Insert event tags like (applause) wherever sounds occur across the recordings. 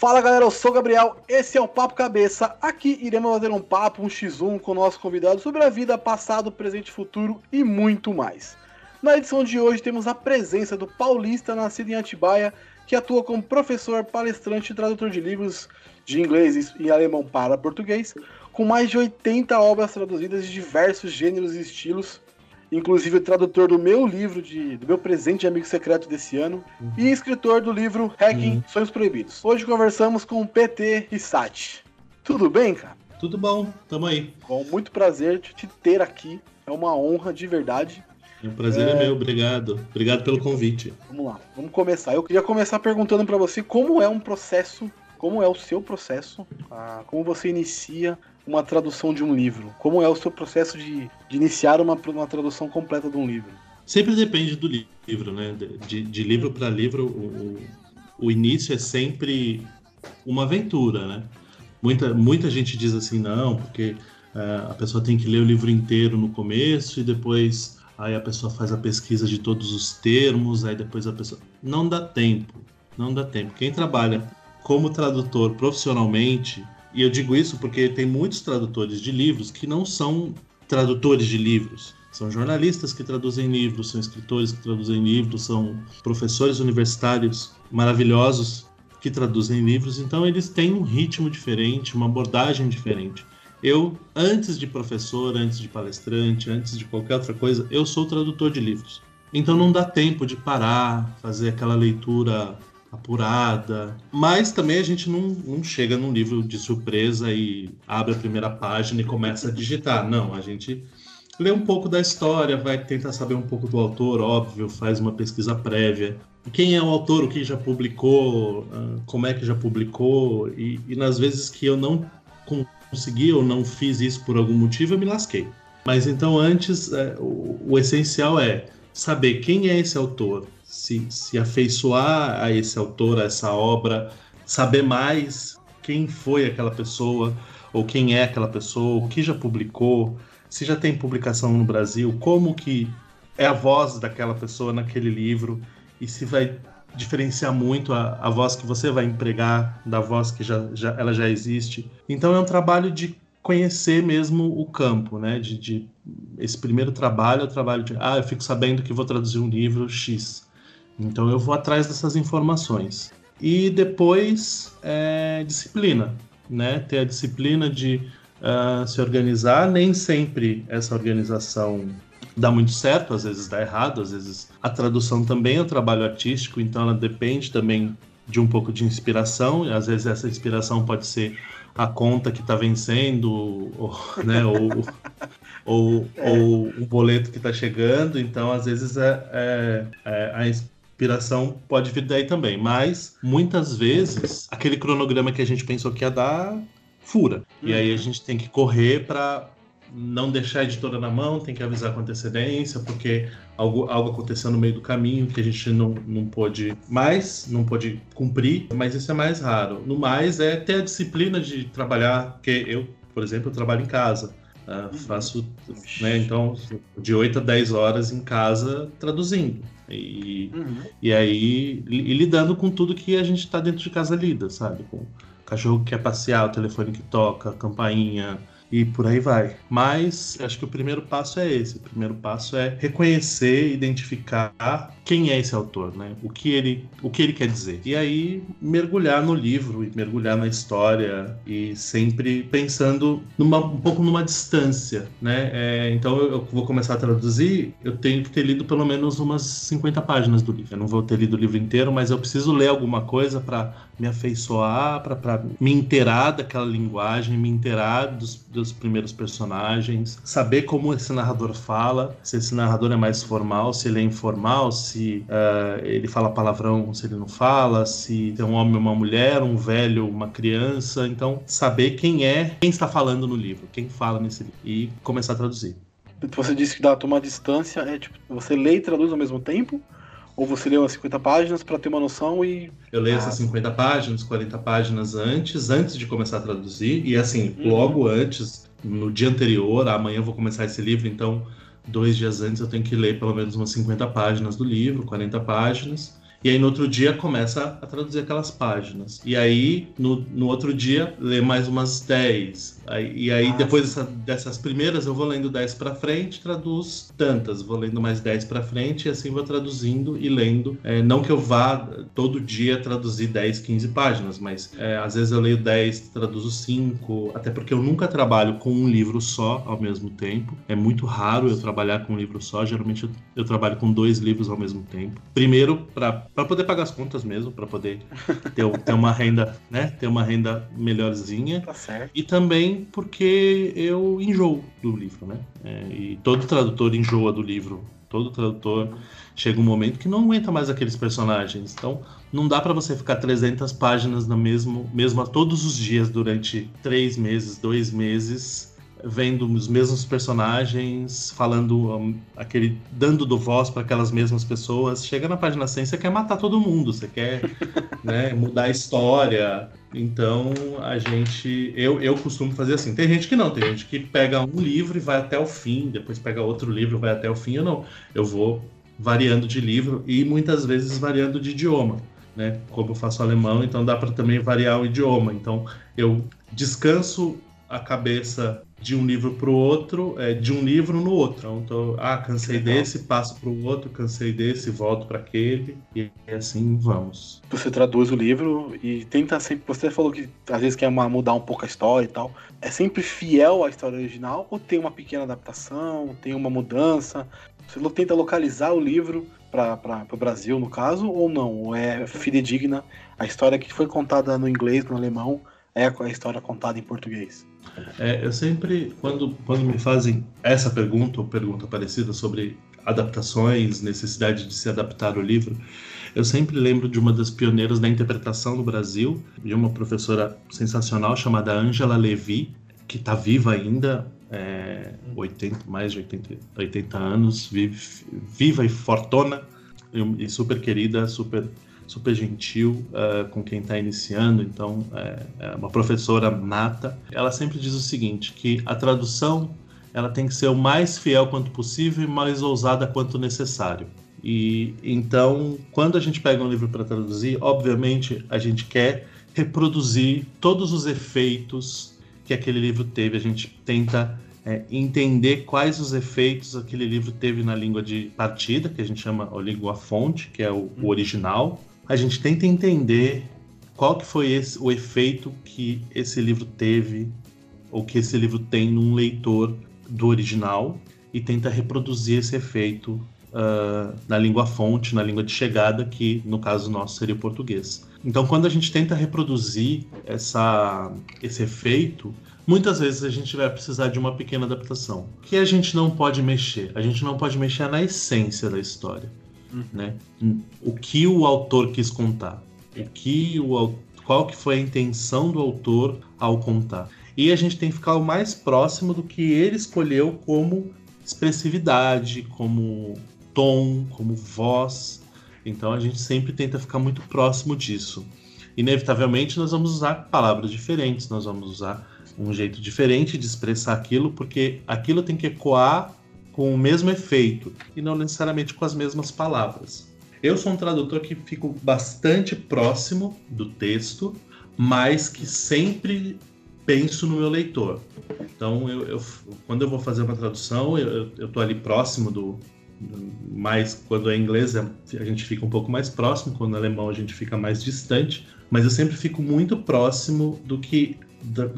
Fala galera, eu sou o Gabriel, esse é o Papo Cabeça. Aqui iremos fazer um papo, um x1 com o nosso convidado sobre a vida, passado, presente futuro e muito mais. Na edição de hoje temos a presença do paulista nascido em Atibaia, que atua como professor, palestrante e tradutor de livros de inglês e alemão para português, com mais de 80 obras traduzidas de diversos gêneros e estilos, inclusive o tradutor do meu livro, de, do meu presente de amigo secreto desse ano, uhum. e escritor do livro Hacking uhum. Sonhos Proibidos. Hoje conversamos com o PT Sati. Tudo bem, cara? Tudo bom, tamo aí. Com muito prazer te ter aqui. É uma honra de verdade. O prazer é... é meu, obrigado. Obrigado pelo convite. Vamos lá, vamos começar. Eu queria começar perguntando para você como é um processo, como é o seu processo, ah, como você inicia uma tradução de um livro? Como é o seu processo de, de iniciar uma, uma tradução completa de um livro? Sempre depende do livro, né? De, de livro para livro, o, o, início é sempre uma aventura, né? Muita, muita gente diz assim, não, porque uh, a pessoa tem que ler o livro inteiro no começo e depois aí a pessoa faz a pesquisa de todos os termos, aí depois a pessoa. Não dá tempo, não dá tempo. Quem trabalha como tradutor profissionalmente, e eu digo isso porque tem muitos tradutores de livros que não são tradutores de livros. São jornalistas que traduzem livros, são escritores que traduzem livros, são professores universitários maravilhosos que traduzem livros, então eles têm um ritmo diferente, uma abordagem diferente. Eu, antes de professor, antes de palestrante, antes de qualquer outra coisa, eu sou tradutor de livros. Então não dá tempo de parar, fazer aquela leitura apurada. Mas também a gente não, não chega num livro de surpresa e abre a primeira página e começa a digitar. Não, a gente lê um pouco da história, vai tentar saber um pouco do autor, óbvio, faz uma pesquisa prévia. Quem é o autor, o que já publicou, ah, como é que já publicou, e, e nas vezes que eu não consegui ou não fiz isso por algum motivo, eu me lasquei. Mas então, antes, é, o, o essencial é saber quem é esse autor, se, se afeiçoar a esse autor, a essa obra, saber mais quem foi aquela pessoa, ou quem é aquela pessoa, o que já publicou, se já tem publicação no Brasil, como que é a voz daquela pessoa naquele livro, e se vai diferenciar muito a, a voz que você vai empregar da voz que já, já, ela já existe. Então é um trabalho de conhecer mesmo o campo, né? De, de, esse primeiro trabalho é o trabalho de ah, eu fico sabendo que vou traduzir um livro X. Então eu vou atrás dessas informações. E depois é disciplina, né? Ter a disciplina de uh, se organizar. Nem sempre essa organização dá muito certo, às vezes dá errado, às vezes a tradução também é um trabalho artístico, então ela depende também de um pouco de inspiração. E às vezes essa inspiração pode ser a conta que está vencendo, ou, (laughs) né, ou, ou, é. ou o boleto que está chegando. Então, às vezes, é, é, é a inspiração pode vir daí também. Mas, muitas vezes, aquele cronograma que a gente pensou que ia dar, fura. Uhum. E aí a gente tem que correr para não deixar a editora na mão, tem que avisar com antecedência, porque algo, algo aconteceu no meio do caminho que a gente não, não pôde mais, não pôde cumprir, mas isso é mais raro. No mais, é ter a disciplina de trabalhar, porque eu, por exemplo, eu trabalho em casa. Uh, faço, né, então, de 8 a 10 horas em casa traduzindo. E, uhum. e aí, e lidando com tudo que a gente está dentro de casa lida, sabe? Com cachorro que quer passear, o telefone que toca, campainha, e por aí vai. Mas acho que o primeiro passo é esse. O primeiro passo é reconhecer, identificar quem é esse autor, né? O que ele, o que ele quer dizer. E aí mergulhar no livro e mergulhar na história e sempre pensando numa, um pouco numa distância, né? É, então eu vou começar a traduzir, eu tenho que ter lido pelo menos umas 50 páginas do livro. Eu não vou ter lido o livro inteiro, mas eu preciso ler alguma coisa para me afeiçoar, para me inteirar daquela linguagem, me inteirar dos, dos primeiros personagens, saber como esse narrador fala, se esse narrador é mais formal, se ele é informal, se uh, ele fala palavrão, se ele não fala, se é um homem ou uma mulher, um velho, uma criança. Então, saber quem é, quem está falando no livro, quem fala nesse livro e começar a traduzir. Você disse que dá tomar distância, é tipo, você lê e traduz ao mesmo tempo? Ou você lê umas 50 páginas para ter uma noção e. Eu leio ah. essas 50 páginas, 40 páginas antes, antes de começar a traduzir. E assim, uhum. logo antes, no dia anterior, amanhã eu vou começar esse livro, então dois dias antes eu tenho que ler pelo menos umas 50 páginas do livro, 40 páginas. E aí no outro dia começa a traduzir aquelas páginas. E aí no, no outro dia lê mais umas 10. Aí, e aí depois dessa, dessas primeiras eu vou lendo 10 para frente, traduz tantas, vou lendo mais 10 para frente e assim vou traduzindo e lendo. É, não que eu vá todo dia traduzir 10, 15 páginas, mas é, às vezes eu leio 10, traduzo 5, até porque eu nunca trabalho com um livro só ao mesmo tempo. É muito raro eu trabalhar com um livro só, geralmente eu, eu trabalho com dois livros ao mesmo tempo. Primeiro para para poder pagar as contas mesmo, para poder ter, ter uma renda, né? Ter uma renda melhorzinha. Tá certo. E também porque eu enjoo do livro, né? É, e todo tradutor enjoa do livro. Todo tradutor chega um momento que não aguenta mais aqueles personagens. Então, não dá para você ficar 300 páginas no mesmo, mesmo todos os dias durante três meses, dois meses vendo os mesmos personagens, falando um, aquele dando do voz para aquelas mesmas pessoas. Chega na página 100, você quer matar todo mundo, você quer (laughs) né, mudar a história. Então a gente, eu, eu costumo fazer assim. Tem gente que não, tem gente que pega um livro e vai até o fim, depois pega outro livro e vai até o fim. Eu não, eu vou variando de livro e muitas vezes variando de idioma. Né? Como eu faço alemão, então dá para também variar o idioma. Então eu descanso a cabeça de um livro para o outro, é, de um livro no outro. Então, ah, cansei desse, passo para o outro, cansei desse, volto para aquele, e assim vamos. Você traduz o livro e tenta sempre. Você falou que às vezes quer mudar um pouco a história e tal. É sempre fiel à história original ou tem uma pequena adaptação, tem uma mudança? Você tenta localizar o livro para o Brasil, no caso, ou não? Ou é fidedigna? A história que foi contada no inglês, no alemão, é a história contada em português? É, eu sempre, quando, quando me fazem essa pergunta ou pergunta parecida sobre adaptações, necessidade de se adaptar ao livro, eu sempre lembro de uma das pioneiras da interpretação no Brasil, de uma professora sensacional chamada Angela Levi, que está viva ainda, é, 80, mais de 80, 80 anos, vive, viva e fortuna, e super querida, super super gentil uh, com quem está iniciando, então é, é, uma professora nata. Ela sempre diz o seguinte, que a tradução ela tem que ser o mais fiel quanto possível e mais ousada quanto necessário. E então, quando a gente pega um livro para traduzir, obviamente a gente quer reproduzir todos os efeitos que aquele livro teve. A gente tenta é, entender quais os efeitos aquele livro teve na língua de partida, que a gente chama a língua fonte, que é o, o original, a gente tenta entender qual que foi esse, o efeito que esse livro teve ou que esse livro tem num leitor do original e tenta reproduzir esse efeito uh, na língua fonte, na língua de chegada, que no caso nosso seria o português. Então, quando a gente tenta reproduzir essa, esse efeito, muitas vezes a gente vai precisar de uma pequena adaptação. Que a gente não pode mexer. A gente não pode mexer na essência da história. Uhum. Né? O que o autor quis contar, o que o, qual que foi a intenção do autor ao contar. E a gente tem que ficar o mais próximo do que ele escolheu como expressividade, como tom, como voz. Então a gente sempre tenta ficar muito próximo disso. Inevitavelmente nós vamos usar palavras diferentes, nós vamos usar um jeito diferente de expressar aquilo, porque aquilo tem que ecoar com o mesmo efeito e não necessariamente com as mesmas palavras. Eu sou um tradutor que fico bastante próximo do texto, mas que sempre penso no meu leitor. Então, eu, eu quando eu vou fazer uma tradução, eu estou ali próximo do. Mais quando é inglês, a gente fica um pouco mais próximo, quando é alemão, a gente fica mais distante, mas eu sempre fico muito próximo do que.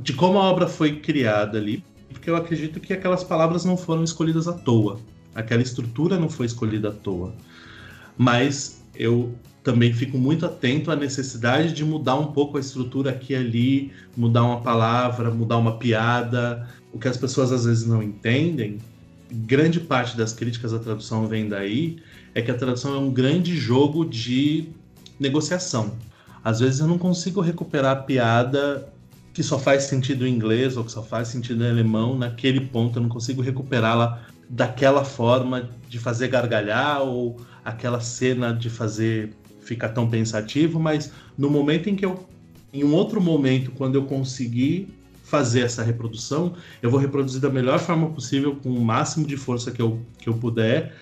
de como a obra foi criada ali, porque eu acredito que aquelas palavras não foram escolhidas à toa. Aquela estrutura não foi escolhida à toa. Mas eu também fico muito atento à necessidade de mudar um pouco a estrutura aqui e ali, mudar uma palavra, mudar uma piada. O que as pessoas às vezes não entendem, grande parte das críticas à tradução vem daí, é que a tradução é um grande jogo de negociação. Às vezes eu não consigo recuperar a piada que só faz sentido em inglês ou que só faz sentido em alemão, naquele ponto eu não consigo recuperá-la daquela forma de fazer gargalhar ou aquela cena de fazer ficar tão pensativo, mas no momento em que eu em um outro momento, quando eu conseguir fazer essa reprodução, eu vou reproduzir da melhor forma possível, com o máximo de força que eu, que eu puder,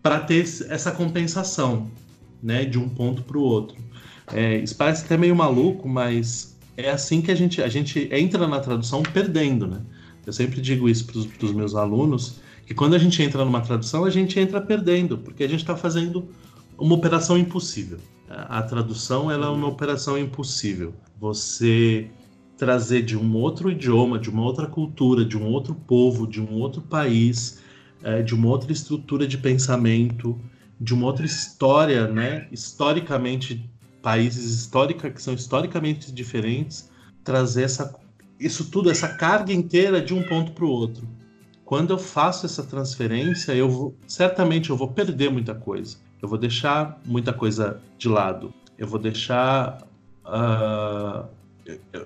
para ter essa compensação. né, de um ponto para o outro. É, isso parece até meio maluco, mas é assim que a gente, a gente entra na tradução perdendo, né? Eu sempre digo isso para os meus alunos, que quando a gente entra numa tradução, a gente entra perdendo, porque a gente está fazendo uma operação impossível. A tradução ela é uma operação impossível. Você trazer de um outro idioma, de uma outra cultura, de um outro povo, de um outro país, é, de uma outra estrutura de pensamento, de uma outra história, né? Historicamente, países histórica, que são historicamente diferentes, trazer essa, isso tudo, essa carga inteira de um ponto para o outro. Quando eu faço essa transferência, eu vou, certamente eu vou perder muita coisa. Eu vou deixar muita coisa de lado. Eu vou deixar uh,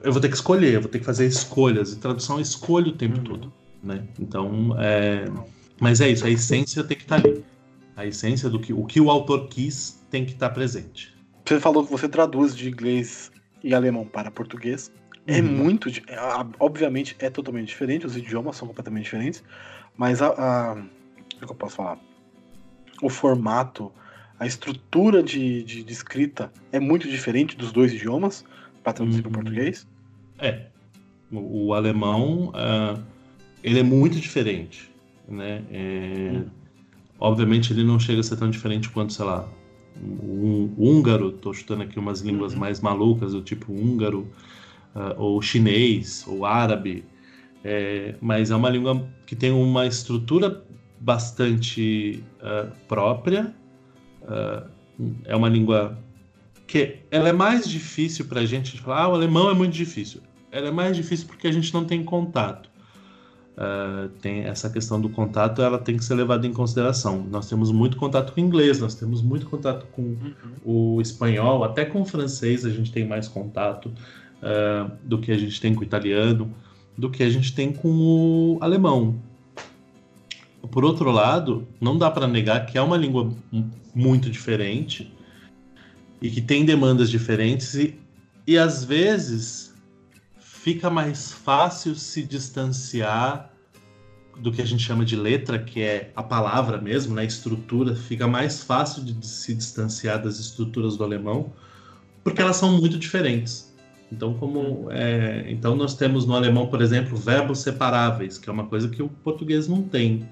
eu vou ter que escolher, eu vou ter que fazer escolhas. E tradução é escolha o tempo uhum. todo, né? Então, é... mas é isso, a essência tem que estar tá ali. A essência do que o que o autor quis tem que estar tá presente. Você falou que você traduz de inglês e alemão para português. É uhum. muito, é, obviamente é totalmente diferente, os idiomas são completamente diferentes, mas a, a como é que eu posso falar? O formato, a estrutura de, de, de escrita é muito diferente dos dois idiomas para traduzir para o uhum. português? É. O, o alemão, uh, ele é muito diferente, né? É, hum. Obviamente ele não chega a ser tão diferente quanto, sei lá, um, húngaro, estou chutando aqui umas línguas uhum. mais malucas, do tipo húngaro, uh, ou chinês, ou árabe, é, mas é uma língua que tem uma estrutura bastante uh, própria, uh, é uma língua que ela é mais difícil para a gente falar, ah, o alemão é muito difícil. Ela é mais difícil porque a gente não tem contato. Uh, tem essa questão do contato, ela tem que ser levada em consideração. Nós temos muito contato com o inglês, nós temos muito contato com uhum. o espanhol, até com o francês a gente tem mais contato uh, do que a gente tem com o italiano, do que a gente tem com o alemão. Por outro lado, não dá para negar que é uma língua muito diferente e que tem demandas diferentes e, e às vezes fica mais fácil se distanciar do que a gente chama de letra, que é a palavra mesmo, né, estrutura, fica mais fácil de se distanciar das estruturas do alemão, porque elas são muito diferentes. Então, como é, então nós temos no alemão, por exemplo, verbos separáveis, que é uma coisa que o português não tem,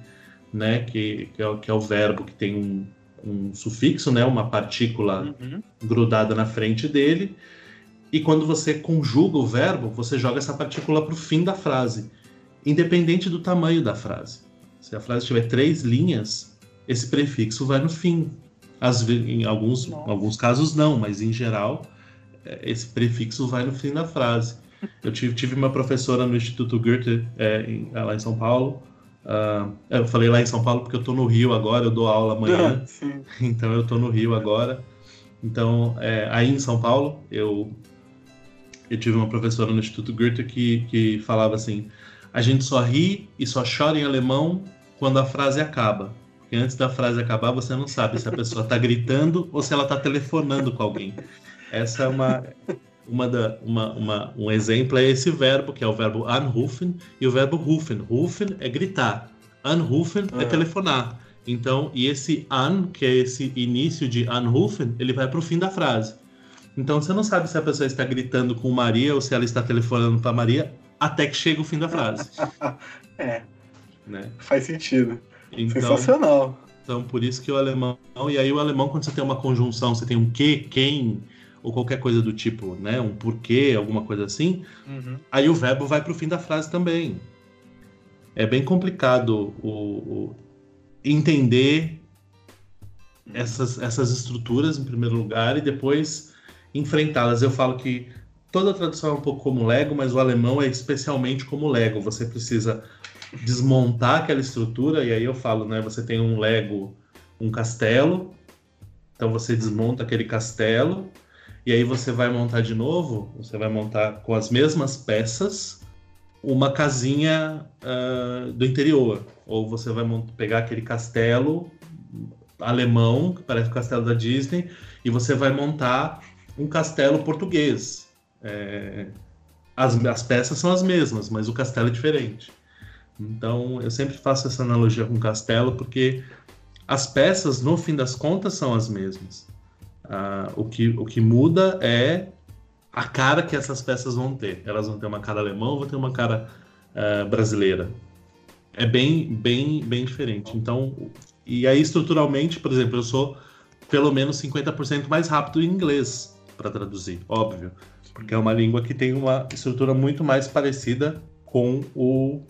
né, que, que, é, que é o verbo que tem um, um sufixo, né, uma partícula uhum. grudada na frente dele. E quando você conjuga o verbo, você joga essa partícula para o fim da frase, independente do tamanho da frase. Se a frase tiver três linhas, esse prefixo vai no fim. Às em alguns, alguns casos não, mas em geral é, esse prefixo vai no fim da frase. Eu tive, tive uma professora no Instituto Goethe, é, em, lá em São Paulo, Uh, eu falei lá em São Paulo porque eu tô no Rio agora, eu dou aula amanhã. (laughs) Ah, então eu tô no Rio agora. Então, é, aí em São Paulo, eu, eu tive uma professora no Instituto Goethe que, que falava assim: a gente só ri e só chora em alemão quando a frase acaba. Porque antes da frase acabar, você não sabe se a pessoa está gritando ou se ela está telefonando com alguém. Essa é uma, uma da, uma, uma, um exemplo é esse verbo, que é o verbo anrufen, e o verbo rufen. Rufen é gritar, anrufen é ah. telefonar. Então, e esse an, que é esse início de anrufen, ele vai para o fim da frase. Então, você não sabe se a pessoa está gritando com Maria ou se ela está telefonando para Maria até que chega o fim da frase. (laughs) é. Né? Faz sentido. Então, Sensacional. Então, por isso que o alemão. E aí, o alemão, quando você tem uma conjunção, você tem um que, quem, ou qualquer coisa do tipo, né? Um porquê, alguma coisa assim. Uhum. Aí o verbo vai para o fim da frase também. É bem complicado o, o entender essas, essas estruturas em primeiro lugar e depois enfrentá-las. Eu falo que toda tradução é um pouco como Lego, mas o alemão é especialmente como Lego. Você precisa desmontar aquela estrutura e aí eu falo, né? Você tem um Lego, um castelo, então você desmonta aquele castelo e aí você vai montar de novo, você vai montar com as mesmas peças uma casinha uh, do interior. Ou você vai pegar aquele castelo alemão, que parece o castelo da Disney, e você vai montar um castelo português. É, as, as peças são as mesmas, mas o castelo é diferente. Então eu sempre faço essa analogia com castelo, porque as peças, no fim das contas, são as mesmas Uh, o, que, o que muda é a cara que essas peças vão ter. Elas vão ter uma cara alemã ou vão ter uma cara uh, brasileira. É bem, bem, bem diferente. Então, e aí estruturalmente, por exemplo, eu sou pelo menos 50% mais rápido em inglês para traduzir, óbvio, porque é uma língua que tem uma estrutura muito mais parecida com o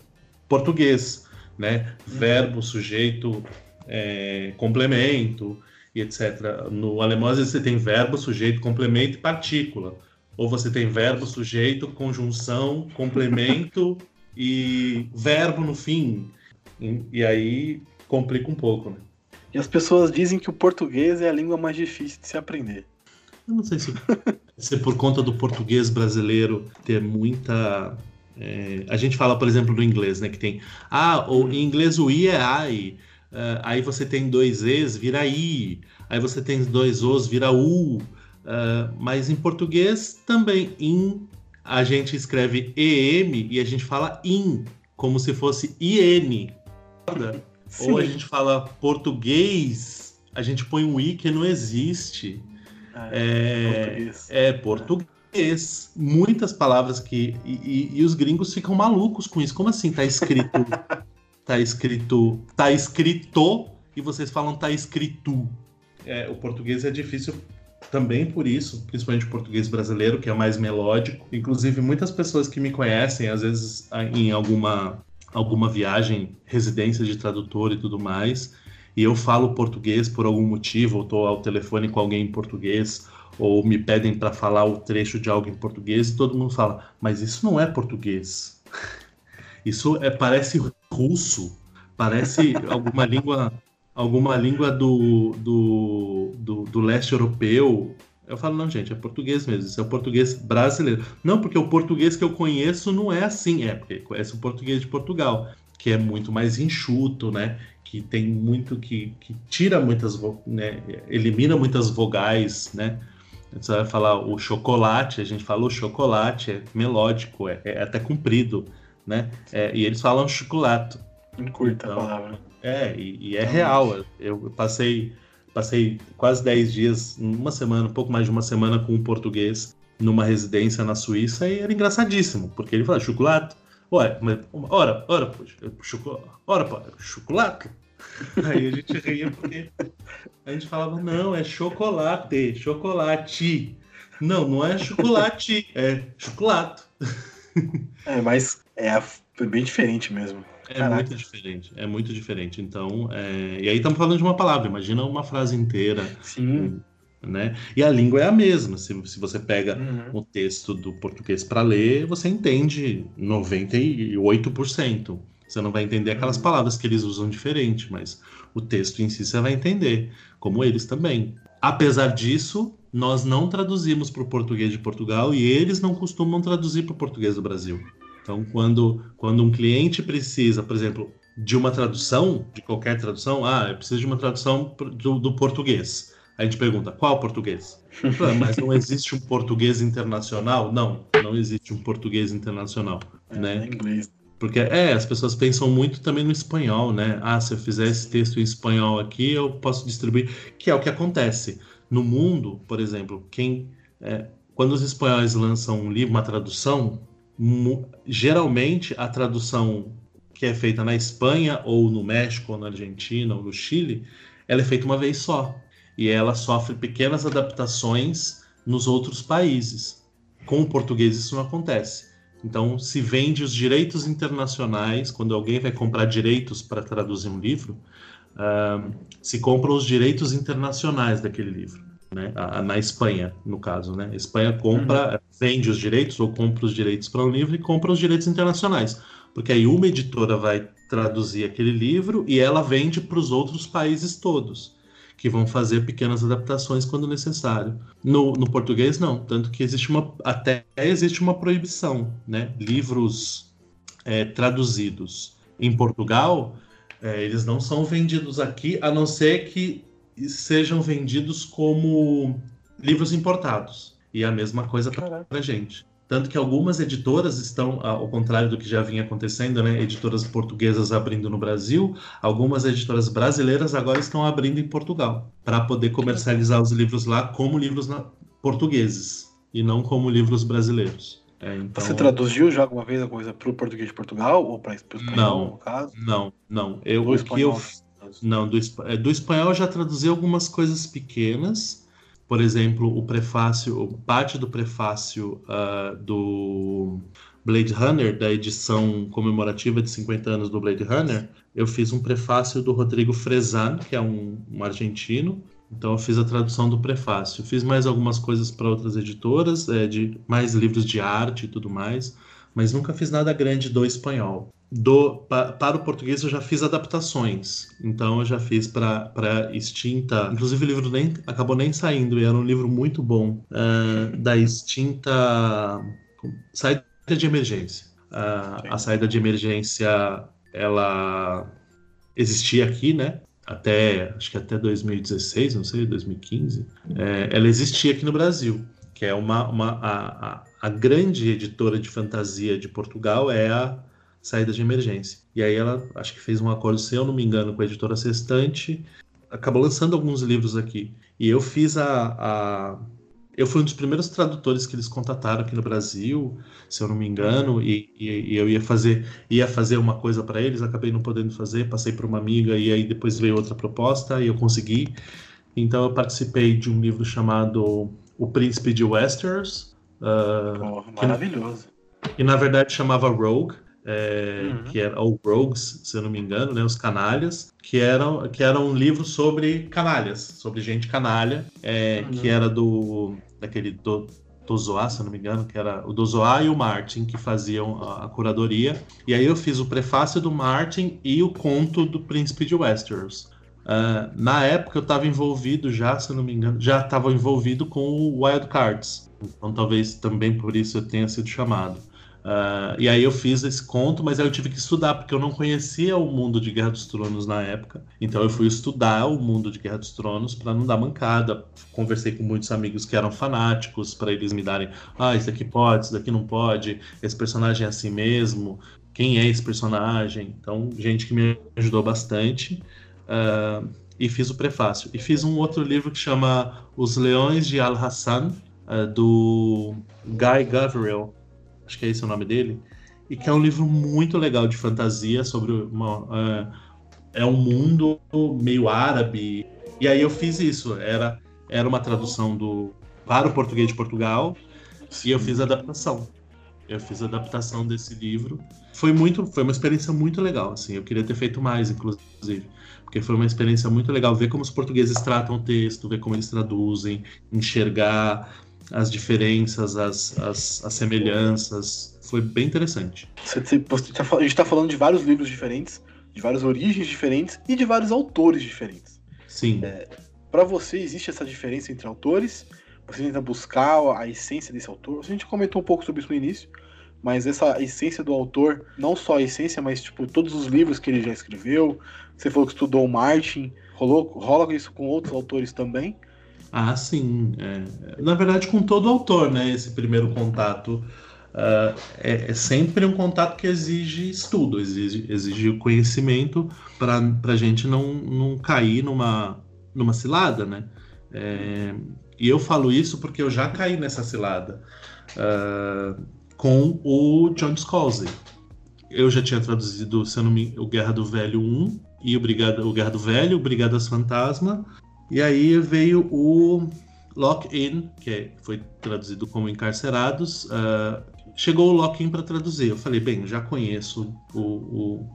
português, né? Verbo, sujeito, é, complemento e etc. No alemão, às vezes, você tem verbo, sujeito, complemento e partícula. Ou você tem verbo, sujeito, conjunção, (laughs) complemento e verbo no fim. E, e aí complica um pouco, né? E as pessoas dizem que o português é a língua mais difícil de se aprender. Eu não sei se, (laughs) se é por conta do português brasileiro ter muita. É, a gente fala, por exemplo, do inglês, né? Que tem. Ah, o, em inglês o I é I. Uh, aí você tem dois E's, vira I. Aí você tem dois O's, vira U. Uh, mas em português também, in, a gente escreve EM e a gente fala IN, como se fosse IN. Ou a gente fala português, a gente põe um I que não existe. É, português. é português. Muitas palavras que. E, e, e, os gringos ficam malucos com isso. Como assim? Tá escrito. (laughs) tá escrito. Tá escrito e vocês falam tá escrito. É, o português é difícil também por isso, principalmente o português brasileiro, que é mais melódico. Inclusive, muitas pessoas que me conhecem, às vezes em alguma, alguma viagem, residência de tradutor e tudo mais, e eu falo português por algum motivo, ou estou ao telefone com alguém em português, ou me pedem para falar o trecho de algo em português, e todo mundo fala, mas isso não é português. (laughs) Isso é, parece russo, parece alguma (laughs) língua alguma língua do, do, do, do, leste europeu. Eu falo, não, gente, é português mesmo, isso é o português brasileiro. Não, porque o português que eu conheço não é assim, é porque conhece o português de Portugal, que é muito mais enxuto, né? que tem muito que, que tira muitas, né, elimina muitas vogais, né? Você vai falar o chocolate, a gente fala o chocolate, é melódico, é, é até comprido, né? É, e eles falam chocolate. Curta então, a palavra. É, e, e é real. Eu passei, passei quase 10 dias, uma semana, um pouco mais de uma semana com um português numa residência na Suíça e era engraçadíssimo, porque ele fala chocolate. Ué, mas, ora, ora, poxa, chocolate, ora, chocolate. Aí a gente ria porque a gente falava, não, é chocolate, chocolate. Não, não é chocolate, é chocolate. É, mas é bem diferente mesmo. É Caraca. muito diferente, é muito diferente. Então, é... e aí estamos falando de uma palavra, imagina uma frase inteira. Sim. Né? E a língua é a mesma. Se, se você pega uhum. o texto do português para ler, você entende 98%. Você não vai entender aquelas uhum. palavras que eles usam diferente, mas o texto em si você vai entender, como eles também. Apesar disso, nós não traduzimos para o português de Portugal e eles não costumam traduzir para o português do Brasil. Então, quando, quando um cliente precisa, por exemplo, de uma tradução, de qualquer tradução, ah, eu preciso de uma tradução do, do português. A gente pergunta, qual português? Mas não existe um português internacional? Não, não existe um português internacional, é, né? inglês. Porque, é, as pessoas pensam muito também no espanhol, né? Ah, se eu fizer esse texto em espanhol aqui, eu posso distribuir. Que é o que acontece. No mundo, por exemplo, quem... É, quando os espanhóis lançam um livro, uma tradução, geralmente a tradução que é feita na Espanha ou no México ou na Argentina ou no Chile, ela é feita uma vez só e ela sofre pequenas adaptações nos outros países. Com o português isso não acontece. Então se vende os direitos internacionais quando alguém vai comprar direitos para traduzir um livro, uh, se compram os direitos internacionais daquele livro né? A, na Espanha, no caso, né? A Espanha compra, uhum. vende os direitos ou compra os direitos para um livro e compra os direitos internacionais, porque aí uma editora vai traduzir aquele livro e ela vende para os outros países todos, que vão fazer pequenas adaptações quando necessário. No, no português não, tanto que existe uma até existe uma proibição, né? Livros é, traduzidos em Portugal é, eles não são vendidos aqui, a não ser que sejam vendidos como livros importados. E a mesma coisa para a gente. Tanto que algumas editoras estão, ao contrário do que já vinha acontecendo, né? Editoras portuguesas abrindo no Brasil, algumas editoras brasileiras agora estão abrindo em Portugal, para poder comercializar os livros lá como livros portugueses e não como livros brasileiros. É, então... Você traduziu já alguma vez a coisa para o português de Portugal ou para o espanhol, não, no caso? Não, não. Eu, do o que eu, não, do, é, do espanhol eu já traduzi algumas coisas pequenas, por exemplo, o prefácio, parte do prefácio uh, do Blade Runner, da edição comemorativa de 50 anos do Blade Runner, eu fiz um prefácio do Rodrigo Frezan, que é um, um argentino. Então eu fiz a tradução do prefácio. Fiz mais algumas coisas para outras editoras, é, de mais livros de arte e tudo mais, mas nunca fiz nada grande do espanhol do, pa, para o português eu já fiz adaptações. Então eu já fiz para extinta. Inclusive o livro nem acabou nem saindo, e era um livro muito bom. Uh, da extinta saída de emergência. Uh, a saída de emergência ela existia aqui, né? Até acho que até 2016, não sei, 2015. É, ela existia aqui no Brasil, que é uma, uma a, a, a grande editora de fantasia de Portugal é a saídas de emergência. E aí ela, acho que fez um acordo, se eu não me engano, com a editora Sextante, acabou lançando alguns livros aqui. E eu fiz a, a, Eu fui um dos primeiros tradutores que eles contataram aqui no Brasil, se eu não me engano, e, e, e eu ia fazer, ia fazer uma coisa para eles, acabei não podendo fazer, passei para uma amiga e aí depois veio outra proposta e eu consegui. Então eu participei de um livro chamado O Príncipe de Westeros. Uh, oh, maravilhoso. Que, que na verdade chamava Rogue é, uhum. que era o Rogues, se eu não me engano, né, os canalhas, que eram que era um livro sobre canalhas, sobre gente canalha, é, uhum. que era do daquele do, Dozoá, se eu não me engano, que era o Dozoá e o Martin que faziam a, a, curadoria. E aí eu fiz o prefácio do Martin e o conto do Príncipe de Westeros. Uh, na época eu estava envolvido já, se não me engano, já estava envolvido com o Wild Cards. Então talvez também por isso eu tenha sido chamado. Uh, e aí eu fiz esse conto, mas aí eu tive que estudar, porque eu não conhecia o mundo de Guerra dos Tronos na época. Então eu fui estudar o mundo de Guerra dos Tronos para não dar mancada. Conversei com muitos amigos que eram fanáticos, para eles me darem: ah, isso aqui pode, isso daqui não pode, esse personagem é assim mesmo, quem é esse personagem? Então, gente que me ajudou bastante. Uh, e fiz o prefácio. E fiz um outro livro que chama Os Leões de Al-Hassan, uh, do Guy Gavriel acho que é esse o nome dele, e que é um livro muito legal de fantasia sobre uma, uh, é um mundo meio árabe. E aí eu fiz isso, era era uma tradução do para o português de Portugal Sim. e eu fiz a adaptação. Eu fiz a adaptação desse livro. Foi muito, foi uma experiência muito legal, assim. Eu queria ter feito mais, inclusive, porque foi uma experiência muito legal ver como os portugueses tratam o texto, ver como eles traduzem, enxergar as diferenças, as, as, as semelhanças. Foi bem interessante. Você, você tá, a gente está falando de vários livros diferentes, de várias origens diferentes e de vários autores diferentes. Sim. É, Para você, existe essa diferença entre autores? Você tenta buscar a essência desse autor? A gente comentou um pouco sobre isso no início, mas essa essência do autor, não só a essência, mas tipo todos os livros que ele já escreveu. Você falou que estudou Martin, rolou, rola isso com outros autores também? Ah, sim. É. Na verdade, com todo autor, né? Esse primeiro contato uh, é, é, sempre um contato que exige estudo, exige, exige conhecimento para a gente não, não cair numa, numa cilada, né? É, e eu falo isso porque eu já caí nessa cilada uh, com o John Scalzi. Eu já tinha traduzido, se eu não me, o Guerra do Velho 1 e o, Brigada, o Velho, o Brigadas Fantasma e aí veio o Lock-in, que foi traduzido como Encarcerados. Uh, chegou o Lock-in para traduzir. Eu falei, bem, já conheço o, o,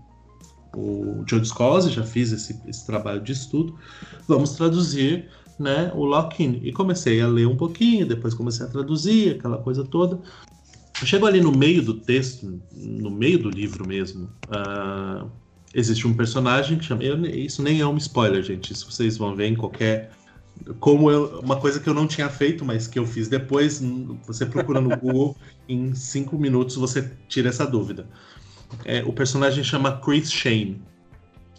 o John Scalzi, já fiz esse, esse trabalho de estudo. Vamos traduzir né, o Lock-in. E comecei a ler um pouquinho, depois comecei a traduzir, aquela coisa toda. Chegou ali no meio do texto, no meio do livro mesmo. Uh, existe um personagem que chama. Eu, isso nem é um spoiler, gente. Isso vocês vão ver em qualquer. Como eu, uma coisa que eu não tinha feito, mas que eu fiz depois, você procura no Google, (laughs) em cinco minutos você tira essa dúvida. É, o personagem chama Chris Shane.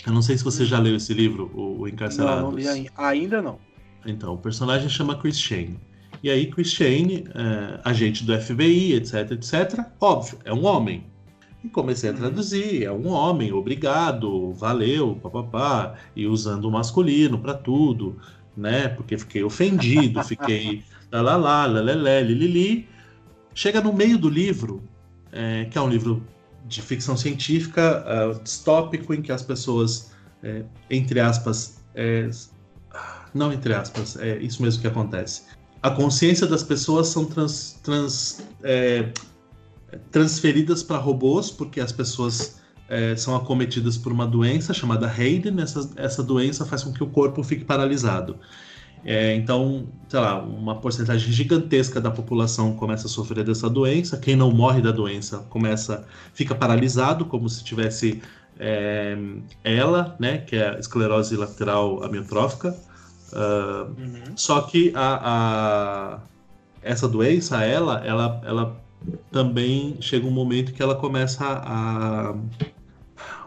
Eu não sei se você já leu esse livro, O, o Encarcerado. Não, não li ainda não. Então, o personagem chama Chris Shane. E aí Chris Shane, é, agente do FBI, etc, etc, óbvio, é um homem. E comecei a uhum. traduzir, é um homem, obrigado, valeu, papapá, e usando o masculino para tudo, né? Porque fiquei ofendido, (laughs) fiquei lá lá lá, lelé, lilili. Chega no meio do livro, é, que é um livro de ficção científica uh, distópico em que as pessoas, é, entre aspas, é, não entre aspas, é isso mesmo que acontece. A consciência das pessoas são trans, trans, é, transferidas para robôs, porque as pessoas é, são acometidas por uma doença chamada Hayden. Essa, essa doença faz com que o corpo fique paralisado. É, então, sei lá, uma porcentagem gigantesca da população começa a sofrer dessa doença. Quem não morre da doença começa, fica paralisado, como se tivesse é, ela, né, que é a esclerose lateral amiotrófica. Uh, uhum. Só que a, a, essa doença, ela, ela, ela também chega um momento que ela começa a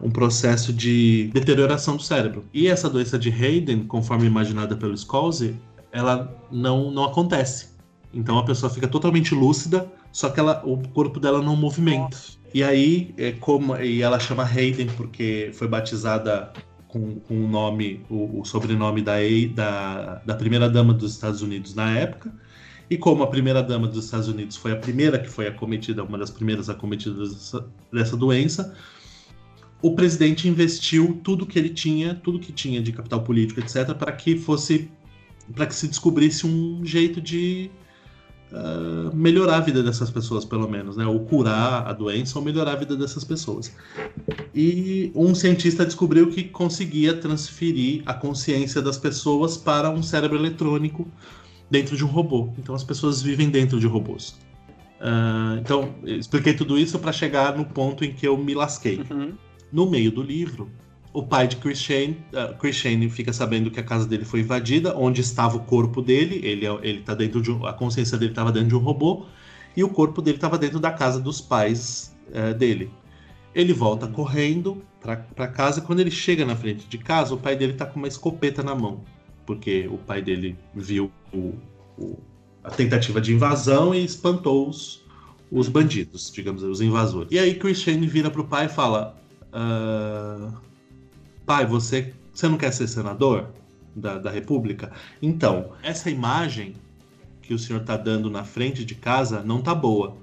um processo de deterioração do cérebro. E essa doença de Hayden, conforme imaginada pelo Scalzi, ela não, não acontece. Então a pessoa fica totalmente lúcida, só que ela, o corpo dela não movimenta. E aí, é como, e ela chama Hayden porque foi batizada com, com o nome, o, o sobrenome da, da, da primeira dama dos Estados Unidos na época. E como a primeira dama dos Estados Unidos foi a primeira que foi acometida, uma das primeiras acometidas dessa, dessa doença, o presidente investiu tudo que ele tinha, tudo que tinha de capital político, etc., para que fosse, para que se descobrisse um jeito de uh, melhorar a vida dessas pessoas, pelo menos, né? Ou curar a doença ou melhorar a vida dessas pessoas. E um cientista descobriu que conseguia transferir a consciência das pessoas para um cérebro eletrônico dentro de um robô. Então as pessoas vivem dentro de robôs. Uh, então, expliquei tudo isso para chegar no ponto em que eu me lasquei. Uhum. No meio do livro, o pai de Chris Shane, uh, Shane fica sabendo que a casa dele foi invadida, onde estava o corpo dele, ele, é, ele tá dentro de um, a consciência dele estava dentro de um robô, e o corpo dele estava dentro da casa dos pais uh, dele. Ele volta correndo para casa, quando ele chega na frente de casa, o pai dele está com uma escopeta na mão, porque o pai dele viu o, o, a tentativa de invasão e espantou os, os bandidos, digamos, os invasores. E aí Chris Shane vira pro pai e fala: uh, pai, você, você não quer ser senador da, da República? Então, essa imagem que o senhor está dando na frente de casa não tá boa.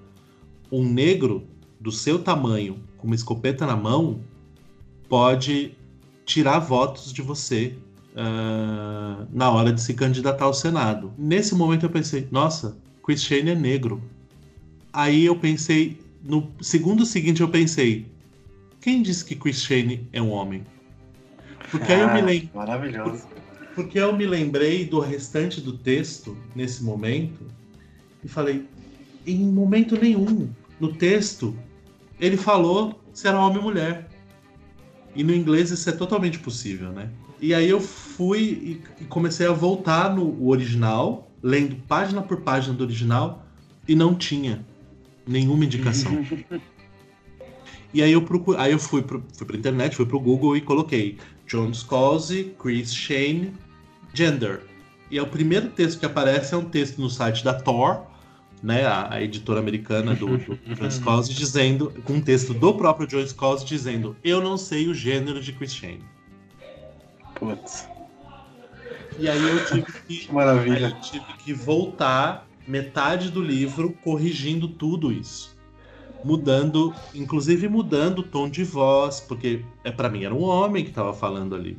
Um negro do seu tamanho, com uma escopeta na mão, pode tirar votos de você uh, na hora de se candidatar ao Senado. Nesse momento eu pensei, nossa, Chris Shane é negro. Aí eu pensei, no segundo seguinte eu pensei, quem disse que Chris Shane é um homem? Porque ah, aí eu me ah, lembro. Maravilhoso. Porque eu me lembrei do restante do texto nesse momento e falei, em momento nenhum no texto ele falou se era homem ou mulher. E no inglês isso é totalmente possível, né? E aí eu fui e comecei a voltar no original, lendo página por página do original, e não tinha nenhuma indicação. (laughs) e aí eu procuro, aí eu fui, pro, fui pra internet, fui pro Google e coloquei John Scalzi, Chris Shane, Gender. E é o primeiro texto que aparece é um texto no site da Thor, né, a, a editora americana do, do (laughs) John Scalzi, dizendo, com um texto do próprio John Scalzi dizendo: Eu não sei o gênero de Chris Shane. Putz. E aí eu tive que, Maravilha. eu tive que voltar metade do livro corrigindo tudo isso mudando, inclusive mudando o tom de voz, porque é para mim era um homem que estava falando ali.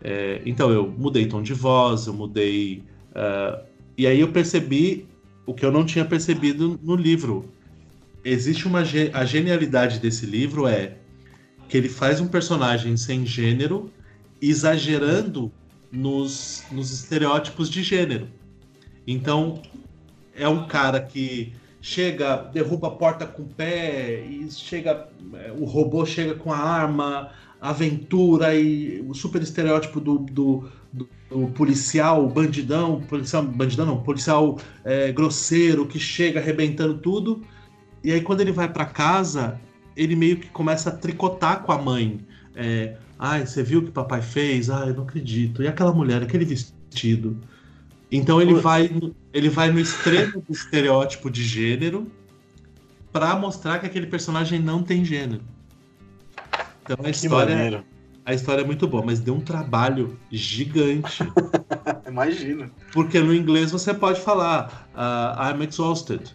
É, então eu mudei tom de voz, eu mudei. Uh, e aí eu percebi o que eu não tinha percebido no livro. Existe uma. A genialidade desse livro é que ele faz um personagem sem gênero, exagerando nos, nos estereótipos de gênero. Então, é um cara que chega, derruba a porta com o pé, e chega, é, o robô chega com a arma, aventura e o super estereótipo do, do, do, do policial bandidão, policial bandidão não, policial é, grosseiro que chega arrebentando tudo. E aí quando ele vai para casa, ele meio que começa a tricotar com a mãe. É, Ai, você viu o que papai fez? Ai, eu não acredito. E aquela mulher, aquele vestido. Então ele vai, ele vai no extremo do estereótipo de gênero para mostrar que aquele personagem não tem gênero. Então a história, a história é muito boa, mas deu um trabalho gigante. (laughs) Imagina. Porque no inglês você pode falar uh, I'm exhausted.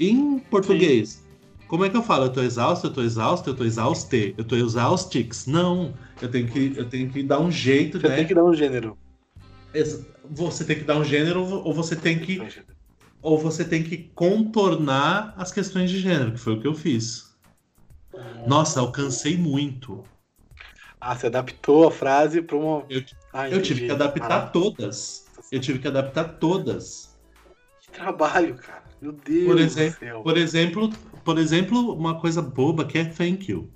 Em português, Sim. Como é que eu falo? Eu tô exausto, eu tô exausto, eu tô exauste, eu tô exaustix. Não, eu tenho que, eu tenho que dar um jeito, você né? tem que dar um gênero. Você tem que dar um gênero ou você tem que ou você tem que contornar as questões de gênero, que foi o que eu fiz. Nossa, alcancei muito. Ah, você adaptou a frase para uma. Eu, ah, eu tive que adaptar todas. Eu tive que adaptar todas. Que trabalho, cara. Meu Deus por exemplo, Por exemplo, por exemplo, uma coisa boba que é thank you.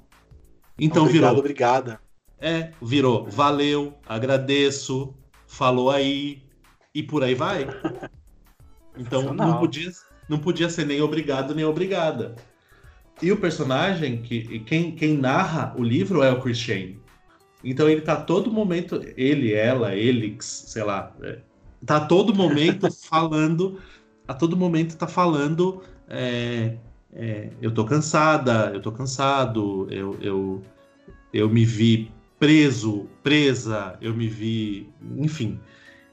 Então Obrigado, virou. Obrigada. É, virou valeu, agradeço, falou aí e por aí vai. Então não podia, não podia ser nem obrigado nem obrigada. E o personagem, que quem, quem narra o livro é o Chris Shane. Então ele tá todo momento, ele, ela, Elix, sei lá, é, tá todo momento (laughs) falando, a todo momento tá falando, é, é, eu tô cansada, eu tô cansado, eu, eu, eu me vi preso, presa, eu me vi, enfim.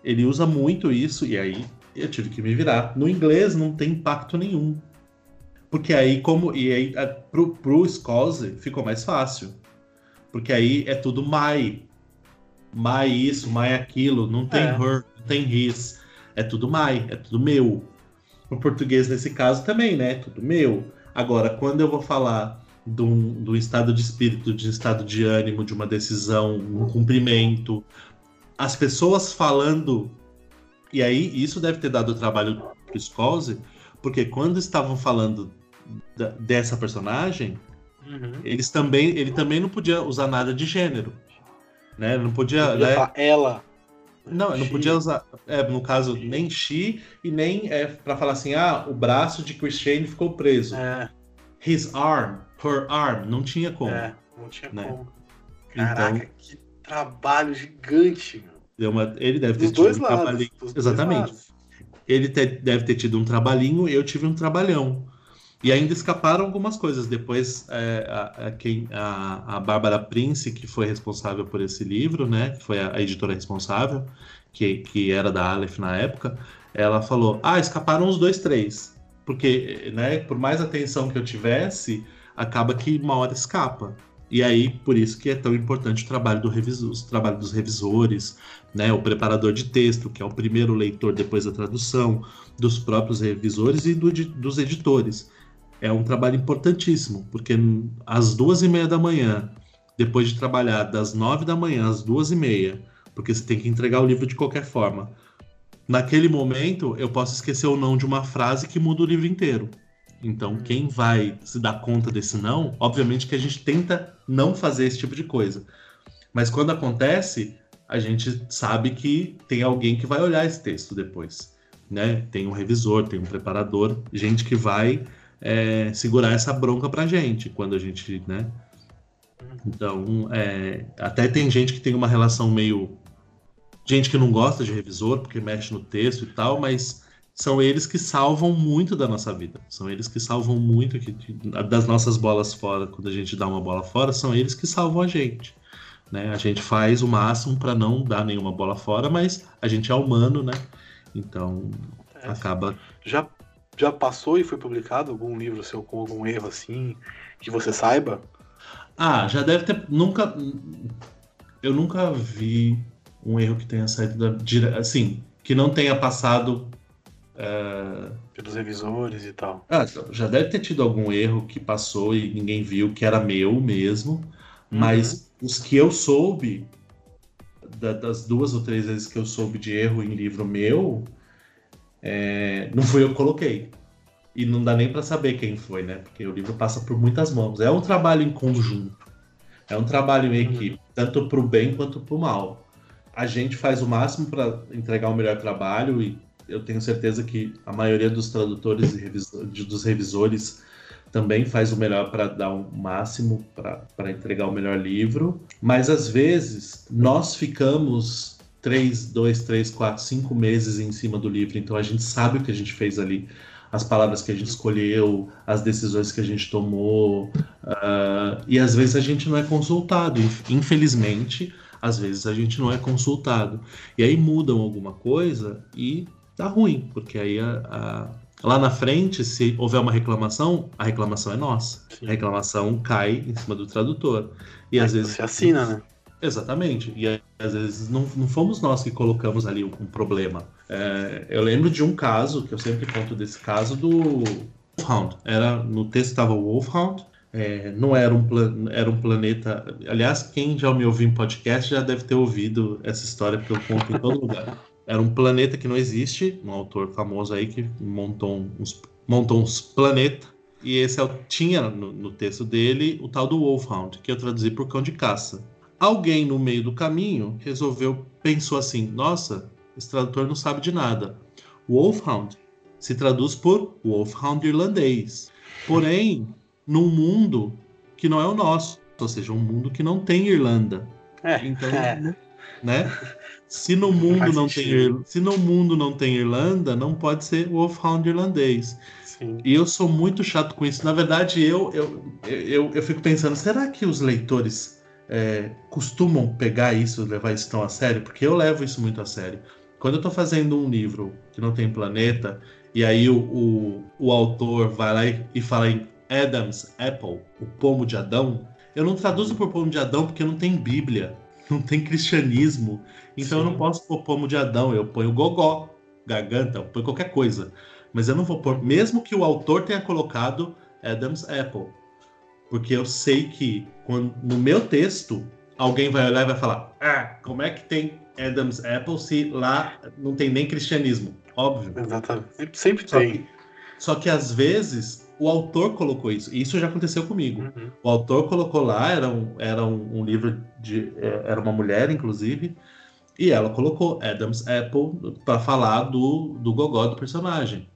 Ele usa muito isso e aí eu tive que me virar. No inglês não tem impacto nenhum. Porque aí, como. E aí, pro, pro Scose ficou mais fácil. Porque aí é tudo my. My isso, my aquilo. Não tem é. her, não tem his. É tudo my, é tudo meu. No português, nesse caso, também, né? É tudo meu. Agora, quando eu vou falar do, do estado de espírito, de estado de ânimo, de uma decisão, um cumprimento, as pessoas falando. E aí, isso deve ter dado trabalho pro Scose, porque quando estavam falando da, dessa personagem, uhum. eles também, ele também não podia usar nada de gênero. Né? Não podia. Né? Ela. Não, não podia usar, é, no caso, nem She e nem é, para falar assim, ah, o braço de Christiane ficou preso. É. His arm, her arm, não tinha como. É, não tinha né? como. Caraca, então, que trabalho gigante, Deu uma, ele deve ter Dos tido um lados, trabalhinho. Exatamente. Ele te, deve ter tido um trabalhinho, eu tive um trabalhão. E ainda escaparam algumas coisas. Depois, é, a, a, quem, a, a Bárbara Prince, que foi responsável por esse livro, né, que foi a, a, editora responsável, que, que era da Aleph na época, ela falou: Ah, escaparam os dois, três. Porque, né, por mais atenção que eu tivesse, acaba que uma hora escapa. E aí, por isso que é tão importante o trabalho, do revisor, o trabalho dos revisores, né, o preparador de texto, que é o primeiro leitor depois da tradução, dos próprios revisores e do, dos editores é um trabalho importantíssimo, porque às duas e meia da manhã, depois de trabalhar das nove da manhã às duas e meia, porque você tem que entregar o livro de qualquer forma, naquele momento eu posso esquecer ou não de uma frase que muda o livro inteiro. Então, hum. quem vai se dar conta desse não, obviamente que a gente tenta não fazer esse tipo de coisa. Mas quando acontece, a gente sabe que tem alguém que vai olhar esse texto depois. Né? Tem um revisor, tem um preparador, gente que vai é, segurar essa bronca pra gente quando a gente, né? Então, é, até tem gente que tem uma relação meio. Gente que não gosta de revisor, porque mexe no texto e tal, mas são eles que salvam muito da nossa vida. São eles que salvam muito que, das nossas bolas fora. Quando a gente dá uma bola fora, são eles que salvam a gente. Né? A gente faz o máximo para não dar nenhuma bola fora, mas a gente é humano, né? Então é. acaba. Já já passou e foi publicado algum livro seu com algum erro assim, que você saiba? Ah, já deve ter. Nunca. Eu nunca vi um erro que tenha saído da. Assim, que não tenha passado. É... Pelos revisores e tal. Ah, já deve ter tido algum erro que passou e ninguém viu, que era meu mesmo. Uhum. Mas os que eu soube, da, das duas ou três vezes que eu soube de erro em livro meu, é, não fui eu que coloquei. E não dá nem para saber quem foi, né? Porque o livro passa por muitas mãos. É um trabalho em conjunto. É um trabalho em equipe, uhum. tanto para o bem quanto para o mal. A gente faz o máximo para entregar o melhor trabalho e eu tenho certeza que a maioria dos tradutores e dos revisores também faz o melhor para dar o máximo para entregar o melhor livro. Mas às vezes nós ficamos três, dois, três, quatro, cinco meses em cima do livro, então a gente sabe o que a gente fez ali, as palavras que a gente escolheu, as decisões que a gente tomou, uh, e às vezes a gente não é consultado, infelizmente, às vezes a gente não é consultado. E aí mudam alguma coisa e tá ruim, porque aí a, a, lá na frente, se houver uma reclamação, a reclamação é nossa. A reclamação cai em cima do tradutor. E é, às vezes. Você assina, né? Exatamente. E às vezes não, não fomos nós que colocamos ali um, problema. É, eu lembro de um caso, que eu sempre conto desse caso, do Wolfhound. Era, no texto estava o Wolfhound, é, não era um, era um planeta. Aliás, quem já me ouviu em podcast já deve ter ouvido essa história, porque eu conto em todo (laughs) lugar. Era um planeta que não existe, um autor famoso aí que montou uns, montou uns planetas. E esse é tinha no, no texto dele o tal do Wolfhound, que eu traduzi por cão de caça. Alguém no meio do caminho resolveu, pensou assim: nossa, esse tradutor não sabe de nada. Wolfhound se traduz por Wolfhound irlandês. Porém, num mundo que não é o nosso, ou seja, um mundo que não tem Irlanda. É, então, é. né? Se no mundo não tem se no mundo não tem Irlanda, não pode ser Wolfhound irlandês. Sim. E eu sou muito chato com isso. Na verdade, eu eu, eu, eu fico pensando, será que os leitores é, costumam pegar isso, levar isso tão a sério, porque eu levo isso muito a sério. Quando eu estou fazendo um livro que não tem planeta, e aí o, o, o autor vai lá e, e, fala em Adam's Apple, o pomo de Adão, eu não traduzo por pomo de Adão porque não tem Bíblia, (laughs) não tem cristianismo. Então Sim. eu não posso pôr pomo de Adão, eu ponho gogó, garganta, eu ponho qualquer coisa. Mas eu não vou pôr, mesmo que o autor tenha colocado Adam's Apple. Porque eu sei que quando, no meu texto, alguém vai olhar e vai falar: Ah, como é que tem Adam's Apple se lá não tem nem cristianismo? Óbvio. Exatamente. Sempre só tem. Que, só que às vezes o autor colocou isso. E isso já aconteceu comigo. Uhum. O autor colocou lá, era um, era um, um livro de. É, era uma mulher, inclusive. E ela colocou Adam's Apple para falar do, do gogó do personagem.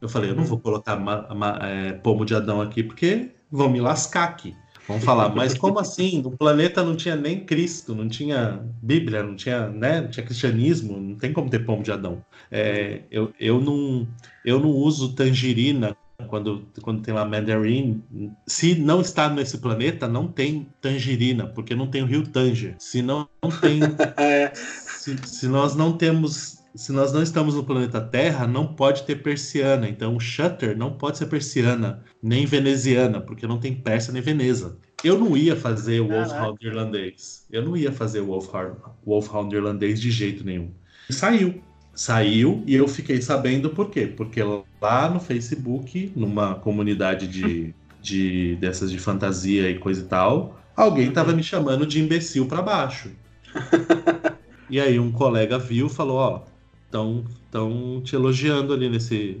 Eu falei, eu não uhum. vou colocar ma, ma, é, pomo de Adão aqui porque vão me lascar aqui. Vamos falar, mas como assim? No planeta não tinha nem Cristo, não tinha Bíblia, não tinha, né, não tinha cristianismo, não tem como ter pomo de Adão. É, eu, eu, não, eu não uso tangerina quando, quando tem lá mandarim. Se não está nesse planeta, não tem tangerina, porque não tem o rio Tanger. Se não, não tem. (laughs) É. se, se nós não temos se nós não estamos no planeta Terra, não pode ter persiana. Então, Shutter não pode ser persiana, nem veneziana, porque não tem Pérsia nem Veneza. Eu não ia fazer o Wolfhound irlandês. Eu não ia fazer o Wolfhound, Wolfhound irlandês de jeito nenhum. Saiu. Saiu e eu fiquei sabendo por quê? Porque lá no Facebook, numa comunidade de, de dessas de fantasia e coisa e tal, alguém estava me chamando de imbecil para baixo. (laughs) E aí um colega viu e falou, ó, estão tão te elogiando ali nesse,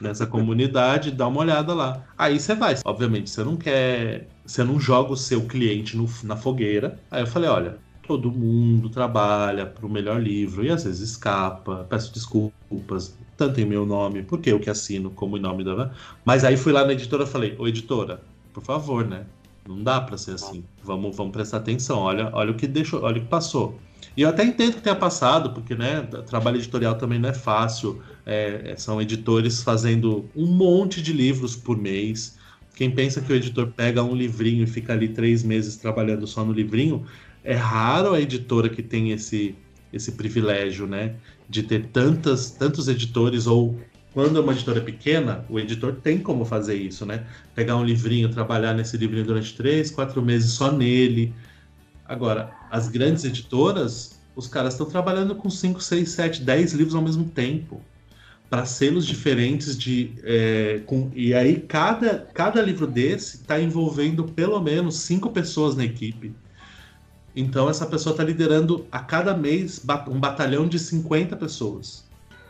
nessa comunidade, dá uma olhada lá. Aí você vai. Obviamente, você não quer. Você não joga o seu cliente no, na fogueira. Aí eu falei, olha, todo mundo trabalha para o melhor livro e às vezes escapa, peço desculpas, tanto em meu nome, porque eu que assino como em nome da. Mas aí fui lá na editora e falei, ô editora, por favor, né? Não dá para ser assim. Vamos, vamos prestar atenção. Olha, olha o que deixou, olha o que passou. E eu até entendo que tenha passado, porque né, trabalho editorial também não é fácil. É, são editores fazendo um monte de livros por mês. Quem pensa que o editor pega um livrinho e fica ali três meses trabalhando só no livrinho, é raro a editora que tem esse, esse privilégio, né? De ter tantas, tantos editores, ou quando é uma editora pequena, o editor tem como fazer isso, né? Pegar um livrinho, trabalhar nesse livrinho durante três, quatro meses só nele. Agora, as grandes editoras, os caras estão trabalhando com 5, 6, 7, 10 livros ao mesmo tempo. Para selos diferentes de. É, com, e aí, cada, cada livro desse está envolvendo pelo menos cinco pessoas na equipe. Então, essa pessoa está liderando a cada mês um batalhão de 50 pessoas,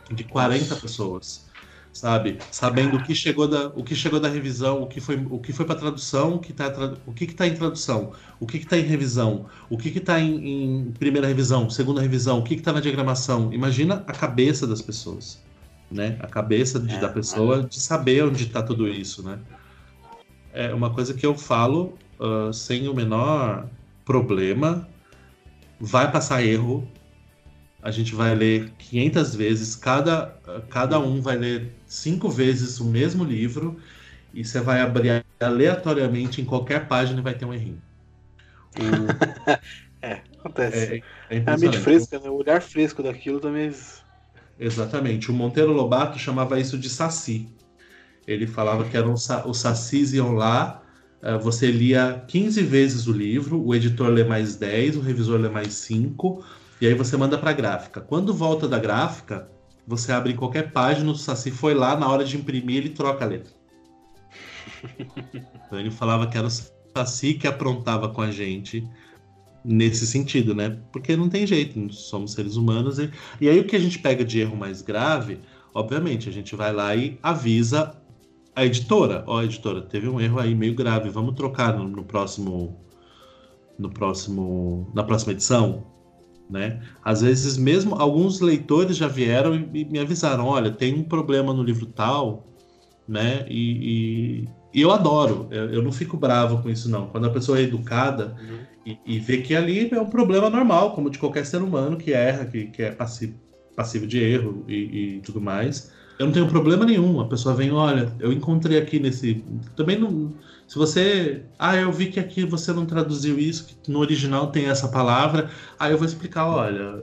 de 40 Nossa. pessoas sabe? Sabendo o que chegou da, o que chegou da revisão, o que foi, o que foi para tradução, o que está o que está em tradução, o que está em revisão, o que está em, em, primeira revisão, segunda revisão, o que está na diagramação. Imagina a cabeça das pessoas, né? A cabeça de, é, da pessoa de saber onde está tudo isso, né? É uma coisa que eu falo uh, sem o menor problema. Vai passar erro, a gente vai ler 500 vezes, cada, cada um vai ler cinco vezes o mesmo livro e você vai abrir aleatoriamente em qualquer página e vai ter um errinho. O... (laughs) é, acontece. É, é, é a mente fresca, né? O olhar fresco daquilo também. Exatamente. O Monteiro Lobato chamava isso de saci. Ele falava que eram os sacis iam lá, eh, você lia 15 vezes o livro, o editor lê mais 10, o revisor lê mais 5, e aí você manda para a gráfica. Quando volta da gráfica, você abre em qualquer página, o Saci foi lá, na hora de imprimir, ele troca a letra. (laughs) Então ele falava que era o Saci que aprontava com a gente nesse sentido, né? Porque não tem jeito, somos seres humanos. E, e aí o que a gente pega de erro mais grave, obviamente, a gente vai lá e avisa a editora. Ó, oh, editora, teve um erro aí meio grave, vamos trocar no, no próximo. No próximo. Na próxima edição né? Às vezes mesmo alguns leitores já vieram e, me avisaram, olha, tem um problema no livro tal, né? E, e, e eu adoro, eu, eu, não fico bravo com isso não. Quando a pessoa é educada uhum. e, vê que ali é um problema normal, como de qualquer ser humano que erra, que, que é passivo, passivo de erro e tudo mais, eu não tenho problema nenhum. A pessoa vem, olha, eu encontrei aqui nesse. Também não. Se você. Ah, eu vi que aqui você não traduziu isso, que no original tem essa palavra. Aí eu vou explicar, olha,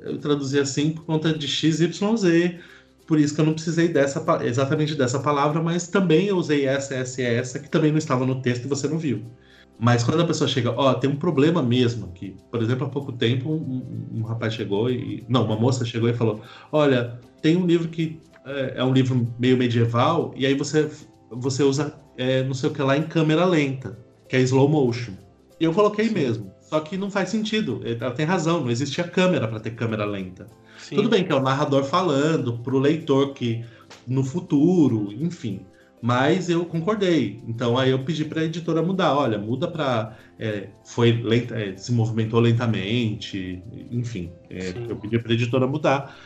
eu traduzi assim por conta de XYZ. Por isso que eu não precisei dessa, exatamente dessa palavra, mas também eu usei essa, essa e essa, que também não estava no texto e você não viu. Mas quando a pessoa chega, ó, oh, tem um problema mesmo aqui. Por exemplo, há pouco tempo, um, um, rapaz chegou e. Não, uma moça chegou e falou: Olha, tem um livro que é, é um livro meio medieval, e aí você, você usa é, não sei o que lá em câmera lenta, que é slow motion. E eu coloquei Sim. mesmo. Só que não faz sentido. Ela tem razão, não existia câmera para ter câmera lenta. Sim. Tudo bem que é o narrador falando para o leitor que no futuro, enfim. Mas eu concordei. Então aí eu pedi para a editora mudar. Olha, muda para é, foi lenta, é, se movimentou lentamente, enfim. É, eu pedi para a editora mudar.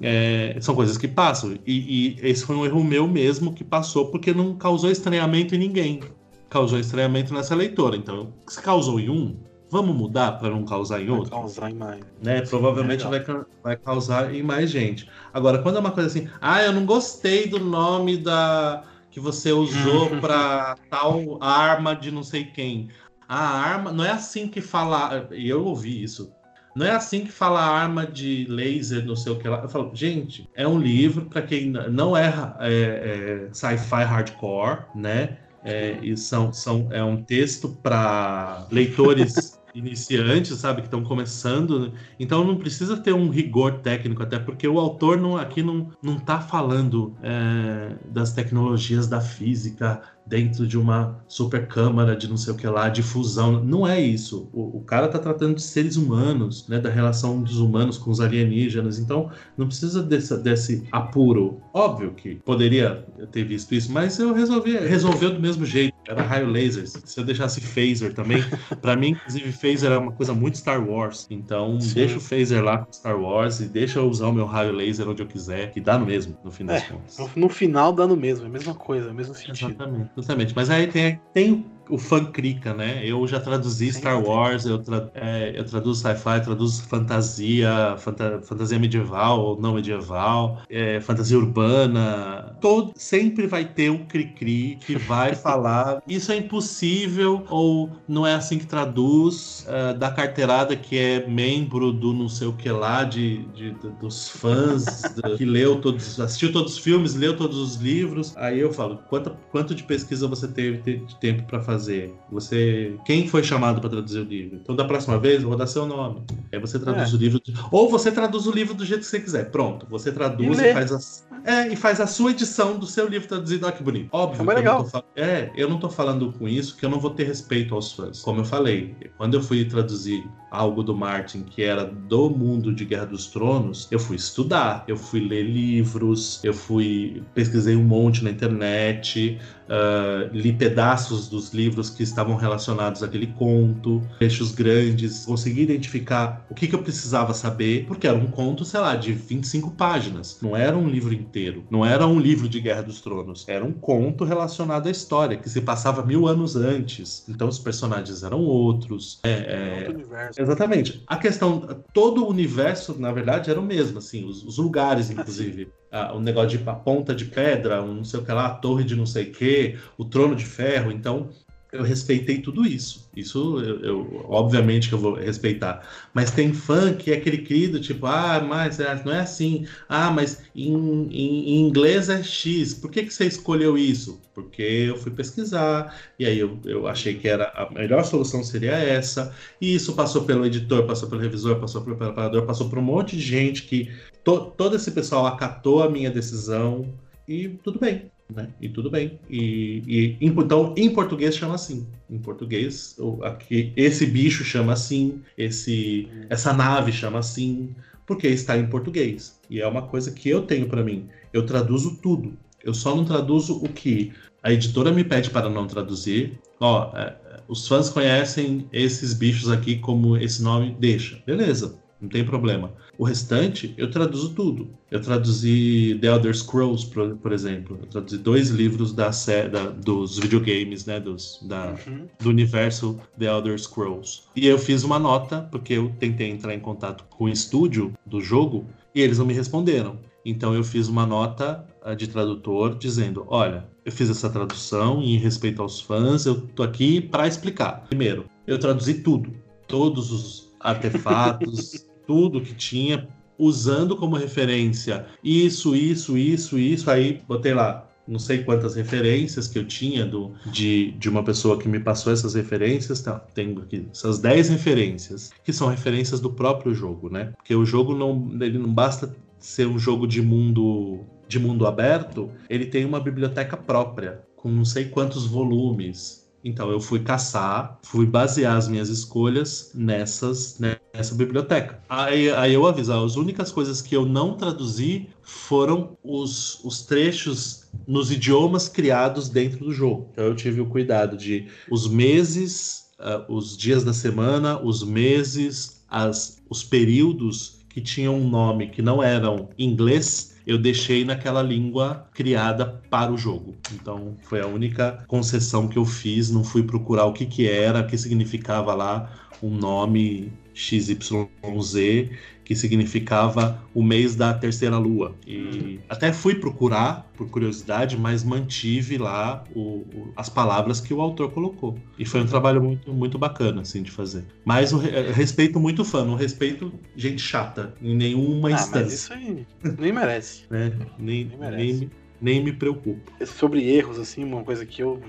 É, são coisas que passam. E, e, esse foi um erro meu mesmo que passou porque não causou estranhamento em ninguém. Causou estranhamento nessa leitora. Então, se causou em um, vamos mudar para não causar em outro? Vai causar em mais. Né? Provavelmente vai, vai causar em mais gente. Agora, quando é uma coisa assim, ah, eu não gostei do nome da que você usou (laughs) para tal arma de não sei quem. A arma, não é assim que fala. E eu ouvi isso. Não é assim que fala arma de laser, não sei o que lá. Eu falo, gente, é um livro para quem não é, é, é sci-fi hardcore, né? É, e são, são, é um texto para leitores (laughs) iniciantes, sabe, que estão começando. Né? Então não precisa ter um rigor técnico, até porque o autor não, aqui não, não tá falando é, das tecnologias da física, dentro de uma super câmara de não sei o que lá, de fusão. Não é isso. O, o cara está tratando de seres humanos, né, da relação dos humanos com os alienígenas. Então, não precisa desse, desse apuro. Óbvio que poderia ter visto isso, mas eu resolvi, resolveu do mesmo jeito. Era raio laser. Se eu deixasse phaser também, (laughs) para mim, inclusive, phaser é uma coisa muito Star Wars. Então, Sim. deixa o phaser lá com Star Wars e deixa eu usar o meu raio laser onde eu quiser, que dá no mesmo, no fim das é, contas. No final dá no mesmo, é a mesma coisa, é o mesmo sentido. Exatamente. Justamente. Mas aí tem, tem o fã crica, né? Eu já traduzi Star Wars, eu, tra é, eu traduzo sci-fi, traduzo fantasia, fanta fantasia medieval ou não medieval, é, fantasia urbana. Todo, sempre vai ter um cri-cri que vai (laughs) falar isso é impossível ou não é assim que traduz uh, da carteirada que é membro do não sei o que lá, de, de, de dos fãs, de, que leu todos, assistiu todos os filmes, leu todos os livros. Aí eu falo, quanto, quanto de pesquisa você teve de tempo para fazer? Fazer? Você, quem foi chamado para traduzir o livro? Então, da próxima vez, eu vou dar seu nome. Aí você traduz é. o livro, ou você traduz o livro do jeito que você quiser. Pronto, você traduz e, e faz a, é, e faz a sua edição do seu livro traduzido. Olha que bonito. Óbvio. É, legal. Eu é, eu não tô falando com isso que eu não vou ter respeito aos fãs. Como eu falei, quando eu fui traduzir algo do Martin que era do mundo de Guerra dos Tronos, eu fui estudar, eu fui ler livros, eu fui pesquisei um monte na internet, uh, li pedaços dos livros livros que estavam relacionados àquele conto, trechos grandes, consegui identificar o que, que eu precisava saber, porque era um conto, sei lá, de 25 páginas. Não era um livro inteiro, não era um livro de Guerra dos Tronos, era um conto relacionado à história, que se passava mil anos antes. Então os personagens eram outros. É, é... Universo. Exatamente. A questão, todo o universo, na verdade, era o mesmo, assim, os, os lugares, inclusive. (laughs) Ah, um negócio de a ponta de pedra, um não sei o que lá, a torre de não sei o que, o trono de ferro. Então, eu respeitei tudo isso. Isso, eu, eu, obviamente que eu vou respeitar. Mas tem fã que é aquele querido, tipo, ah, mas é, não é assim. Ah, mas em, em, em, inglês é X. Por que, que você escolheu isso? Porque eu fui pesquisar, e aí eu, eu achei que era a melhor solução seria essa. E isso passou pelo editor, passou pelo revisor, passou pelo preparador, passou por um monte de gente que to, todo esse pessoal acatou a minha decisão e tudo bem. Né? E tudo bem. E, e, então, em português chama assim. Em português, aqui, esse bicho chama assim, esse, essa nave chama assim, porque está em português. E é uma coisa que eu tenho para mim. Eu traduzo tudo. Eu só não traduzo o que a editora me pede para não traduzir. Ó, é, os fãs conhecem esses bichos aqui como esse nome, deixa. Beleza não tem problema. O restante, eu traduzo tudo. Eu traduzi The Elder Scrolls, por, por exemplo. Eu traduzi dois livros da, da dos videogames, né? Dos, da, uhum. Do universo The Elder Scrolls. E eu fiz uma nota, porque eu tentei entrar em contato com o estúdio do jogo e eles não me responderam. Então eu fiz uma nota eh, de tradutor dizendo: olha, eu fiz essa tradução em respeito aos fãs, eu tô aqui para explicar. Primeiro, eu traduzi tudo, todos os artefatos, (laughs) tudo que tinha, usando como referência isso, isso, isso, isso. Aí botei lá não sei quantas referências que eu tinha do, de, de uma pessoa que me passou essas referências. Tá, tenho aqui essas 10 referências, que são referências do próprio jogo, né? Porque o jogo não, ele não basta ser um jogo de mundo de mundo aberto, ele tem uma biblioteca própria, com não sei quantos volumes, então eu fui caçar, fui basear as minhas escolhas nessas nessa biblioteca. Aí, aí eu aviso, as únicas coisas que eu não traduzi foram os, os trechos nos idiomas criados dentro do jogo. Então eu tive o cuidado de os meses, uh, os dias da semana, os meses, as, os períodos que tinham um nome que não eram inglês eu deixei naquela língua criada para o jogo. Então foi a única concessão que eu fiz, não fui procurar o que, que era, o que significava lá um nome XYZ que significava o mês da terceira lua. E até fui procurar, por curiosidade, mas mantive lá o, o, as palavras que o autor colocou. E foi um trabalho muito, muito bacana, assim, de fazer. Mas eu, eu respeito muito fã, não respeito gente chata em nenhuma ah, instância. Mas isso aí nem merece. (laughs) É, nem, nem, merece. nem, nem me preocupo. Sobre erros, assim, uma coisa que eu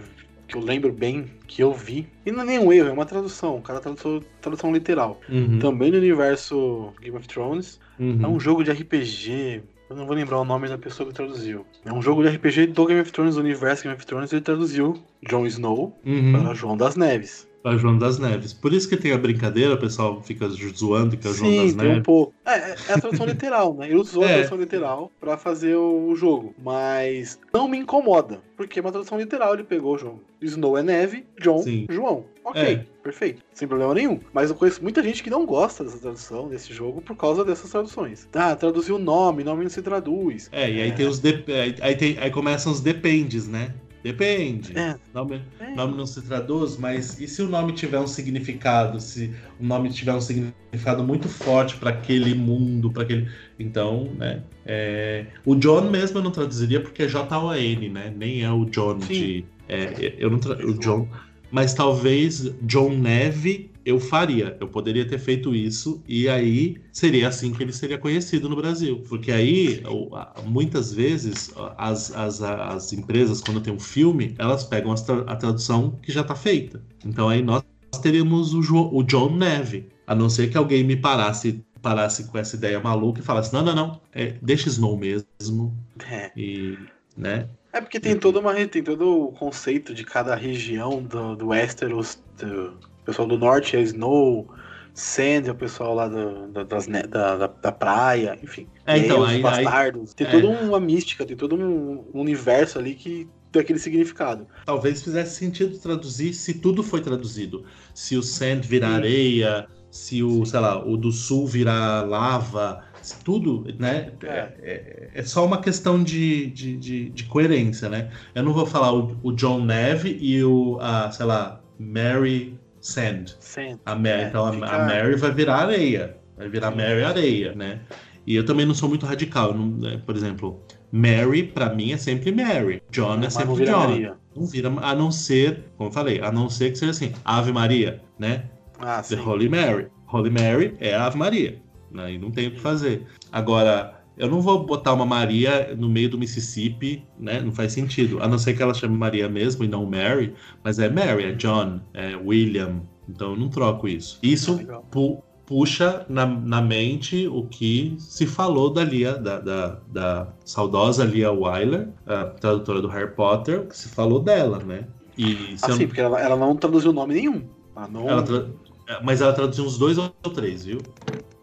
que eu lembro bem, que eu vi. E não é nenhum erro, é uma tradução. O cara tradução, tradução literal. Uhum. Também no universo Game of Thrones. Uhum. É um jogo de RPG. Eu não vou lembrar o nome da pessoa que traduziu. É um jogo de RPG do Game of Thrones, do universo Game of Thrones. Ele traduziu Jon Snow uhum. para João das Neves para João das Neves. Por isso que tem a brincadeira, o pessoal fica zoando que é o João das Neves. um pouco. É, é, é a tradução (laughs) literal, né? Ele usou é. a tradução literal para fazer o jogo. Mas não me incomoda, porque é uma tradução literal. Ele pegou o jogo. Snow é neve, John, Sim. João. Ok, é. perfeito. Sem problema nenhum. Mas eu conheço muita gente que não gosta dessa tradução, desse jogo, por causa dessas traduções. Ah, traduziu o nome, nome não se traduz. É, e aí tem os. De... Aí, tem... aí começam os dependes, né? Depende. É. Nome, é. nome não se traduz, mas e se o nome tiver um significado? Se o nome tiver um significado muito forte para aquele mundo, para aquele. Então, né? É... O John mesmo eu não traduziria porque é J-O-N, né? Nem é o John Sim. de. É, eu não tra... O John. Mas talvez John Neve eu faria. Eu poderia ter feito isso e aí seria assim que ele seria conhecido no Brasil. Porque aí, muitas vezes, as, as, as empresas, quando tem um filme, elas pegam a tradução que já está feita. Então aí nós teríamos o, jo, o John Neve. A não ser que alguém me parasse parasse com essa ideia maluca e falasse, não, não, não, é, deixa Snow mesmo. É. E, né? É porque tem todo, uma, tem todo o conceito de cada região do, do Westeros, do, o pessoal do norte é Snow, Sand é o pessoal lá do, da, das, da, da, da, praia, enfim. É, então, aí, bastardos. Aí, tem é. toda uma mística, tem todo um universo ali que ter aquele significado. Talvez fizesse sentido traduzir se tudo foi traduzido. Se o sand virar areia, se o, sei lá, o do sul virar lava, tudo, né? É, é, é só uma questão de, de, de, de, coerência, né? Eu não vou falar o, o John Neve e o, a, sei lá, Mary Sand. Sand. A Mary, é, então a, fica... a, Mary vai virar areia. Vai virar Sim. Mary areia, né? E eu também não sou muito radical. Não, né? Por exemplo, Mary, para mim, é sempre Mary. John é sempre não John. Maria. Não vira, a não ser, como eu falei, a não ser que seja assim, Ave Maria, né? Ah, The Holy Mary. Holy Mary é a Ave Maria. Né? E não tem o que fazer. Agora, eu não vou botar uma Maria no meio do Mississippi, né? Não faz sentido. A não ser que ela chame Maria mesmo e não Mary, mas é Mary, é John, é William. Então eu não troco isso. Isso pu puxa na, na mente o que se falou da Lia, da, da, da saudosa Lia Wyler, a tradutora do Harry Potter, que se falou dela, né? E, ah, sim, porque ela, ela não traduziu nome nenhum. Ela não... Ela tra... Mas ela traduziu uns dois ou três, viu?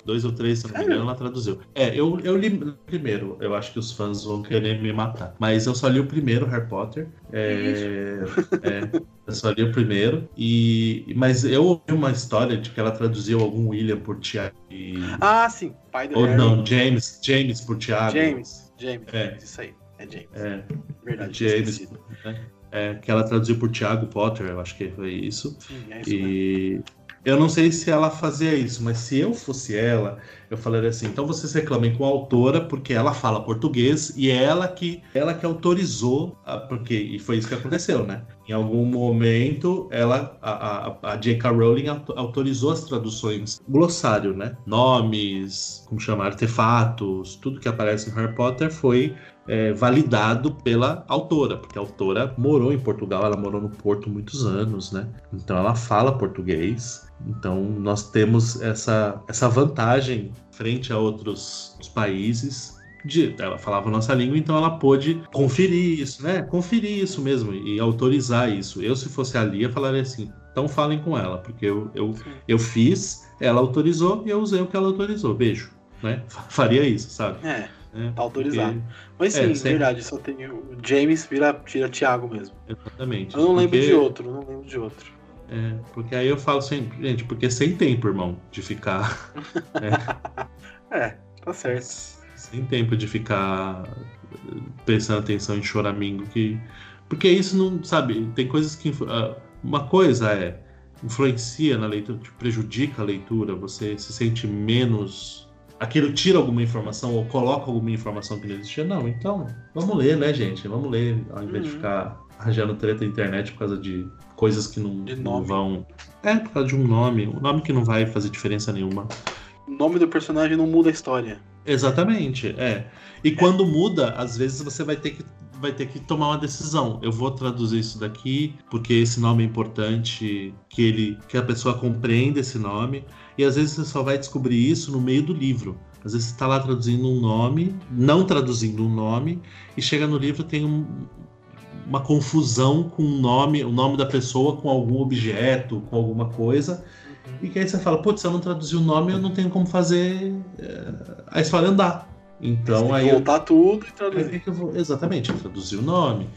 Dois ou três, se não me engano, ela traduziu. É, eu, eu li primeiro, eu acho que os fãs vão querer me matar. Mas eu só li o primeiro Harry Potter. É, é, eu só li o primeiro. E, mas eu ouvi uma história de que ela traduziu algum William por Tiago. E... Ah, sim. Pai do Ou Harry. não, James, James por Tiago. James, James. É. Isso aí. É James. É. Verdade. James. Né? É, que ela traduziu por Tiago Potter, eu acho que foi isso. Sim, é isso e, mesmo. Eu não sei se ela fazia isso, mas se eu fosse ela, eu falaria assim: então vocês reclamem com a autora porque ela fala português e é ela que ela que autorizou, a, porque e foi isso que aconteceu, né? Em algum momento, ela a, a, a J.K. Rowling autorizou as traduções, glossário, né? Nomes, como chamar artefatos, tudo que aparece em Harry Potter foi é, validado pela autora, porque a autora morou em Portugal, ela morou no Porto muitos anos, né? Então ela fala português. Então nós temos essa, essa vantagem frente a outros países. De, ela falava a nossa língua, então ela pôde conferir isso, né? Conferir isso mesmo e autorizar isso. Eu, se fosse a Lia, falaria assim: então falem com ela, porque eu, eu, eu fiz, ela autorizou e eu usei o que ela autorizou. Beijo. Né? Faria isso, sabe? É. É, tá autorizado. Porque... Mas sim, é, sempre... verdade, só tem o James vira, tira Thiago mesmo. Exatamente. Eu não porque... lembro de outro, não lembro de outro. É, porque aí eu falo sempre, gente, porque sem tempo, irmão, de ficar. (laughs) é. é, tá certo. Sem tempo de ficar prestando atenção em choramingo que. Porque isso não, sabe, tem coisas que. Ah, uma coisa é influencia na leitura, te prejudica a leitura, você se sente menos aquilo tira alguma informação ou coloca alguma informação que não existia. Não, então vamos ler, né, gente? Vamos ler, ao invés uhum. de ficar arranjando treta na internet por causa de coisas que não, não, vão. É, por causa de um nome, um nome que não vai fazer diferença nenhuma. O nome do personagem não muda a história. Exatamente, é. E é. quando muda, às vezes você vai ter que vai ter que tomar uma decisão. Eu vou traduzir isso daqui porque esse nome é importante, que ele que a pessoa compreenda esse nome. E às vezes você só vai descobrir isso no meio do livro. Às vezes você está lá traduzindo um nome, não traduzindo um nome, e chega no livro tem um, uma confusão com o nome, o nome da pessoa com algum objeto, com alguma coisa. E que aí você fala, putz, se eu não traduzir o nome, eu não tenho como fazer é, a história andar. Então aí. Voltar eu, tudo e traduzir. Eu vou, exatamente, traduzir o nome.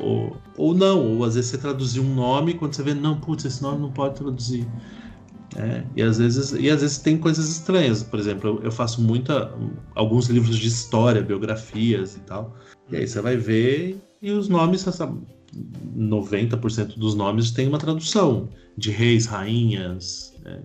Ou, ou não, ou às vezes você traduzir um nome quando você vê, não, putz, esse nome não pode traduzir. É, e, às vezes, e às vezes tem coisas estranhas. Por exemplo, eu, eu faço muita, alguns livros de história, biografias e tal. E aí você vai ver e os nomes, essa, 90% dos nomes tem uma tradução de reis, rainhas, é,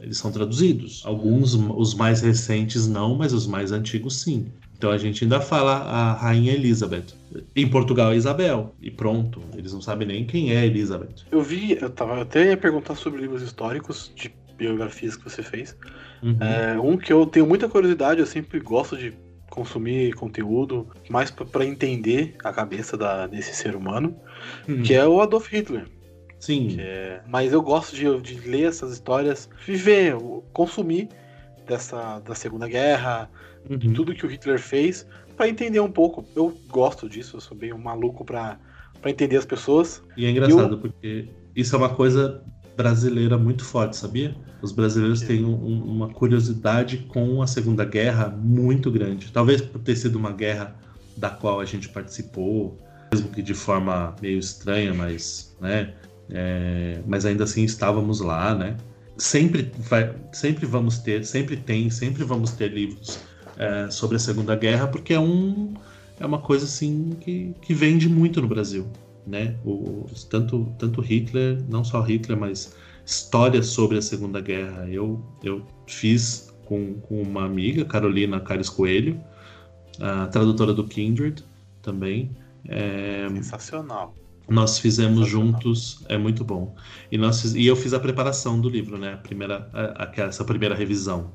eles são traduzidos. Alguns, os mais recentes não, mas os mais antigos sim. Então a gente ainda fala a rainha Elizabeth. Em Portugal é Isabel. E pronto. Eles não sabem nem quem é Elizabeth. Eu vi, eu, tava, eu até ia perguntar sobre livros históricos de biografias que você fez. Uhum. É, um que eu tenho muita curiosidade, eu sempre gosto de consumir conteúdo mais para entender a cabeça da, desse ser humano, uhum. que é o Adolf Hitler. Sim. É, mas eu gosto de, de ler essas histórias, viver, consumir dessa da Segunda Guerra, uhum. de tudo que o Hitler fez, para entender um pouco. Eu gosto disso, eu sou bem um maluco para entender as pessoas. E é engraçado, eu... porque isso é uma coisa brasileira muito forte, sabia? Os brasileiros têm um, uma curiosidade com a Segunda Guerra muito grande. Talvez por ter sido uma guerra da qual a gente participou. que de forma meio estranha, mas, né, é, mas ainda assim estávamos lá, né? Sempre, vai, sempre vamos ter, sempre tem, sempre vamos ter livros é, sobre a Segunda Guerra, porque é, um, é uma coisa assim que, que vende muito no Brasil, né? O, tanto, tanto Hitler, não só Hitler, mas histórias sobre a Segunda Guerra. Eu, eu fiz com, com uma amiga, Carolina Cares Coelho, a tradutora do Kindred também. É, Sensacional. Nós fizemos juntos, é muito bom. E, nós e eu fiz a preparação do livro, né? A primeira, a, a, essa primeira revisão.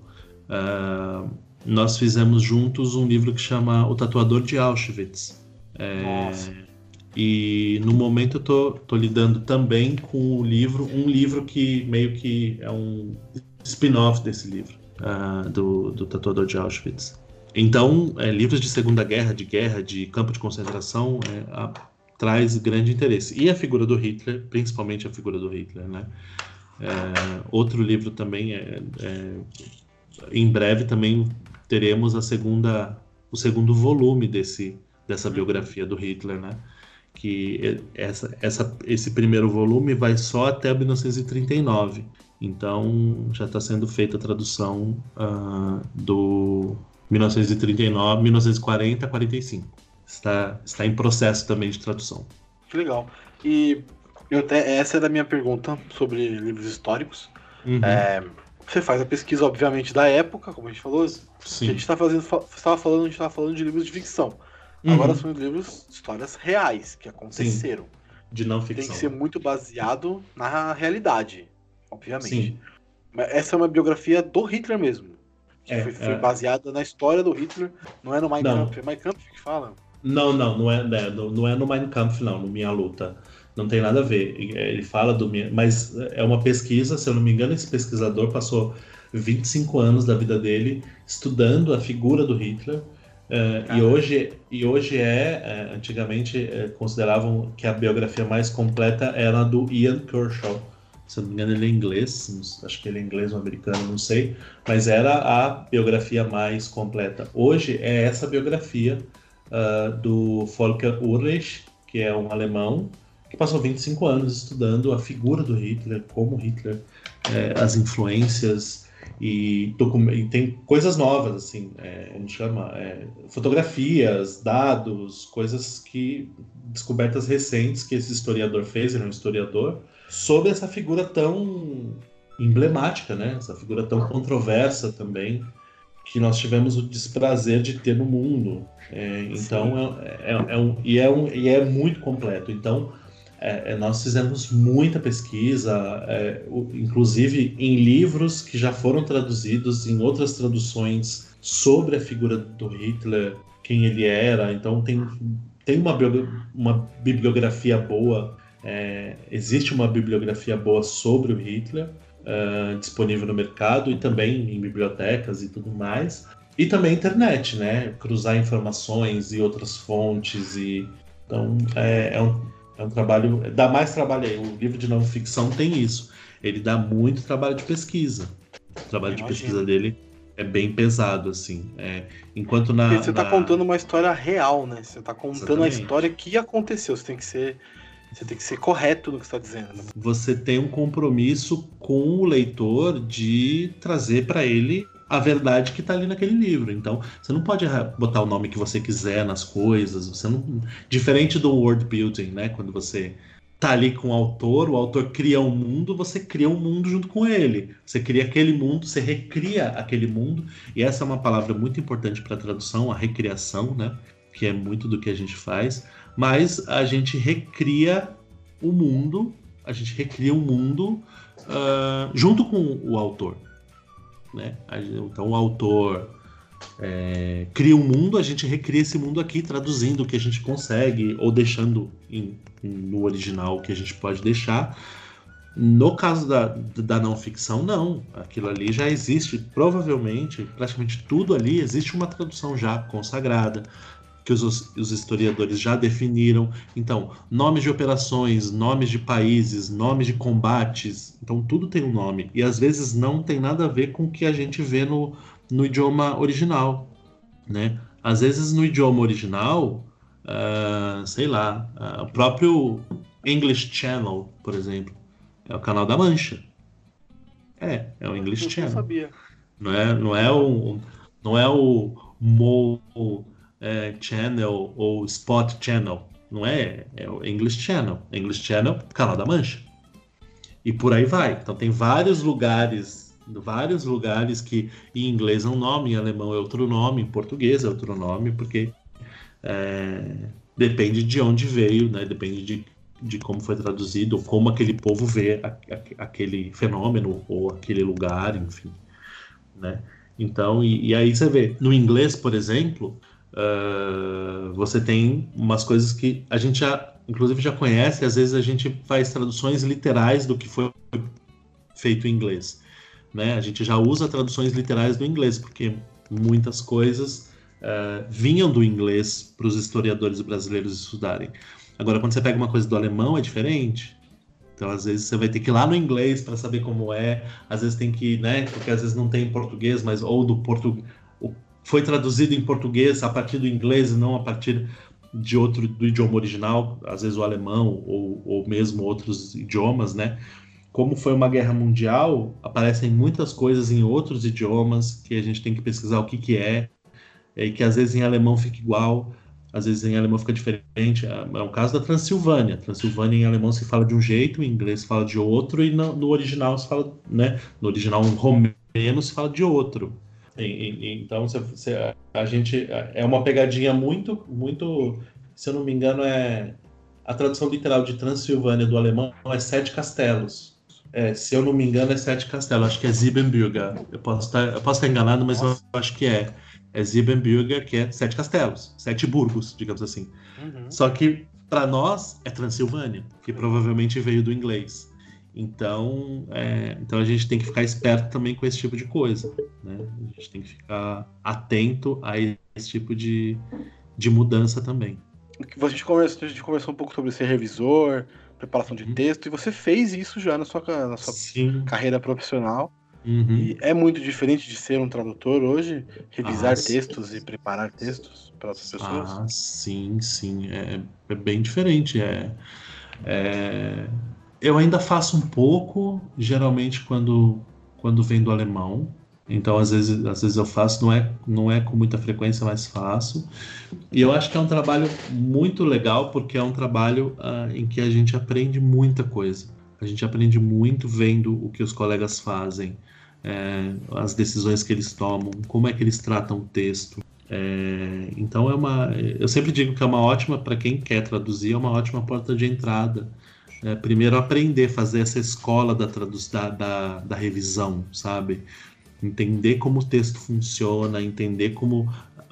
Uh, nós fizemos juntos um livro que chama O Tatuador de Auschwitz. É, Nossa. E no momento eu tô, tô lidando também com o livro, um livro que meio que é um spin-off desse livro, uh, do, do Tatuador de Auschwitz. Então, é, livros de Segunda Guerra, de guerra, de campo de concentração, é, a, traz grande interesse. E a figura do Hitler, principalmente a figura do Hitler, né? É, outro livro também é, é, em breve também teremos a segunda, o segundo volume desse, dessa biografia do Hitler, né? Que essa, essa, esse primeiro volume vai só até 1939. Então já está sendo feita a tradução uh, do 1939, 1940 a 45. Está, está em processo também de tradução. Que legal. E eu essa era a minha pergunta sobre livros históricos. Uhum. É, você faz a pesquisa, obviamente, da época, como a gente falou. Sim. A gente está fazendo, estava falando, a gente estava falando de livros de ficção. Uhum. Agora são livros, histórias reais que aconteceram. Sim. De não ficção. Tem que ser muito baseado na realidade, obviamente. Sim. Mas essa é uma biografia do Hitler mesmo. Que é, foi, foi é. baseada na história do Hitler, não é no Mein Kampf. É Mein Kampf que fala? Não, não, não é, né, não, não é no Mein Kampf, não, no Minha Luta. Não tem nada a ver. Ele fala do. Mas é uma pesquisa, se eu não me engano, esse pesquisador passou 25 anos da vida dele estudando a figura do Hitler. Uh, e, hoje, e hoje é, uh, antigamente uh, consideravam que a biografia mais completa era a do Ian Kershaw. Se eu não me engano, ele é inglês, acho que ele é inglês ou americano, não sei, mas era a biografia mais completa. Hoje é essa biografia do Volker Ulrich, que é um alemão, que passou 25 anos estudando a figura do Hitler, como Hitler, é, as influências e, e, tem coisas novas, assim, é, a gente chama é, fotografias, dados, coisas que descobertas recentes que esse historiador fez, ele é um historiador, sobre essa figura tão emblemática, né? Essa figura tão controversa também que nós tivemos o desprazer de ter no mundo. É, então é, é, é, um, e é um e é muito completo. Então é, é, nós fizemos muita pesquisa, é, inclusive em livros que já foram traduzidos em outras traduções sobre a figura do Hitler, quem ele era. Então tem, tem uma, uma bibliografia boa, é, existe uma bibliografia boa sobre o Hitler. Uh, disponível no mercado e também em bibliotecas e tudo mais. E também internet, né? Cruzar informações e outras fontes. e Então, é, é um, é um trabalho, dá mais trabalho aí. O livro de não ficção tem isso. Ele dá muito trabalho de pesquisa. O trabalho de pesquisa dele é bem pesado, assim. É, enquanto na. você está na... contando uma história real, né? Você está contando Exatamente. a história que aconteceu. Você tem que ser. Você tem que ser correto no que está dizendo. Né? Você tem um compromisso com o leitor de trazer para ele a verdade que está ali naquele livro. Então, você não pode botar o nome que você quiser nas coisas. Você não, diferente do world building, né? Quando você tá ali com o autor, o autor cria um mundo, você cria um mundo junto com ele. Você cria aquele mundo, você recria aquele mundo. E essa é uma palavra muito importante para a tradução, a recriação, né? Que é muito do que a gente faz. Mas a gente recria o mundo, a gente recria o mundo uh, junto com o autor. Né? Então o autor é, cria um mundo, a gente recria esse mundo aqui, traduzindo o que a gente consegue, ou deixando em, no original o que a gente pode deixar. No caso da, da não ficção, não. Aquilo ali já existe, provavelmente, praticamente tudo ali existe uma tradução já consagrada que os, os historiadores já definiram. Então, nomes de operações, nomes de países, nomes de combates. Então, tudo tem um nome. E às vezes não tem nada a ver com o que a gente vê no, no idioma original. Né? Às vezes, no idioma original, uh, sei lá, uh, o próprio English Channel, por exemplo, é o canal da Mancha. É, é o English Channel. Não é, não é o, não é o Mo é, Channel ou Spot Channel. Não é, é o English Channel. English Channel, canal da Mancha. E por aí vai. Então tem vários lugares, vários lugares que em inglês é um nome, em alemão é outro nome, em português é outro nome, porque é, depende de onde veio, né? Depende de, de como foi traduzido, ou como aquele povo vê a, a, aquele fenômeno ou aquele lugar, enfim, né? Então, e, e aí você vê, no inglês, por exemplo, uh, você tem umas coisas que a gente já, inclusive, já conhece, às vezes a gente faz traduções literais do que foi feito em inglês. Né? A gente já usa traduções literais do inglês, porque muitas coisas uh, vinham do inglês para os historiadores brasileiros estudarem. Agora, quando você pega uma coisa do alemão, é diferente. Então, às vezes, você vai ter que ir lá no inglês para saber como é. Às vezes tem que, né? Porque às vezes não tem em português, mas ou do português. Foi traduzido em português a partir do inglês e não a partir de outro do idioma original, às vezes o alemão ou, ou mesmo outros idiomas, né? Como foi uma guerra mundial, aparecem muitas coisas em outros idiomas que a gente tem que pesquisar o que, que é, e que às vezes em alemão fica igual, às vezes em alemão fica diferente. É, é o caso da Transilvânia. Transilvânia em alemão se fala de um jeito, em inglês se fala de outro, e no, no original se fala, né? No original romeno se fala de outro. E, e, então a gente é uma pegadinha muito, muito, se eu não me engano, é a tradução literal de Transilvânia do alemão é sete castelos. É, se eu não me engano, é sete castelos. Acho que é Siebenbürger. Eu posso estar, eu posso estar enganado, mas eu acho que é é Siebenbürger, que é sete castelos, sete burgos, digamos assim. Uhum. Só que para nós é Transilvânia, que provavelmente veio do inglês. Então, é, então a gente tem que ficar esperto também com esse tipo de coisa. Né? A gente tem que ficar atento a esse tipo de, de mudança também. A gente, conversou, a gente conversou um pouco sobre ser revisor, preparação de uhum. texto, e você fez isso já na sua, na sua carreira profissional. Uhum. E é muito diferente de ser um tradutor hoje, revisar ah, textos e preparar textos para outras pessoas? Ah, sim, sim. É, é bem diferente. É, é, Eu ainda faço um pouco, geralmente quando, quando vem do alemão. Então, às vezes, às vezes eu faço, não é, não é com muita frequência, mas faço. E eu acho que é um trabalho muito legal, porque é um trabalho uh, em que a gente aprende muita coisa. A gente aprende muito vendo o que os colegas fazem, é, as decisões que eles tomam, como é que eles tratam o texto. É, então é uma, eu sempre digo que é uma ótima para quem quer traduzir, é uma ótima porta de entrada. É, primeiro aprender, fazer essa escola da, da, da, da revisão, sabe? Entender como o texto funciona, entender como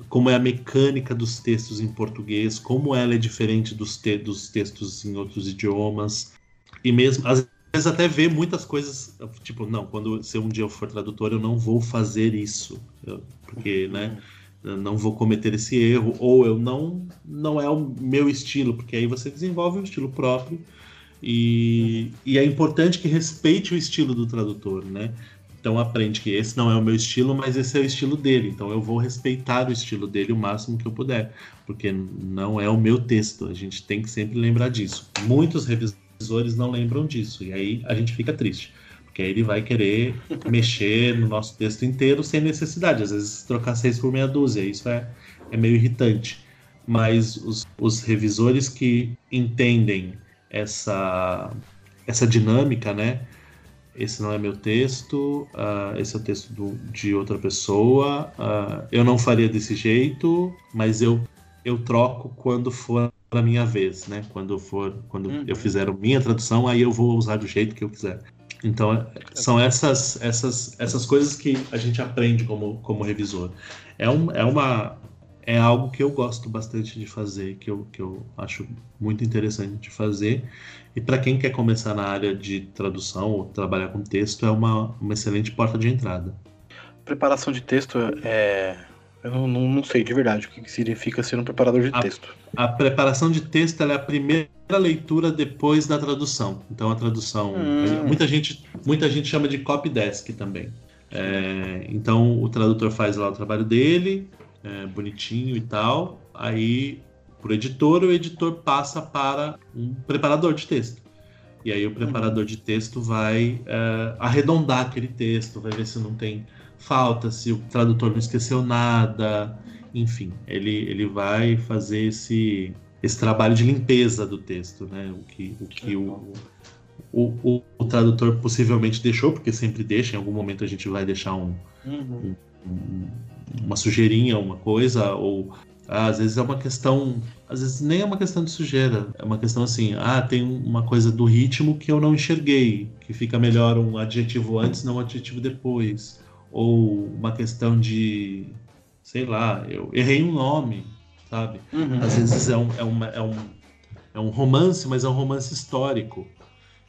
como é a mecânica dos textos em português, como ela é diferente dos, te dos textos em outros idiomas. E mesmo, às vezes até ver muitas coisas, tipo, não, quando se um dia eu for tradutor, eu não vou fazer isso, porque, né, não vou cometer esse erro, ou eu não, não é o meu estilo, porque aí você desenvolve um estilo próprio, e, e é importante que respeite o estilo do tradutor, né? Então aprende que esse não é o meu estilo, mas esse é o estilo dele. Então eu vou respeitar o estilo dele o máximo que eu puder, porque não é o meu texto. A gente tem que sempre lembrar disso. Muitos revisores não lembram disso. E aí a gente fica triste. Porque aí ele vai querer (laughs) mexer no nosso texto inteiro sem necessidade. Às vezes trocar seis por meia dúzia. Isso é, é meio irritante. Mas os, os revisores que entendem essa, essa dinâmica, né? Esse não é meu texto, uh, esse é o texto do, de outra pessoa. Uh, eu não faria desse jeito, mas eu, eu troco quando for a minha vez, né? Quando for, quando uhum. eu fizer a minha tradução, aí eu vou usar do jeito que eu quiser. Então são essas essas essas coisas que a gente aprende como como revisor. É, um, é uma é algo que eu gosto bastante de fazer, que eu, que eu acho muito interessante de fazer. E para quem quer começar na área de tradução ou trabalhar com texto, é uma, uma excelente porta de entrada. Preparação de texto é eu não, não, não, sei de verdade o que significa ser um preparador de a, texto. A preparação de texto é a primeira leitura depois da tradução. Então a tradução. Hum. Muita, gente, muita gente chama de copy desk também. É, então o tradutor faz lá o trabalho dele, é, bonitinho e tal. Aí o editor, o editor passa para um preparador de texto. E aí o preparador de texto vai uh, arredondar aquele texto, vai ver se não tem falta, se o tradutor não esqueceu nada, enfim, ele, ele vai fazer esse, esse trabalho de limpeza do texto, né? O que o, que o, o, o, o tradutor possivelmente deixou, porque sempre deixa, em algum momento a gente vai deixar um, uhum. um, uma sujeirinha, uma coisa, ou ah, às vezes é uma questão, às vezes nem é uma questão de sujeira, é uma questão assim, ah, tem uma coisa do ritmo que eu não enxerguei, que fica melhor um adjetivo antes, não um adjetivo depois, ou uma questão de, sei lá, eu errei um nome, sabe? Uhum. Às vezes é um, é, uma, é, um, é um romance, mas é um romance histórico.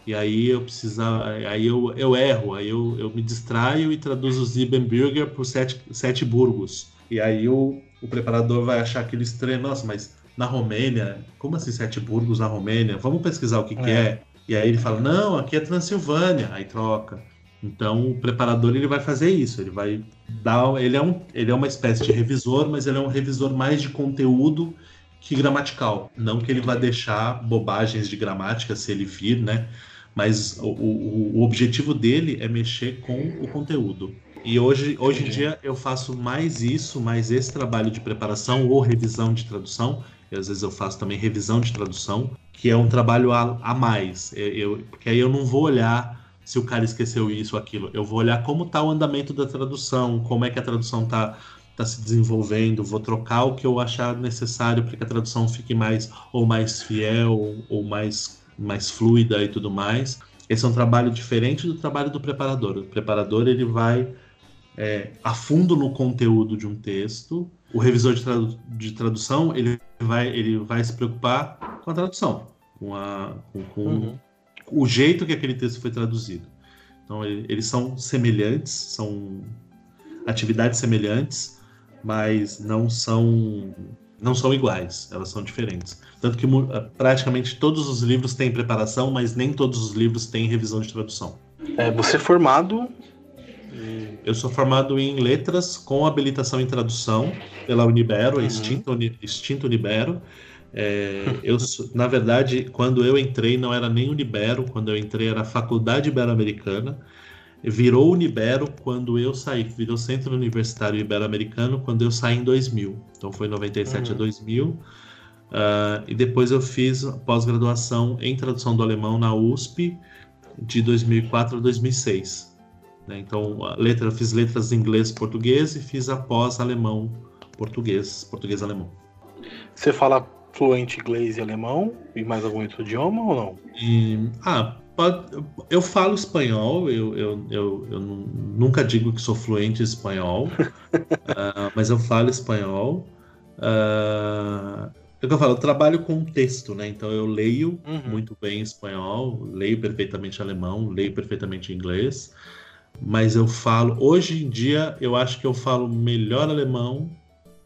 E aí eu precisar, aí eu, eu erro, aí eu, eu me distraio e traduzo Siebenbürger por sete, sete burgos. E aí o, o preparador vai achar aquilo estranho, nossa, mas na Romênia, como assim sete burgos na Romênia? Vamos pesquisar o que é. que é. E aí ele fala, não, aqui é Transilvânia, aí troca. Então o preparador ele vai fazer isso, ele vai dar, ele é, um, ele é uma espécie de revisor, mas ele é um revisor mais de conteúdo que gramatical. Não que ele vá deixar bobagens de gramática se ele vir, né? Mas o, o, o objetivo dele é mexer com o conteúdo. E hoje, hoje em dia eu faço mais isso, mais esse trabalho de preparação ou revisão de tradução. E às vezes eu faço também revisão de tradução, que é um trabalho a, a mais. Eu, porque aí eu não vou olhar se o cara esqueceu isso ou aquilo. Eu vou olhar como está o andamento da tradução, como é que a tradução está tá se desenvolvendo, vou trocar o que eu achar necessário para que a tradução fique mais ou mais fiel ou mais, mais fluida e tudo mais. Esse é um trabalho diferente do trabalho do preparador. O preparador ele vai é, a fundo no conteúdo de um texto. O revisor de, tradu de, tradução ele vai, ele vai se preocupar com a tradução, com, a, com, com uhum o jeito que aquele texto foi traduzido. Então, eles são semelhantes, são atividades semelhantes, mas não são não são iguais, elas são diferentes. Tanto que eh, praticamente todos os livros têm preparação, mas nem todos os livros têm revisão de tradução. É, você é formado? Eu sou formado em letras com habilitação em tradução pela Unibero, uhum. extinta, extinta Unibero. É, eu, (laughs) na verdade, quando eu entrei, não era nem Unibero, quando eu entrei era a Faculdade Ibero-Americana. Virou Unibero quando eu saí, virou Centro Universitário Ibero-Americano quando eu saí em 2000. Então foi 97 uhum. a 2000. Uh, e depois eu fiz pós-graduação em tradução do alemão na USP de 2004 a 2006. Né? Então, letra, eu fiz letras em inglês português e fiz a pós-alemão português, português-alemão. Você fala fluente inglês e alemão? E mais algum outro idioma ou não? E, ah, eu falo espanhol, eu, eu, eu, eu nunca digo que sou fluente em espanhol, uh, (laughs) mas eu falo espanhol. Uh, é o que eu falo, eu trabalho com texto, né? Então eu leio uhum. muito bem espanhol, leio perfeitamente alemão, leio perfeitamente inglês, mas eu falo, hoje em dia, eu acho que eu falo melhor alemão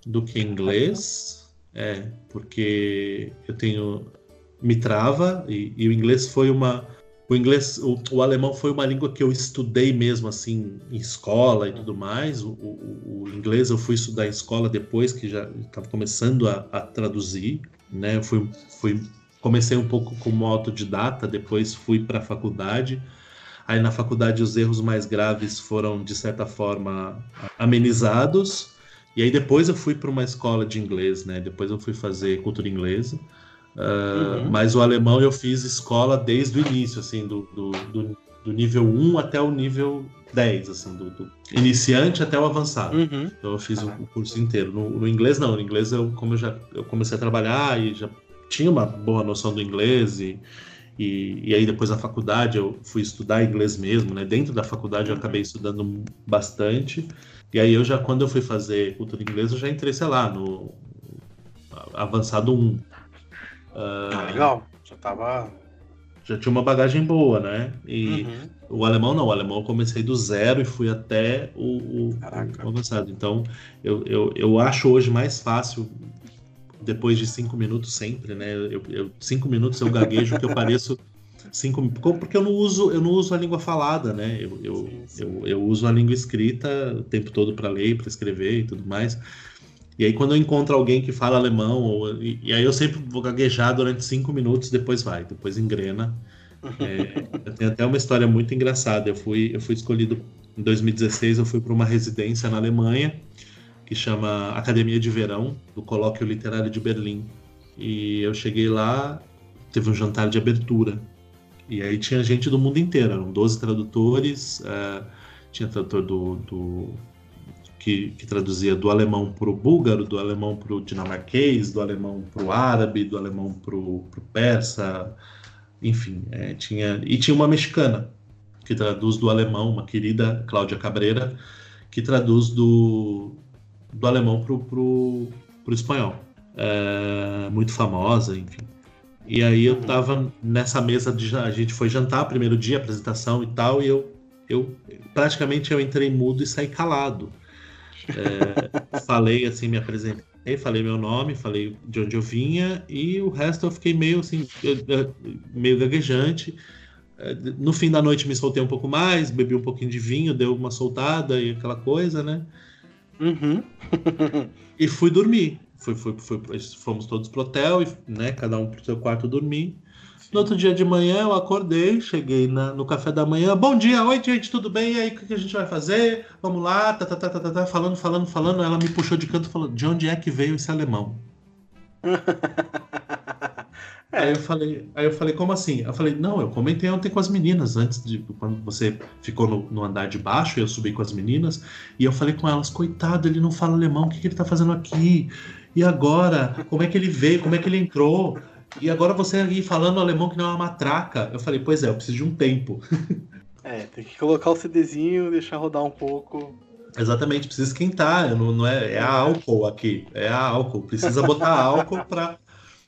do que inglês. É, porque eu tenho. Me trava, e, e o inglês foi uma. O inglês, o, o, alemão foi uma língua que eu estudei mesmo assim em escola e tudo mais. O, o, o inglês eu fui estudar em escola depois que já estava começando a, a, traduzir, né? Eu fui, fui comecei um pouco como autodidata, depois fui para a faculdade. Aí na faculdade os erros mais graves foram de certa forma amenizados e aí depois eu fui para uma escola de inglês, né? Depois eu fui fazer cultura inglesa. Uh, uhum. Mas o alemão eu fiz escola desde o início, assim, do, do, do, do nível 1 até o nível 10, assim, do, do iniciante até o avançado. Uhum. Então eu fiz o, o, curso inteiro. No, no, inglês não, no inglês eu, como eu já eu comecei a trabalhar e já tinha uma boa noção do inglês e, e, e, aí depois na faculdade eu fui estudar inglês mesmo, né? Dentro da faculdade eu acabei estudando bastante. E aí eu já, quando eu fui fazer cultura inglesa, eu já entrei, sei lá, no avançado 1. Uh, ah, legal. Já tava. Já tinha uma bagagem boa, né? E uhum. o alemão não, o alemão eu comecei do zero e fui até o, o, o avançado. Então, eu, eu, eu acho hoje mais fácil, depois de cinco minutos sempre, né? Eu, eu cinco minutos eu gaguejo que eu pareço (laughs) cinco porque eu não uso eu não uso a língua falada né eu, eu, eu, eu uso a língua escrita o tempo todo para ler para escrever e tudo mais E aí, quando eu encontro alguém que fala alemão, ou, e, e, aí eu sempre vou gaguejar durante cinco minutos, depois vai, depois engrena. É, (laughs) eu tenho até uma história muito engraçada. Eu fui, eu fui escolhido em 2016, eu fui para uma residência na Alemanha que chama Academia de Verão do Colóquio Literário de Berlim. E eu cheguei lá, teve um jantar de abertura. E aí tinha gente do mundo inteiro, eram 12 tradutores, uh, tinha tradutor do, do que, que, traduzia do alemão para o búlgaro, do alemão para o dinamarquês, do alemão para o árabe, do alemão para o persa, enfim, é, tinha e tinha uma mexicana que traduz do alemão, uma querida Cláudia Cabreira, que traduz do, do alemão para o espanhol. É, muito famosa, enfim. E aí eu tava nessa mesa de a gente foi jantar primeiro dia apresentação e tal e eu eu praticamente eu entrei mudo e saí calado. É, falei assim, me apresentei, falei meu nome, falei de onde eu vinha e o resto eu fiquei meio assim, meio gaguejante. É, no fim da noite me soltei um pouco mais, bebi um pouquinho de vinho, deu uma soltada e aquela coisa, né? Uhum. e fui dormir. Fui, fui, fui, fomos todos pro hotel, né? Cada um pro seu quarto dormir. No outro dia de manhã eu acordei, cheguei na, no café da manhã. Bom dia, oi gente, tudo bem? E aí, o que a gente vai fazer? Vamos lá, tá, tá, tá, tá, tá, tá, falando, falando, falando. Ela me puxou de canto e falou: de onde é que veio esse alemão? (laughs) Aí eu falei, aí eu falei, como assim? Eu falei, não, eu comentei ontem com as meninas, antes de quando você ficou no, no andar de baixo, eu subi com as meninas, e eu falei com elas, coitado, ele não fala alemão, o que, que ele tá fazendo aqui? E agora? Como é que ele veio? Como é que ele entrou? E agora você aí falando alemão que não é uma matraca. Eu falei, pois é, eu preciso de um tempo. (laughs) É, tem que colocar o CDzinho, deixar rodar um pouco. Exatamente, precisa esquentar, não, não é, é a álcool aqui, é a álcool. Precisa botar (laughs) álcool para,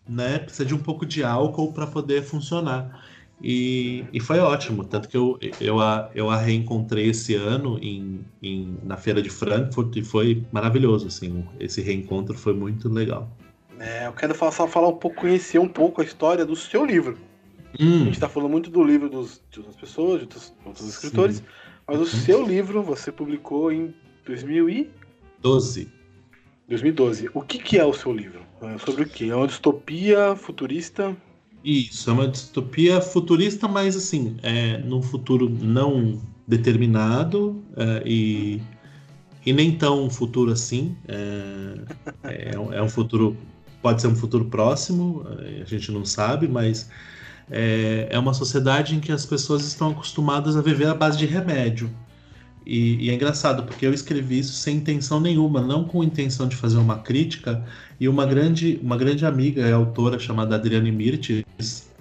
né? Precisa de um pouco de álcool para poder funcionar. E, e foi ótimo, tanto que eu, eu, a, eu a reencontrei esse ano em, em, na feira de Frankfurt e foi maravilhoso, assim, esse reencontro foi muito legal. É, eu quero falar, só falar um pouco, conhecer um pouco a história do seu livro. Hum. A gente está falando muito do livro dos, de outras pessoas, de outros, outros escritores, Sim. mas o seu livro você publicou em 2012. 2012. O que, que é o seu livro? É sobre o que? É uma distopia futurista? Isso, é uma distopia futurista, mas assim, é num futuro não determinado é, e, e nem tão futuro assim. É, é, é, um futuro, pode ser um futuro próximo, é, a gente não sabe, mas é, é uma sociedade em que as pessoas estão acostumadas a viver à base de remédio. E, e, é engraçado, porque eu escrevi isso sem intenção nenhuma, não com intenção de fazer uma crítica. E uma grande, uma grande amiga, é autora, chamada Adriane Mirtes,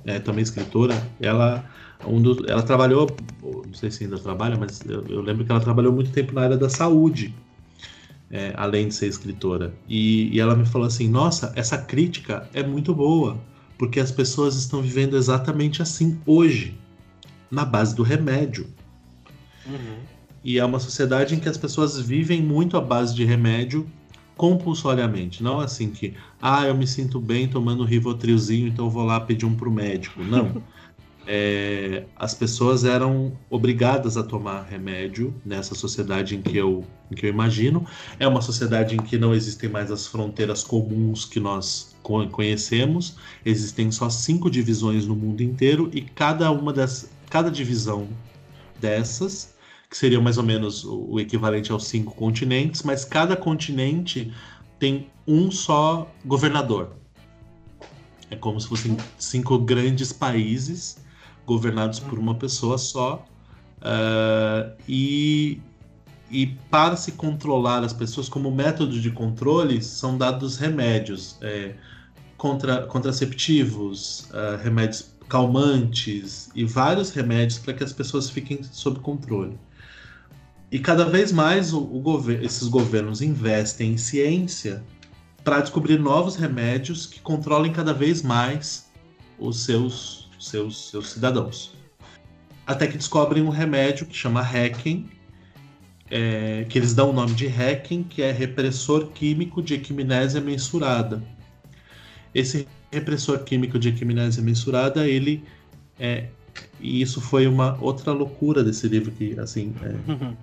é, também escritora, ela, um do, ela trabalhou, não sei se ainda trabalha, mas eu, eu, lembro que ela trabalhou muito tempo na área da saúde, é, além de ser escritora. E, e ela me falou assim: nossa, essa crítica é muito boa, porque as pessoas estão vivendo exatamente assim hoje, na base do remédio. Uhum. E é uma sociedade em que as pessoas vivem muito à base de remédio compulsoriamente. Não assim que, ah, eu me sinto bem tomando um Rivotrilzinho, então eu vou lá pedir um pro médico. Não. (laughs) É, as pessoas eram obrigadas a tomar remédio nessa sociedade em que, eu, em que eu imagino. É uma sociedade em que não existem mais as fronteiras comuns que nós conhecemos. Existem só cinco divisões no mundo inteiro e cada uma das cada divisão dessas que seria mais ou menos o equivalente aos cinco continentes, mas cada continente tem um só governador. É como se fossem cinco grandes países governados por uma pessoa só. Uh, e, e para se controlar as pessoas, como método de controle, são dados remédios, é, contra, contraceptivos, uh, remédios calmantes e vários remédios para que as pessoas fiquem sob controle. E cada vez mais o, o gover esses governos investem em ciência para descobrir novos remédios que controlem cada vez mais os seus, seus, seus cidadãos. Até que descobrem um remédio que chama Hacking, é, que eles dão o nome de Hacking, que é repressor químico de equimnésia mensurada. Esse repressor químico de equimnésia mensurada, ele é, e isso foi uma outra loucura desse livro que, assim,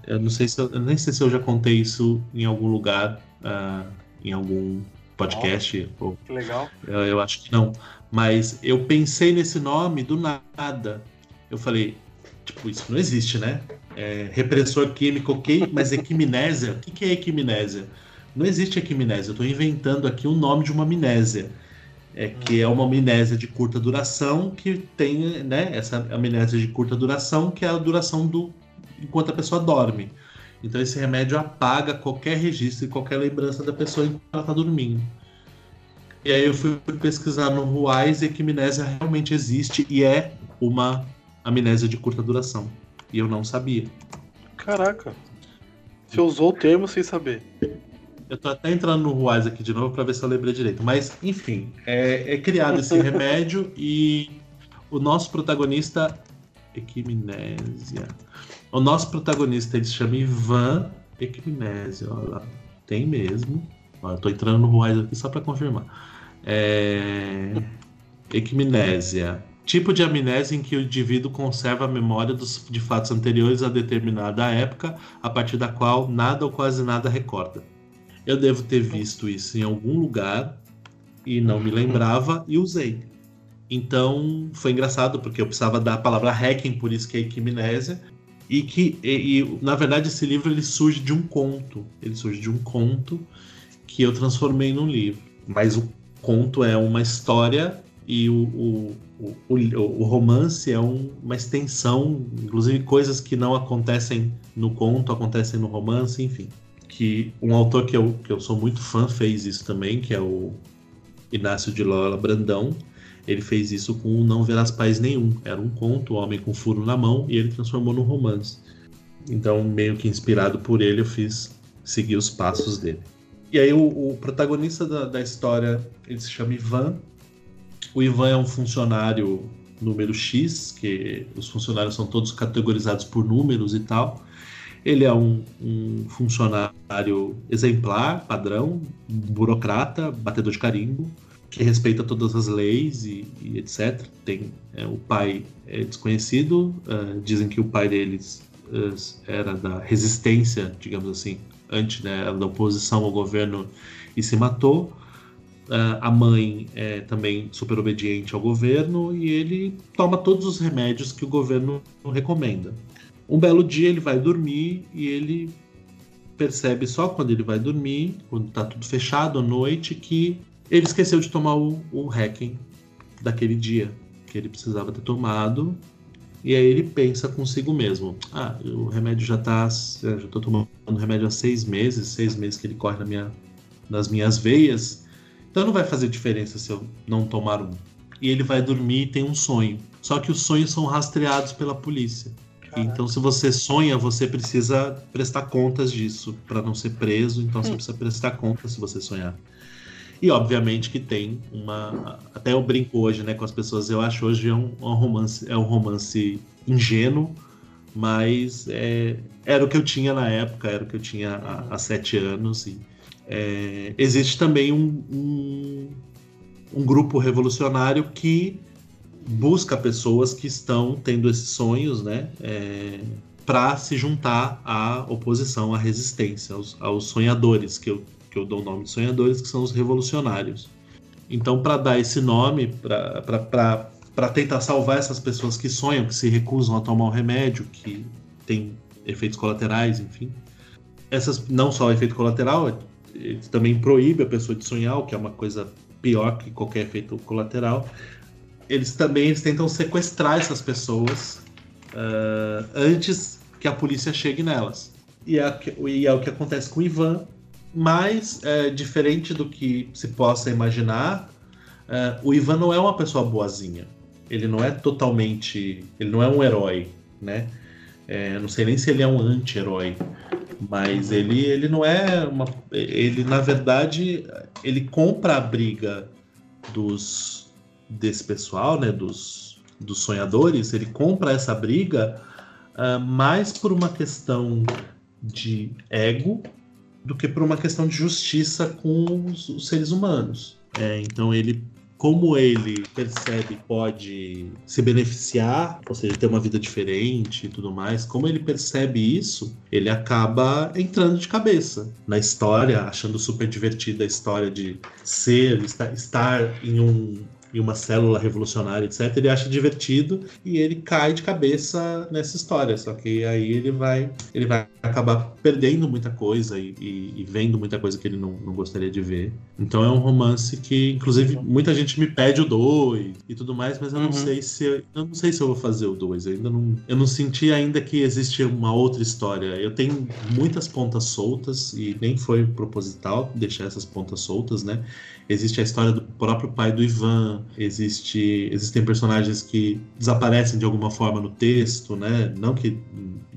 é, (laughs) eu não sei se eu, eu, nem sei se eu já contei isso em algum lugar uh, em algum podcast. Oh, ou, que legal. Eu, eu acho que não. Mas eu pensei nesse nome do nada. Eu falei, tipo, isso não existe, né? É, repressor químico, ok, mas equimnésia, o que, que é equimnésia? Não existe equimnésia, eu estou inventando aqui o nome de uma amnésia. É, que é uma amnésia de curta duração que tem, né, essa amnésia de curta duração que é a duração do enquanto a pessoa dorme. Então esse remédio apaga qualquer registro e qualquer lembrança da pessoa enquanto ela está dormindo. E aí eu fui pesquisar no Ruais e que amnésia realmente existe e é uma amnésia de curta duração. E eu não sabia. Caraca. Você usou o termo sem saber. Eu tô até entrando no Ruais aqui de novo para ver se eu lembrei direito. Mas, enfim, é, é criado esse (laughs) remédio e o nosso protagonista. Equimnésia. O nosso protagonista ele se chama Ivan Equimnésia. Olha lá. Tem mesmo. Ó, eu tô entrando no Ruais aqui só para confirmar. É... Equimnésia. Tipo de amnésia em que o indivíduo conserva a memória dos, de fatos anteriores a determinada época, a partir da qual nada ou quase nada recorda. Eu devo ter visto isso em algum lugar e não me lembrava e usei. Então foi engraçado porque eu precisava da palavra hacking, por isso que é equimnésia. E que, e, e, na verdade, esse livro ele surge de um conto. Ele surge de um conto que eu transformei num livro. Mas o conto é uma história e o, o, o, o romance é um, uma extensão, inclusive coisas que não acontecem no conto acontecem no romance, enfim. Que um autor que eu, que eu sou muito fã fez isso também, que é o Inácio de Lola Brandão. Ele fez isso com Não Verás Pais Nenhum. Era um conto, o Homem com Furo na Mão, e ele transformou num romance. Então, meio que inspirado por ele, eu fiz seguir os passos dele. E aí, o, o protagonista da, da história, ele se chama Ivan. O Ivan é um funcionário número X, que os funcionários são todos categorizados por números e tal. Ele é um, um funcionário exemplar, padrão, burocrata, batedor de carimbo, que respeita todas as leis e, e etc. Tem é, o pai é desconhecido, uh, dizem que o pai deles uh, era da resistência, digamos assim, antes né, da oposição ao governo e se matou. Uh, a mãe é também super obediente ao governo e ele toma todos os remédios que o governo recomenda. Um belo dia ele vai dormir e ele percebe só quando ele vai dormir, quando está tudo fechado à noite, que ele esqueceu de tomar o, o hacking daquele dia que ele precisava ter tomado. E aí ele pensa consigo mesmo: ah, o remédio já tá. Já estou tomando remédio há seis meses, seis meses que ele corre na minha, nas minhas veias. Então não vai fazer diferença se eu não tomar um. E ele vai dormir e tem um sonho. Só que os sonhos são rastreados pela polícia. Caraca. Então, se você sonha, você precisa prestar contas disso para não ser preso. Então, você hum. precisa prestar contas se você sonhar. E obviamente que tem uma. Até eu brinco hoje né, com as pessoas, eu acho hoje é um, um romance, é um romance ingênuo, mas é, era o que eu tinha na época, era o que eu tinha há, há sete anos. E, é, existe também um, um, um grupo revolucionário que busca pessoas que estão tendo esses sonhos, né? É, para se juntar à oposição, à resistência, aos, aos sonhadores, que eu que eu dou o nome de sonhadores, que são os revolucionários. Então, para dar esse nome, para tentar salvar essas pessoas que sonham, que se recusam a tomar o remédio, que tem efeitos colaterais, enfim. Essas, não só efeito colateral, ele também proíbe a pessoa de sonhar, o que é uma coisa pior que qualquer efeito colateral. Eles também eles tentam sequestrar essas pessoas uh, antes que a polícia chegue nelas. E é, e é o que acontece com o Ivan, mas, é, diferente do que se possa imaginar, é, o Ivan não é uma pessoa boazinha. Ele não é totalmente. Ele não é um herói, né? É, não sei nem se ele é um anti-herói, mas ele, ele não é uma. Ele, na verdade, ele compra a briga dos desse pessoal, né? Dos, dos sonhadores. Ele compra essa briga uh, mais por uma questão de ego do que por uma questão de justiça com os, os seres humanos. É, então ele como ele percebe pode se beneficiar, ou seja, ter uma vida diferente e tudo mais, como ele percebe isso, ele acaba entrando de cabeça na história, achando super divertida a história de ser, estar em um em uma célula revolucionária, etc., ele acha divertido e ele cai de cabeça nessa história. Só que aí ele vai, ele vai acabar perdendo muita coisa e, e, e vendo muita coisa que ele não, não, gostaria de ver. Então é um romance que, inclusive, muita gente me pede o 2 e tudo mais, mas eu não uhum. sei se eu, eu, não sei se eu vou fazer o 2. Eu ainda não, eu não senti ainda que existe uma outra história. Eu tenho muitas pontas soltas e nem foi proposital deixar essas pontas soltas, né? Existe a história do próprio pai do Ivan, existe, existem personagens que desaparecem de alguma forma no texto, né? Não que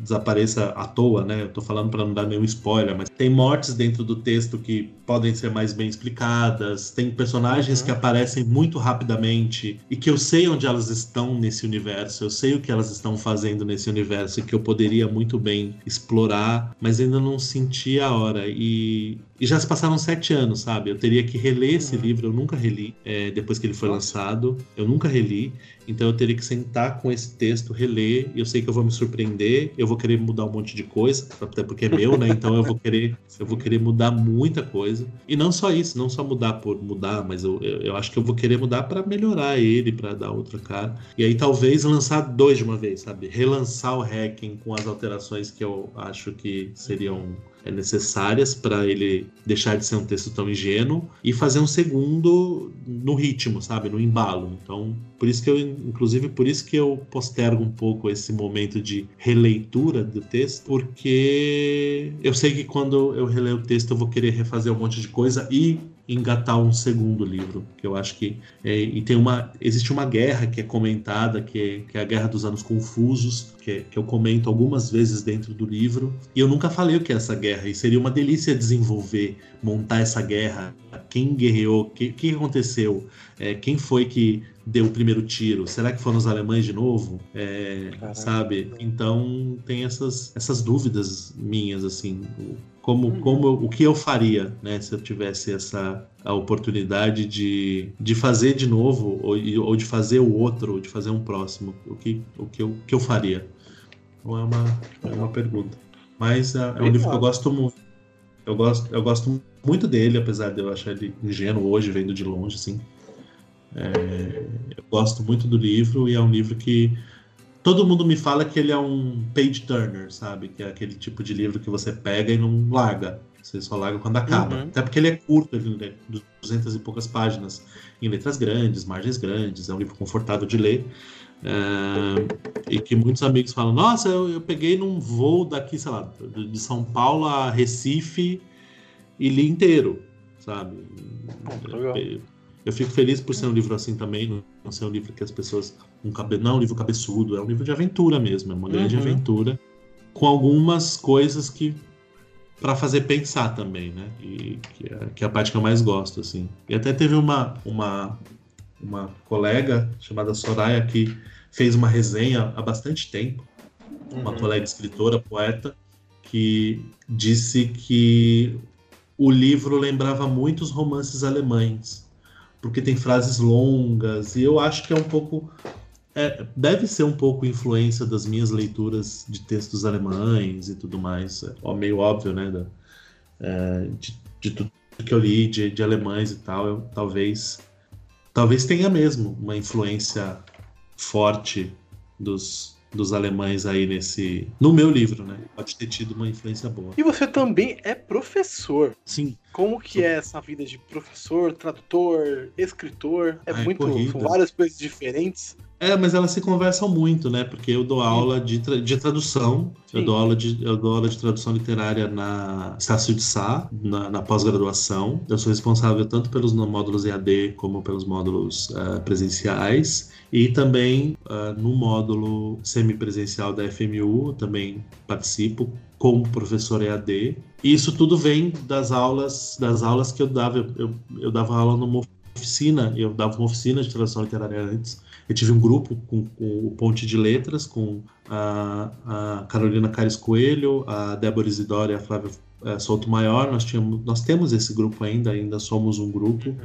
desapareça à toa, né? Eu tô falando para não dar nenhum spoiler, mas tem mortes dentro do texto que podem ser mais bem explicadas, tem personagens uhum. que aparecem muito rapidamente e que eu sei onde elas estão nesse universo, eu sei o que elas estão fazendo nesse universo e que eu poderia muito bem explorar, mas ainda não senti a hora. E, e já se passaram sete anos, sabe? Eu teria que reler esse uhum. livro, eu nunca reli, é, depois que ele foi lançado, eu nunca reli. Então eu teria que sentar com esse texto, reler, e eu sei que eu vou me surpreender, eu vou querer mudar um monte de coisa, até porque é meu, né? Então eu vou querer, eu vou querer mudar muita coisa. E não só isso, não só mudar por mudar, mas eu, eu, eu acho que eu vou querer mudar para melhorar ele, para dar outra cara. E aí talvez lançar dois de uma vez, sabe? Relançar o Hacking com as alterações que eu acho que seriam necessárias para ele deixar de ser um texto tão ingênuo e fazer um segundo no ritmo, sabe, no embalo. Então, por isso que eu, inclusive, por isso que eu postergo um pouco esse momento de releitura do texto, porque eu sei que quando eu releio o texto eu vou querer refazer um monte de coisa e engatar um segundo livro, que eu acho que é, e tem uma existe uma guerra que é comentada que é, que é a guerra dos anos confusos que, é, que, eu comento algumas vezes dentro do livro e eu nunca falei o que é essa guerra e seria uma delícia desenvolver montar essa guerra quem guerreou o que, que aconteceu é, quem foi que deu o primeiro tiro será que foram os alemães de novo é, sabe então tem essas essas dúvidas minhas assim como, uhum. como o que eu faria, né, se eu tivesse essa a oportunidade de, de fazer de novo ou, ou de fazer o outro, ou de fazer um próximo, o que, o que, eu, o que eu faria? Não é uma, é uma pergunta. Mas é, é um livro que eu gosto muito. Eu gosto, eu gosto muito dele, apesar de eu achar ele ingênuo hoje, vendo de longe, assim. É, eu gosto muito do livro e é um livro que todo mundo me fala que ele é um page turner, sabe? Que é aquele tipo de livro que você pega e não larga. Você só larga quando acaba. Uhum. Até porque ele é curto, ele é 200 e poucas páginas, em letras grandes, margens grandes, é um livro confortável de ler. É, e que muitos amigos falam: Nossa, eu, eu, peguei num voo daqui, sei lá, de São Paulo a Recife e li inteiro, sabe? Oh, eu fico feliz por ser um livro assim também, não ser um livro que as pessoas. Um cabe, não é um livro cabeçudo, é um livro de aventura mesmo, é uma grande uhum. aventura, com algumas coisas que. para fazer pensar também, né? E, que, é, que é a parte que eu mais gosto, assim. E até teve uma, uma, uma colega chamada Soraya que fez uma resenha há bastante tempo, uma uhum. colega escritora, poeta, que disse que o livro lembrava muitos romances alemães porque tem frases longas, e eu acho que é um pouco. É, deve ser um pouco influência das minhas leituras de textos alemães e tudo mais. É meio óbvio, né? Da, é, de, de, tudo que eu li de, de alemães e tal, eu, talvez. Talvez tenha mesmo uma influência forte dos, dos alemães aí nesse. No meu livro, né? Pode ter tido uma influência boa. E você também é professor. Sim. Como que é essa vida de professor, tradutor, escritor? É Ai, muito. São várias coisas diferentes. É, mas elas se conversam muito, né? Porque eu dou aula de, tra de tradução, eu dou, aula de, eu dou aula de tradução literária na Estácio de Sá, na, na pós-graduação. Eu sou responsável tanto pelos módulos EAD como pelos módulos uh, presenciais. E também uh, no módulo semipresencial da FMU, também participo como professor EAD. E isso tudo vem das aulas, das aulas que eu dava. Eu, eu, eu dava aula numa oficina, eu dava uma oficina de tradução literária antes eu tive um grupo com, com o Ponte de Letras, com a, a, Carolina Cares Coelho, a Débora Isidoro e a Flávia é, Souto Maior. Nós, tínhamos, nós temos esse grupo ainda, ainda somos um grupo. Uhum.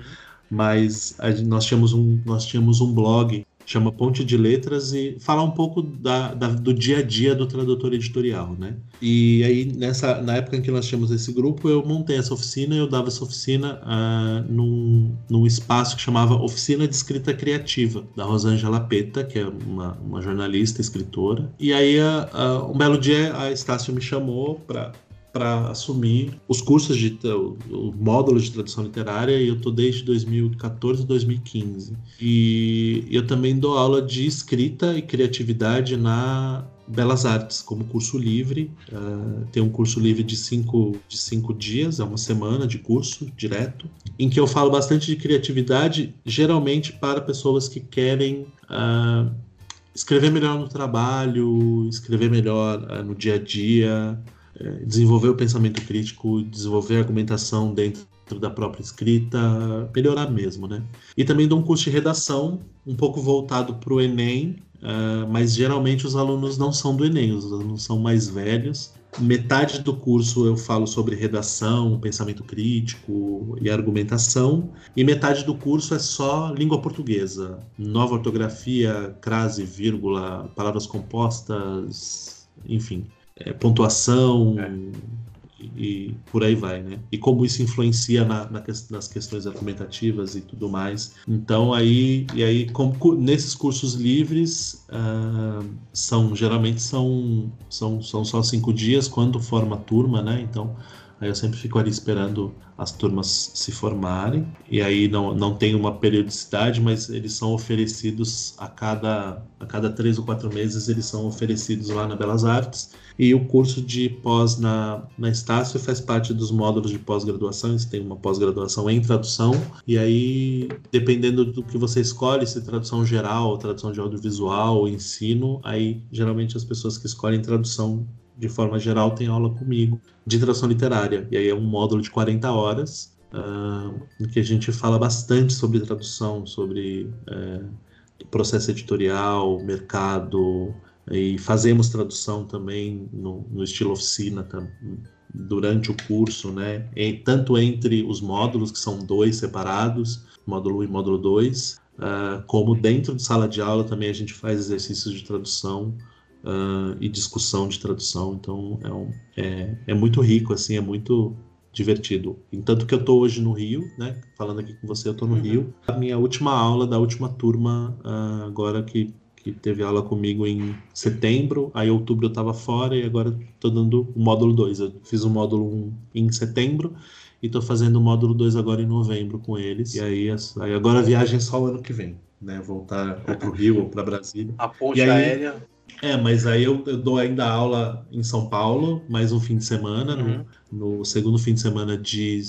mas a, nós, tínhamos um, nós tínhamos um blog chama Ponte de Letras e falar um pouco da, da, do dia a dia do tradutor editorial, né? E aí nessa na época em que nós tínhamos esse grupo, eu montei essa oficina e eu dava essa oficina uh, num, num espaço que chamava Oficina de Escrita Criativa da Rosângela Peta, que é uma, uma jornalista, escritora. E aí uh, uh, um belo dia a Estácio me chamou para para assumir os cursos de o, o, módulo de tradução literária e eu tô desde 2014 2015 e eu também dou aula de escrita e criatividade na Belas Artes como curso livre. Uh, tem um curso livre de cinco, de cinco dias é uma semana de curso direto em que eu falo bastante de criatividade geralmente para pessoas que querem uh, escrever melhor no trabalho escrever melhor uh, no dia a dia desenvolver o pensamento crítico, desenvolver a argumentação dentro da própria escrita, melhorar mesmo, né? E também dou um curso de redação, um pouco voltado para o Enem, uh, mas geralmente os alunos não são do Enem, os alunos são mais velhos. Metade do curso eu falo sobre redação, pensamento crítico e argumentação, e metade do curso é só língua portuguesa, nova ortografia, crase, vírgula, palavras compostas, enfim é, pontuação é. E, e, por aí vai, né? E como isso influencia na, na, nas questões argumentativas e tudo mais. Então aí e aí como, nesses cursos livres uh, são geralmente são, são são só cinco dias quando forma a turma, né? Então Aí eu sempre fico ali esperando as turmas se formarem. E aí não, não tem uma periodicidade, mas eles são oferecidos a cada, a cada três ou quatro meses, eles são oferecidos lá na Belas Artes. E o curso de pós na, na Estácio faz parte dos módulos de pós-graduação. Eles têm uma pós-graduação em tradução. E aí, dependendo do que você escolhe, se tradução geral, tradução de audiovisual, ensino, aí geralmente as pessoas que escolhem tradução de forma geral, tem aula comigo de tradução literária. E aí é um módulo de 40 horas, uh, em que a gente fala bastante sobre tradução, sobre uh, processo editorial, mercado, e fazemos tradução também no, no estilo oficina durante o curso, né? E, tanto entre os módulos, que são dois separados, módulo 1 e módulo 2, uh, ah, como dentro de sala de aula também a gente faz exercícios de tradução uh, e discussão de tradução. Então é, um, é, é, muito rico, assim, é muito divertido. Tanto que eu estou hoje no Rio, né? Falando aqui com você, eu estou no uhum. Rio. A minha última aula da última turma, uh, agora que, que teve aula comigo em setembro, aí outubro eu estava fora e agora estou dando o módulo 2. Eu fiz o módulo 1 um em setembro e estou fazendo o módulo 2 agora em novembro com eles. E aí, aí agora a viagem é só o ano que vem, né? Voltar ou para o Rio ou para Brasília. A ponte aí, aérea é, mas aí eu, eu, dou ainda aula em São Paulo, mais um fim de semana. Uhum. No, no, segundo fim de semana de,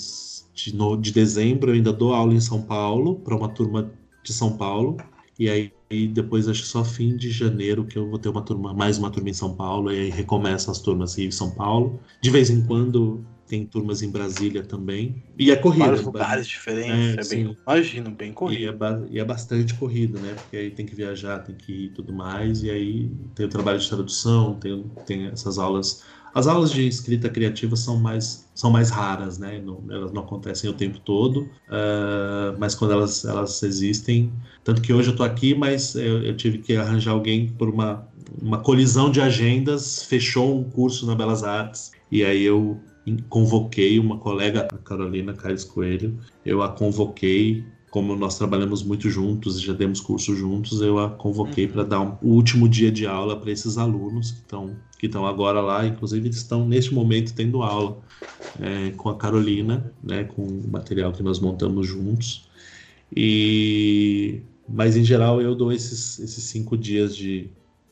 de, no, de dezembro, eu ainda dou aula em São Paulo, para uma turma de São Paulo. E aí e depois, acho que só fim de janeiro, que eu vou ter uma turma, mais uma turma em São Paulo. E aí recomeça as turmas Rio e São Paulo. De vez em quando tem turmas em Brasília também. E é corrida. Vários lugares diferentes, é, é bem, imagino, bem corrido. E é, e é, bastante corrido, né? Porque aí tem que viajar, tem que ir e tudo mais. E aí tem o trabalho de tradução, tem, tem essas aulas. As aulas de escrita criativa são mais, são mais raras, né? Não, elas não acontecem o tempo todo, uh, mas quando elas, elas existem. Tanto que hoje eu estou aqui, mas eu, eu tive que arranjar alguém por uma, uma colisão de agendas, fechou um curso na Belas Artes. E aí eu convoquei uma colega, a Carolina Caires Coelho, eu a convoquei, como nós trabalhamos muito juntos e já demos curso juntos, eu a convoquei uhum. para dar um, o último dia de aula para esses alunos que estão que estão agora lá, inclusive eles estão neste momento tendo aula é, com a Carolina, né, com o material que nós montamos juntos. E mas em geral eu dou esses, esses cinco dias de,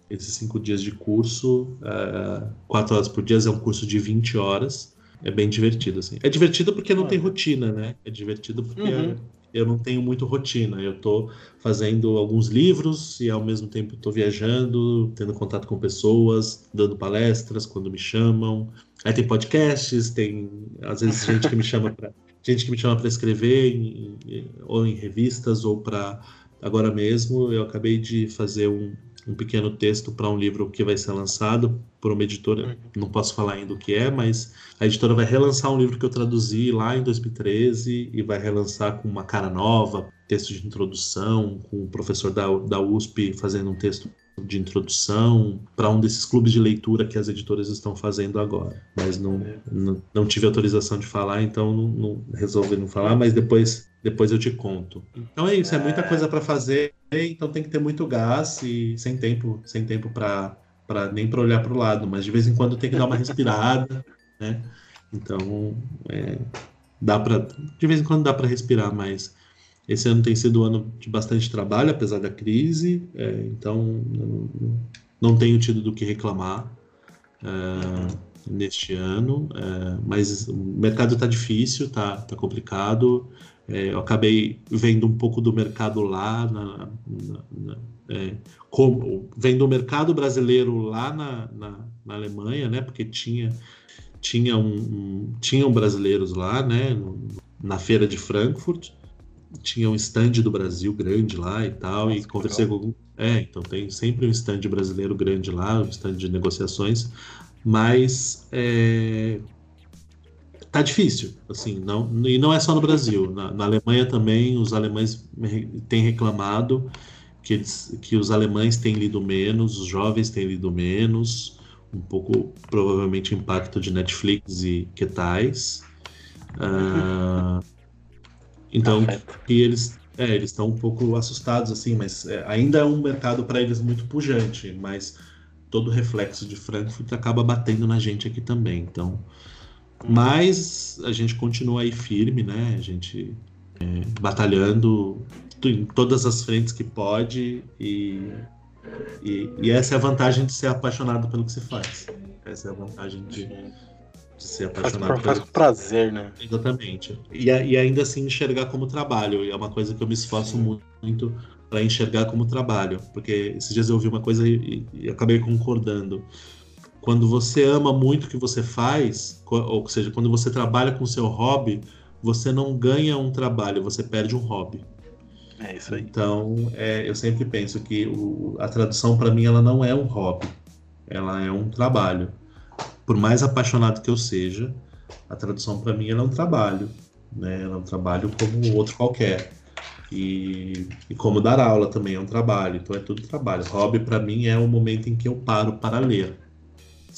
esses cinco dias de curso, uh, quatro horas por dia, é um curso de 20 horas. É bem divertido, assim. É divertido porque não tem rotina, né? É divertido porque uhum. Eu não tenho muito rotina. Eu tô fazendo alguns livros e ao mesmo tempo estou viajando, tendo contato com pessoas, dando palestras quando me chamam. Aí tem podcasts, tem às vezes gente que me (laughs) chama para gente que me chama para escrever em, ou em revistas ou para agora mesmo eu acabei de fazer um um pequeno texto para um livro que vai ser lançado por uma editora, uhum. não posso falar ainda o que é, mas a editora vai relançar um livro que eu traduzi lá em 2013 e vai relançar com uma cara nova, texto de introdução, com o professor da, da USP fazendo um texto de introdução para um desses clubes de leitura que as editoras estão fazendo agora. Mas não, não, não, tive autorização de falar, então não, não, resolvi não falar, mas depois, depois eu te conto. Então é isso, é muita coisa para fazer, então tem que ter muito gás e sem tempo, sem tempo para nem para olhar para o lado, mas de vez em quando tem que dar uma respirada, (laughs) né? Então, é, dá para de vez em quando dá para respirar, mas esse ano tem sido um ano de bastante trabalho, apesar da crise, é, então não, não, tenho tido do que reclamar é, neste ano, é, mas o mercado está difícil, está tá complicado. É, eu acabei vendo um pouco do mercado lá, na, na, na, é, como, vendo o mercado brasileiro lá na, Alemanha, né? Porque tinha, tinha um, um, tinham brasileiros lá, né? Na feira de Frankfurt tinha um stand do Brasil grande lá e tal, Nossa, e conversei legal. com. É, então tem sempre um stand brasileiro grande lá, um stand de negociações, mas é, tá difícil, assim, não, e não é só no Brasil, na, na Alemanha também os alemães têm reclamado que, eles, que os alemães têm lido menos, os jovens têm lido menos, um pouco provavelmente impacto de Netflix e que tais. Uh, então, e eles é, eles estão um pouco assustados assim, mas é, ainda é um mercado para eles muito pujante, mas todo o reflexo de Frankfurt acaba batendo na gente aqui também. Então. Mas a gente continua aí firme, né? A gente é, batalhando em todas as frentes que pode e, e, e, essa é a vantagem de ser apaixonado pelo que se faz. Essa é a vantagem de de ser apaixonado faz, faz com prazer, né? Exatamente. E, e, ainda assim enxergar como trabalho. E é uma coisa que eu me esforço Sim. muito para enxergar como trabalho. Porque esses dias eu ouvi uma coisa e, e, acabei concordando. Quando você ama muito o que você faz, ou seja, quando você trabalha com seu hobby, você não ganha um trabalho, você perde um hobby. É isso aí. Então, é, eu sempre penso que o, a tradução para mim ela não é um hobby, ela é um trabalho por mais apaixonado que eu seja, a tradução para mim é um trabalho, né? Ela é um trabalho como outro qualquer. E, e, como dar aula também é um trabalho, então é tudo trabalho. Hobby para mim é o momento em que eu paro para ler,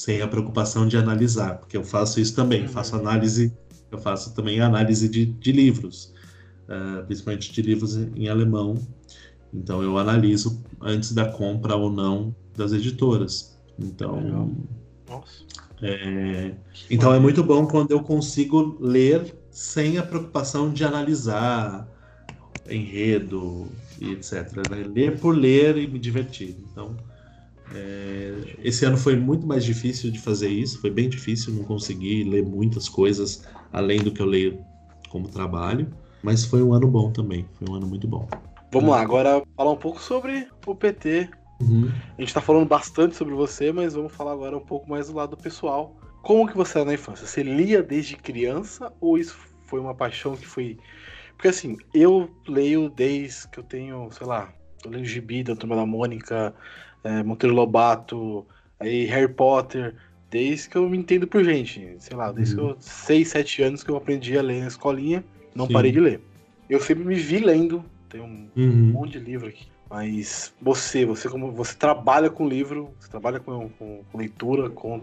sem a preocupação de analisar, porque eu faço isso também, faço análise, eu faço também análise de, de livros, uh, principalmente de livros em alemão. Então eu analiso antes da compra ou não das editoras. Então, Nossa. É, então é muito bom quando eu consigo ler sem a preocupação de analisar enredo e etc. Né? Ler por ler e me divertir. Então, é, esse ano foi muito mais difícil de fazer isso, foi bem difícil, não consegui ler muitas coisas além do que eu leio como trabalho, mas foi um ano bom também, foi um ano muito bom. Vamos lá, agora falar um pouco sobre o PT, Uhum. A gente tá falando bastante sobre você, mas vamos falar agora um pouco mais do lado pessoal. Como que você era na infância? Você lia desde criança ou isso foi uma paixão que foi. Porque assim, eu leio desde que eu tenho, sei lá, eu leio Gibi da Turma da Mônica, é, Monteiro Lobato, aí Harry Potter, desde que eu me entendo por gente. Sei lá, desde uhum. que eu. 6, 7 anos que eu aprendi a ler na escolinha, não Sim. parei de ler. Eu sempre me vi lendo, tem um uhum. monte de livro aqui. Mas você, você como você trabalha com livro, você trabalha com, com, com leitura, com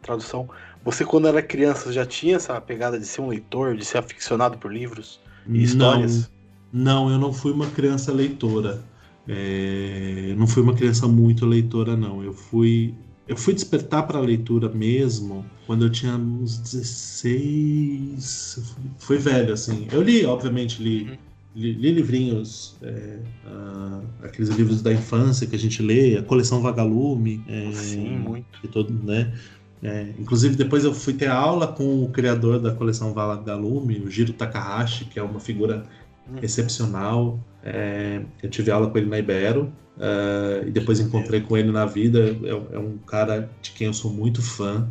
tradução. Você quando era criança já tinha essa pegada de ser um leitor, de ser aficionado por livros e histórias? Não, não eu não fui uma criança leitora. É, não fui uma criança muito leitora, não. Eu fui eu fui despertar para a leitura mesmo quando eu tinha uns 16. Fui velho, assim. Eu li, obviamente, li. Uhum li, li livrinhos, é, aqueles livros da infância que a gente lê, a coleção Vagalume. É, Sim, muito. Todo, né? É, inclusive, depois eu fui ter aula com o criador da coleção Vagalume, o Giro Takahashi, que é uma figura hum. excepcional. É, eu tive aula com ele na Ibero uh, e depois encontrei com ele na vida. É, é, um cara de quem eu sou muito fã.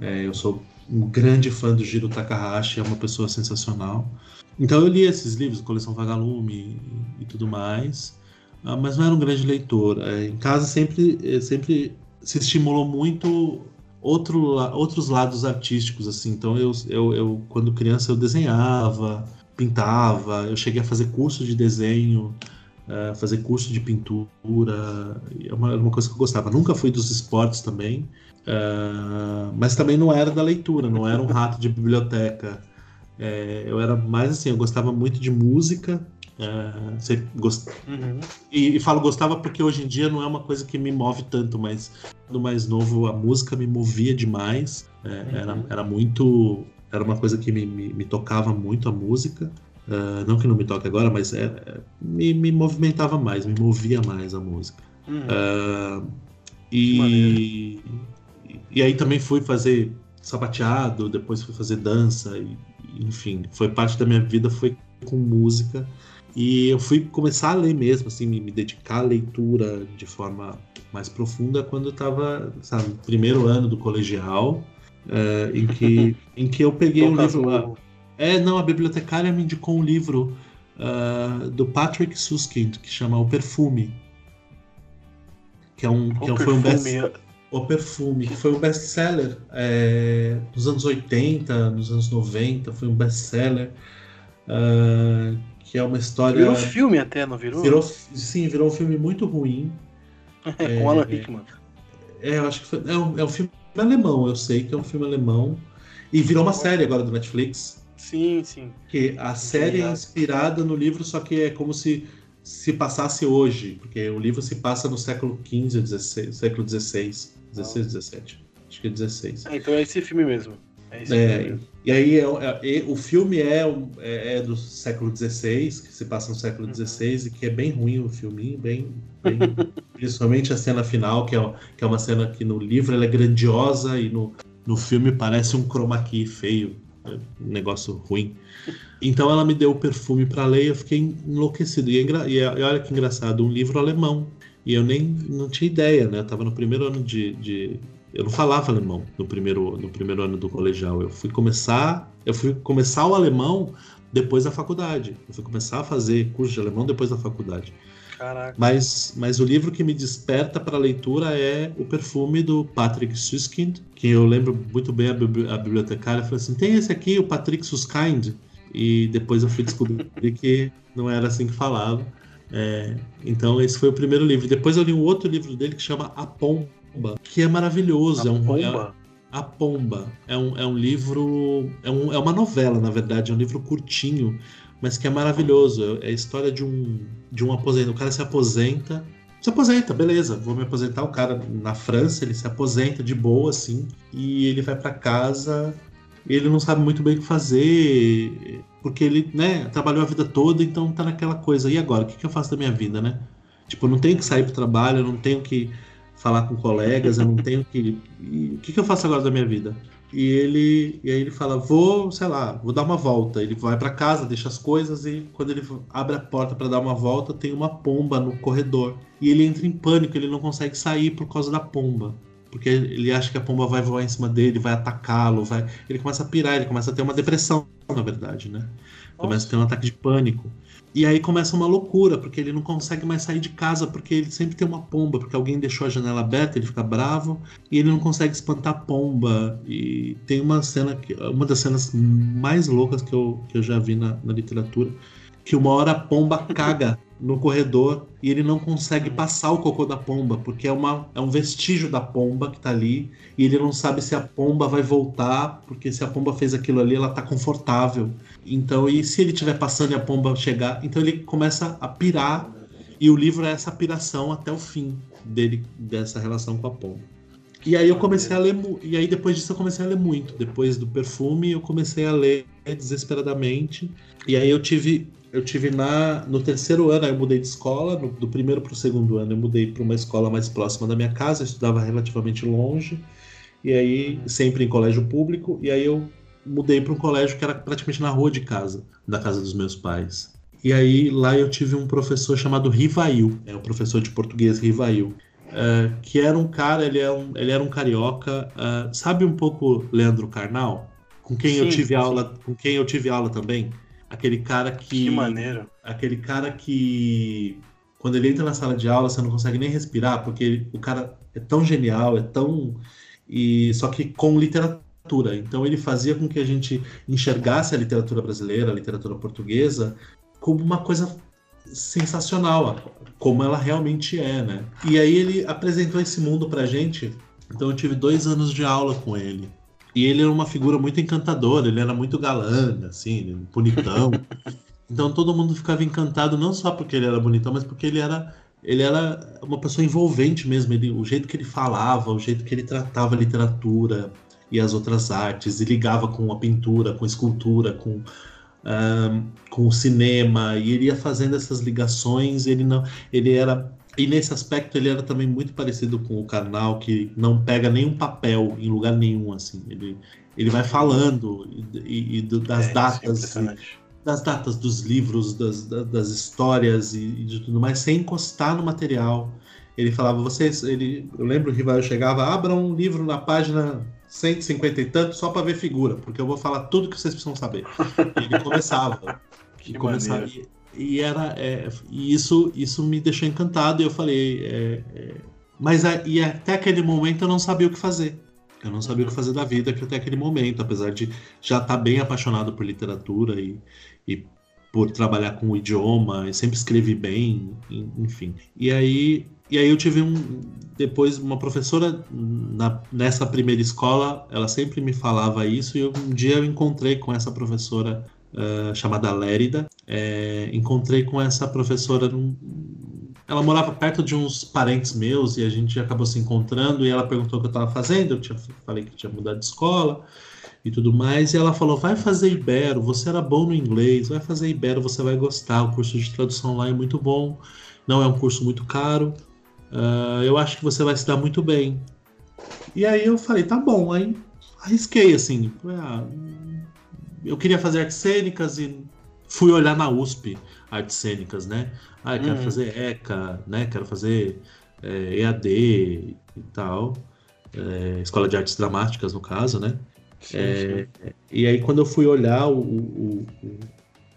É, eu sou um grande fã do Giro Takahashi, é uma pessoa sensacional. Então eu li esses livros, Coleção Vagalume e, e tudo mais. uh, mas não era um grande leitor. Uh, em casa sempre, eh, sempre se estimulou muito outro, outros lados artísticos, assim. Então eu, eu, eu, quando criança, eu desenhava, pintava, eu cheguei a fazer curso de desenho, uh, fazer curso de pintura, é uma, uma, coisa que eu gostava. Nunca fui dos esportes também, uh, mas também não era da leitura, não era um rato de biblioteca. É, eu era mais assim, eu gostava muito de música, Uh, gost... Uhum. E, e, falo gostava porque hoje em dia não é uma coisa que me move tanto, mas no mais novo a música me movia demais. É, uhum. era, era muito. Era uma coisa que me, me, me tocava muito a música. Uh, não que não me toque agora, mas é, é, me, me movimentava mais, me movia mais a música. Uhum. Uh, e, e aí também fui fazer sapateado, depois fui fazer dança, e, enfim, foi parte da minha vida, foi com música. E eu fui começar a ler mesmo, assim, me, me dedicar à leitura de forma mais profunda quando eu estava, sabe, no primeiro ano do colegial, uh, em, que, (laughs) em que eu peguei um livro lá. É, não, a bibliotecária me indicou um livro uh, do Patrick Suskind que chama O Perfume. Que, é um, o que perfume. foi um best O Perfume, que foi um best-seller é, nos anos 80, nos anos 90, foi um best-seller. Uh, que é uma história. Virou filme até, não virou? virou sim, virou um filme muito ruim. é, (laughs) com Alan Rickman. É, eu acho que foi, é, um, é um filme alemão, eu sei que é um filme alemão. E virou uma série agora do Netflix. Sim, sim. Que a série é inspirada no livro, só que é como se se passasse hoje, porque o livro se passa no século XV século XVI, XVI, XVII. Acho que é XVI. Ah, então é esse filme mesmo. É, é e aí é, é, o filme é, é, é, do século XVI, que se passa no século XVI, uhum. e que é bem ruim o filminho, bem, bem (laughs) principalmente a cena final, que é, que é uma cena que no livro ela é grandiosa e no, no filme parece um chroma key feio, um negócio ruim. Então ela me deu o perfume para ler e eu fiquei enlouquecido. E, é e, olha que engraçado, um livro alemão. E eu nem não tinha ideia, né? Eu tava no primeiro ano de, de eu não falava alemão no primeiro, no primeiro ano do colegial. Eu fui começar, eu fui começar o alemão depois da faculdade. Eu fui começar a fazer curso de alemão depois da faculdade. Caraca. Mas, mas o livro que me desperta para a leitura é O Perfume do Patrick Suskind, que eu lembro muito bem a, a bibliotecária falou assim: tem esse aqui, o Patrick Suskind. E depois eu fui descobrir (laughs) que não era assim que falava. É, então esse foi o primeiro livro. Depois eu li um outro livro dele que chama A Pomba Pomba, que é maravilhoso. A é um, Pomba? É, a Pomba. É um, é um livro. É, um, é uma novela, na verdade, é um livro curtinho, mas que é maravilhoso. É a história de um, de um aposentado. O cara se aposenta. Se aposenta, beleza, vou me aposentar. O cara na França, ele se aposenta de boa, assim, e ele vai para casa. Ele não sabe muito bem o que fazer, porque ele, né, trabalhou a vida toda, então tá naquela coisa. E agora? O que, que eu faço da minha vida, né? Tipo, eu não tenho que sair pro trabalho, eu não tenho que falar com colegas, eu não (laughs) tenho que. o que, que eu faço agora da minha vida? E ele, e aí ele fala, vou, sei lá, vou dar uma volta. Ele vai para casa, deixa as coisas e quando ele abre a porta para dar uma volta, tem uma pomba no corredor. E ele entra em pânico, ele não consegue sair por causa da pomba. Porque ele acha que a pomba vai voar em cima dele, vai atacá-lo, vai. Ele começa a pirar, ele começa a ter uma depressão, na verdade, né? Começa a ter um ataque de pânico. E aí começa uma loucura, porque ele não consegue mais sair de casa, porque ele sempre tem uma pomba, porque alguém deixou a janela aberta, ele fica bravo, e ele não consegue espantar a pomba. E tem uma cena, que, uma das cenas mais loucas que eu, que eu já vi na, na literatura, que uma hora a pomba (laughs) caga no corredor e ele não consegue passar o cocô da pomba, porque é, uma, é um vestígio da pomba que tá ali, e ele não sabe se a pomba vai voltar, porque se a pomba fez aquilo ali, ela tá confortável. Então, e se ele estiver passando e a pomba chegar, então ele começa a pirar, e o livro é essa piração até o fim dele, dessa relação com a pomba. E aí eu comecei a ler, e aí depois disso eu comecei a ler muito. Depois do perfume, eu comecei a ler desesperadamente. E aí eu tive eu tive na no terceiro ano, eu mudei de escola, no, do primeiro para o segundo ano eu mudei para uma escola mais próxima da minha casa, eu estudava relativamente longe, e aí sempre em colégio público, e aí eu mudei para um colégio que era praticamente na rua de casa, da casa dos meus pais. E aí lá eu tive um professor chamado Rivail, é um professor de português Rivail, uh, que era um cara, ele, é um, ele era um carioca, uh, sabe um pouco Leandro Carnal? Com quem sim, eu tive sim. aula, com quem eu tive aula também? Aquele cara que. Que maneiro. Aquele cara que quando ele entra na sala de aula, você não consegue nem respirar, porque o cara é tão genial, é tão. e Só que com literatura. Então ele fazia com que a gente enxergasse a literatura brasileira, a literatura portuguesa, como uma coisa sensacional, como ela realmente é, né? E aí ele apresentou esse mundo pra gente. Então eu tive dois anos de aula com ele. E ele era uma figura muito encantadora, ele era muito galã, assim, bonitão. (laughs) Então todo mundo ficava encantado não só porque ele era bonitão, mas porque ele era ele era uma pessoa envolvente mesmo. Ele, o jeito que ele falava, o jeito que ele tratava a literatura e as outras artes, e ligava com a pintura, com a escultura, com, um, com o cinema, e ele ia fazendo essas ligações. Ele não, ele era e nesse aspecto ele era também muito parecido com o Karnal, que não pega nenhum papel em lugar nenhum, assim. Ele, ele vai falando e, e das é, datas. É das datas dos livros, das, das histórias e, de tudo mais, sem encostar no material. Ele falava, vocês, ele, eu lembro que o Rival chegava, abram um livro na página 150 e tanto só para ver figura, porque eu vou falar tudo que vocês precisam saber. E ele começava. (laughs) que e começava e, e, era é, e isso isso me deixou encantado e eu falei é, é, mas a, e até aquele momento eu não sabia o que fazer eu não sabia o que fazer da vida até aquele momento apesar de já estar tá bem apaixonado por literatura e, e por trabalhar com o idioma, e sempre escrevi bem, enfim. E aí, e aí eu tive um depois uma professora na, nessa primeira escola, ela sempre me falava isso e um dia eu encontrei com essa professora uh, chamada Lérida. É, encontrei com essa professora num, ela morava perto de uns parentes meus e a gente acabou se encontrando e ela perguntou o que eu estava fazendo. Eu tinha, falei que tinha mudado de escola e tudo mais. E ela falou: vai fazer Ibero, você era bom no inglês, vai fazer Ibero, você vai gostar. O curso de tradução lá é muito bom, não é um curso muito caro. Uh, eu acho que você vai se dar muito bem. E aí eu falei: tá bom. Aí arrisquei assim. Ah, eu queria fazer artes cênicas e fui olhar na USP artes cênicas, né? Ah, eu quero uhum. fazer ECA, né? Quero fazer é, EAD e tal. É, Escola de Artes Dramáticas, no caso, né? Sim, é, sim. E aí, quando eu fui olhar, o, o, o,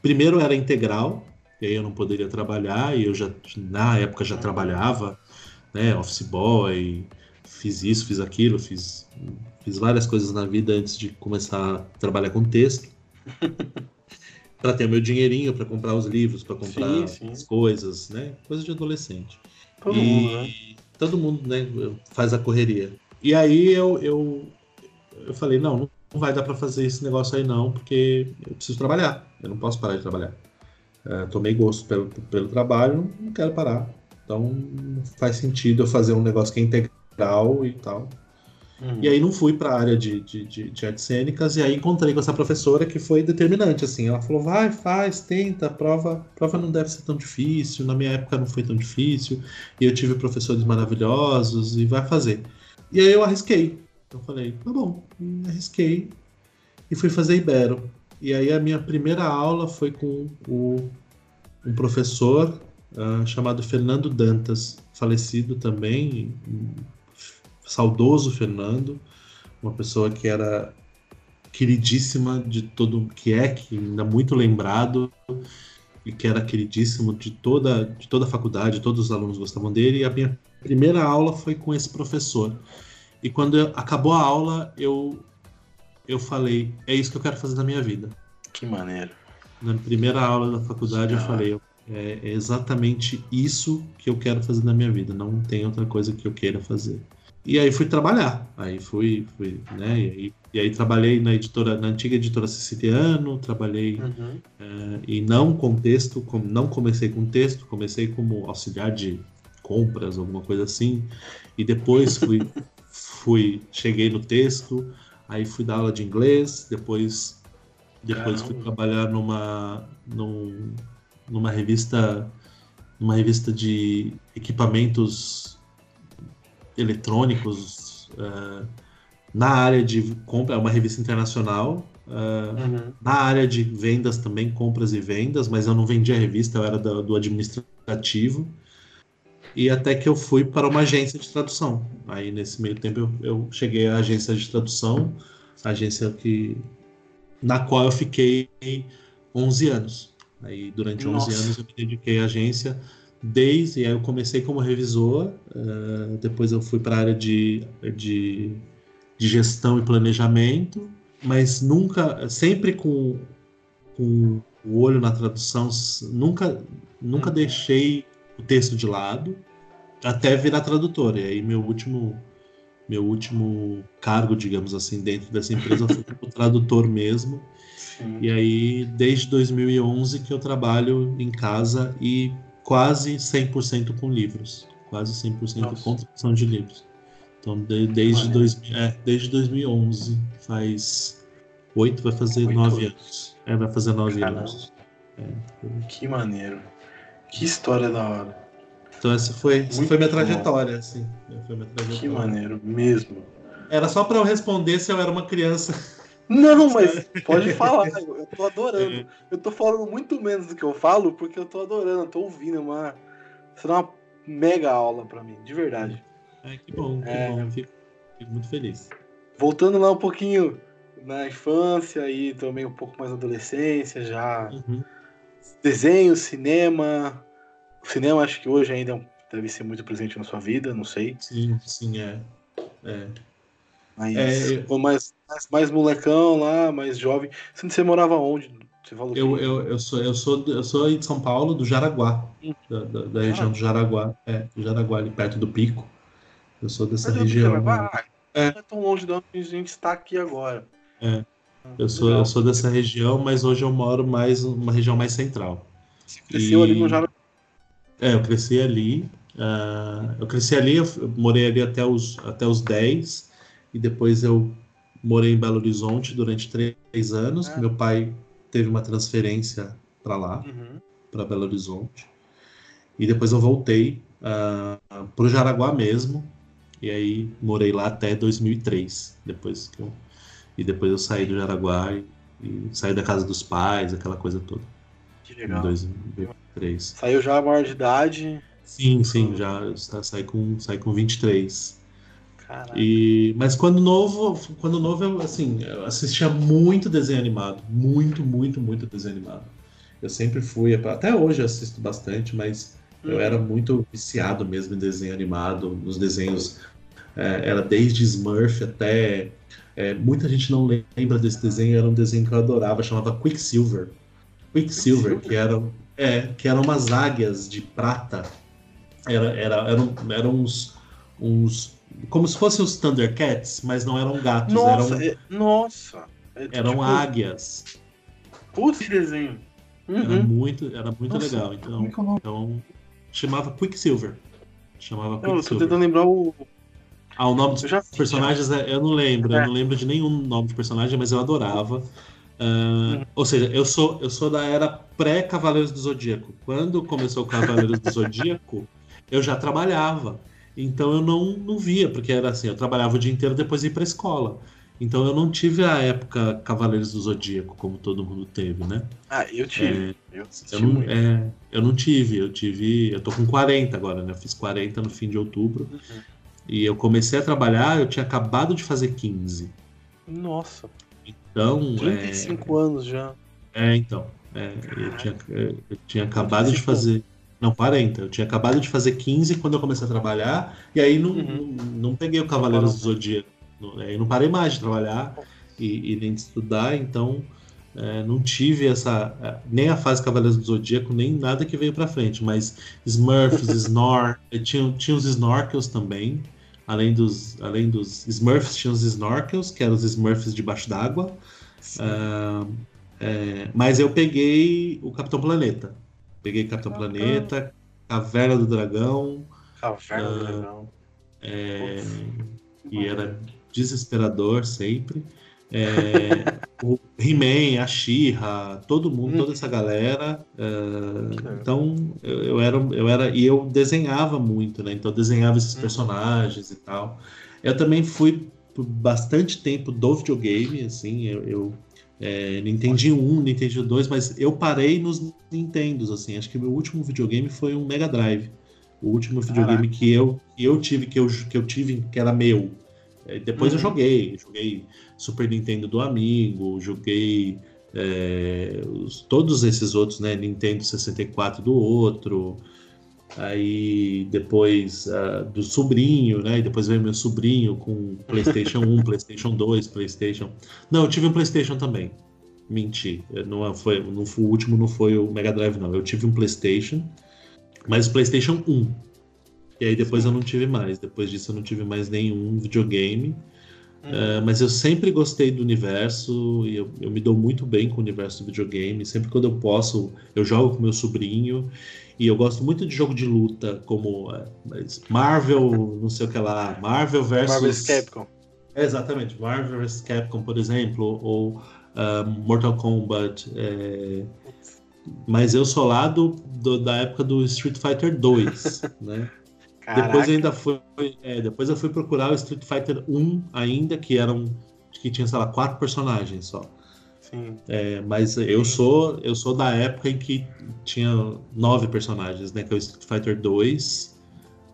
primeiro era integral, e aí eu não poderia trabalhar, e eu já, na época, já trabalhava, né? Office boy, fiz isso, fiz aquilo, fiz, fiz várias coisas na vida antes de começar a trabalhar com texto. (laughs) para ter o meu dinheirinho para comprar os livros, para comprar sim, sim. as coisas, né? Coisa de adolescente. Todo e mundo, né? todo mundo, né, faz a correria. E aí eu, eu, eu falei, não, não vai dar para fazer esse negócio aí não, porque eu preciso trabalhar, eu não posso parar de trabalhar. É, tomei gosto pelo, pelo trabalho, não quero parar. Então faz sentido eu fazer um negócio que é integral e tal. Uhum. E aí não fui para a área de, de, de, de, artes cênicas, e aí encontrei com essa professora que foi determinante, assim, ela falou, vai, faz, tenta, prova, prova não deve ser tão difícil, na minha época não foi tão difícil, e eu tive professores maravilhosos, e vai fazer. E aí eu arrisquei, eu falei, tá bom, arrisquei, e fui fazer Ibero. E aí a minha primeira aula foi com o, um professor uh, chamado Fernando Dantas, falecido também, saudoso Fernando, uma pessoa que era queridíssima de todo que é que ainda muito lembrado e que era queridíssimo de toda de toda a faculdade, todos os alunos gostavam dele e a minha primeira aula foi com esse professor. E quando eu, acabou a aula, eu eu falei, é isso que eu quero fazer na minha vida. Que maneiro. Na primeira aula da faculdade eu falei, é, é exatamente isso que eu quero fazer na minha vida, não tem outra coisa que eu queira fazer. E aí fui trabalhar. Aí fui, fui né? E aí, e aí, trabalhei na editora, na antiga editora Siciliano, trabalhei uhum. uh, e não com texto, com, não comecei com texto, comecei como auxiliar de compras, alguma coisa assim. E depois (laughs) fui, fui cheguei no texto, aí fui dar aula de inglês, depois depois fui trabalhar numa num, numa revista numa revista de equipamentos eletrônicos uh, na área de compra, é uma revista internacional. Uh, uhum. Na área de vendas também, compras e vendas, mas eu não vendia revista, eu era do, do administrativo. E até que eu fui para uma agência de tradução. Aí nesse meio tempo eu, eu cheguei à agência de tradução, agência que na qual eu fiquei 11 anos. Aí durante Nossa. 11 anos eu me dediquei à agência desde. Aí eu comecei como revisor, uh, depois eu fui para a área de, de, de, gestão e planejamento, mas nunca, sempre com, com o olho na tradução, nunca, nunca uhum. deixei o texto de lado até virar tradutor. E aí meu último meu último cargo, digamos assim, dentro dessa empresa foi como tradutor mesmo. Sim. E aí desde 2011 que eu trabalho em casa e quase 100% com livros, quase 100% Nossa. com tradução de livros. Então de, desde, dois, é, desde 2011 faz oito, vai fazer nove anos. É, vai fazer nove Caramba. anos. É, que maneiro. Que história da hora. Então essa foi, essa foi minha trajetória, assim. Foi minha trajetória. Que maneiro, mesmo. Era só para eu responder se eu era uma criança. Não, mas pode falar, (laughs) eu tô adorando. Eu tô falando muito menos do que eu falo, porque eu tô adorando, tô ouvindo, uma. Isso é uma mega aula para mim, de verdade. É, que bom, que é... bom. Fico, fico, muito feliz. Voltando lá um pouquinho na infância e também um pouco mais na adolescência, já. Uhum. Desenho, cinema, o cinema acho que hoje ainda deve ser muito presente na sua vida, não sei. Sim, sim, é. é. Mas é, mais, mais, mais, molecão lá, mais jovem. Você morava onde? Você falou eu, eu, eu, sou, eu, sou, eu sou aí de São Paulo, do Jaraguá, hum. da, da, da ah. região do Jaraguá. É, do Jaraguá, ali perto do Pico. Eu sou dessa região. Jaraguá, é. Não é tão longe de onde a gente está aqui agora. É. Eu sou, eu sou dessa região, mas hoje eu moro mais uma região mais central. Você cresceu e... ali no Jaraguá? É, eu cresci ali. Uh, eu cresci ali, eu morei ali até os, até os 10, e depois eu morei em Belo Horizonte durante três anos. É. Meu pai teve uma transferência para lá, uhum. para Belo Horizonte. E depois eu voltei uh, ah, para o Jaraguá mesmo, e aí morei lá até 2003. Depois que eu, e depois eu saí do Jaraguá e, e saí da casa dos pais, aquela coisa toda. Que legal. Em 2003. Saiu já a maior de idade? Sim, sim, já saí com, saí com 23. Caraca. E, mas quando novo, quando novo eu, assim, eu assistia muito desenho animado, muito, muito, muito desenho animado. Eu sempre fui, até hoje eu assisto bastante, mas hum. eu era muito viciado mesmo em desenho animado, nos desenhos, é, era desde Smurf até, é, muita gente não lembra desse desenho, era um desenho que eu adorava, chamava Quicksilver. Quicksilver, que eram, é, que eram umas águias de prata. Era, era, eram, eram uns, uns. Como se fossem os Thundercats, mas não eram gatos. Nossa! Eram, é, nossa! É, eram tipo, águias. Putz, desenho! Uhum. Era muito, era muito nossa, legal. Então, é então, chamava Quicksilver. Chamava Quicksilver. Eu tô tentando lembrar o. Ah, o nome dos personagens é, eu não lembro. Eu é. não lembro de nenhum nome de personagem, mas eu adorava. Uh, ou seja, eu sou, eu sou da era pré-Cavaleiros do Zodíaco. Quando começou o Cavaleiros do (laughs) Zodíaco, eu já trabalhava. Então eu não, não via, porque era assim, eu trabalhava o dia inteiro depois ia para escola. Então eu não tive a época Cavaleiros do Zodíaco, como todo mundo teve, né? Ah, eu tive. É, eu, eu, não, é, eu não tive, eu tive. Eu tô com 40 agora, né? Eu fiz 40 no fim de outubro. Uhum. E eu comecei a trabalhar, eu tinha acabado de fazer 15. Nossa. Então. 35 é... anos já. É, então. É, eu, tinha, eu tinha acabado de fazer. Não, 40. Eu tinha acabado de fazer 15 quando eu comecei a trabalhar. E aí não, uhum. não, não, peguei o Cavaleiros do Zodíaco. Aí não parei mais de trabalhar e, e nem de estudar, então é, não tive essa. É, nem a fase Cavaleiros do Zodíaco, nem nada que veio pra frente. Mas Smurfs, (laughs) Snor. Tinha, tinha os Snorkels também. Além dos, além dos Smurfs, tinha os Snorkels, que eram os Smurfs debaixo d'água. Uh, é, mas eu peguei o Capitão Planeta. Peguei Capitão ah, Planeta, Caverna do Dragão. Caverna do Dragão. É, e era desesperador sempre. É, o He-Man, a She-Ra, todo mundo, toda essa galera. Uh, então eu, eu, era, eu era. E eu desenhava muito, né? Então eu desenhava esses uhum. personagens e tal. Eu também fui por bastante tempo do videogame, assim, eu, eu é, Nintendo 1, Nintendo 2, mas eu parei nos Nintendos, assim. Acho que meu último videogame foi um Mega Drive. O último videogame que eu, que eu tive, que eu, que eu tive, que era meu. É, depois uhum. eu joguei, joguei Super Nintendo do amigo, joguei é, os, todos esses outros, né? Nintendo 64 do outro. Aí depois uh, do sobrinho, né? E depois veio meu sobrinho com PlayStation 1, (laughs) PlayStation 2, PlayStation. Não, eu tive um PlayStation também. Menti. Não foi, não foi, o último não foi o Mega Drive, não. Eu tive um PlayStation, mas o PlayStation 1. E aí depois eu não tive mais. Depois disso eu não tive mais nenhum videogame. Uh, mas eu sempre gostei do universo e eu, eu, me dou muito bem com o universo do videogame. Sempre quando eu posso, eu jogo com meu sobrinho. E eu gosto muito de jogo de luta, como uh, Marvel, não sei o que lá, Marvel versus. Marvel Capcom. É, exatamente, Marvel vs Capcom, por exemplo, ou uh, Mortal Kombat. É... Mas eu sou lá do, do, da época do Street Fighter 2, (laughs) né? Caraca. Depois ainda fui, é, depois eu fui procurar o Street Fighter 1 ainda, que eram que tinha, sei lá, quatro personagens só. Sim. É, mas eu sou eu sou da época em que tinha nove personagens, né? Que é o Street Fighter 2.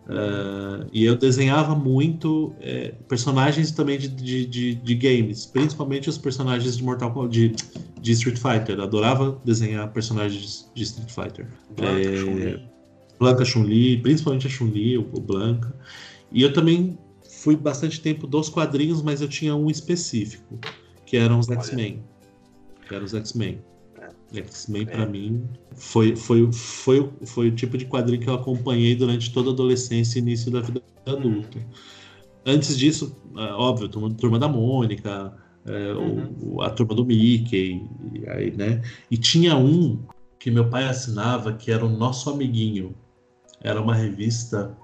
Uh, e eu desenhava muito é, personagens também de, de, de, de, games, principalmente os personagens de Mortal Kombat, de, de Street Fighter. Eu adorava desenhar personagens de Street Fighter. É, Blanca Chun-Li, principalmente a Chun-Li, o, o Blanca. E eu também fui bastante tempo dos quadrinhos, mas eu tinha um específico, que eram os X-Men. Que eram os X-Men. É. X-Men, para é. mim, foi, foi, foi, foi o tipo de quadrinho que eu acompanhei durante toda a adolescência e início da vida adulta. Antes disso, é, óbvio, turma, turma da Mônica, é, uhum. o, a turma do Mickey, e, aí, né? E tinha um que meu pai assinava que era o nosso amiguinho, era uma revista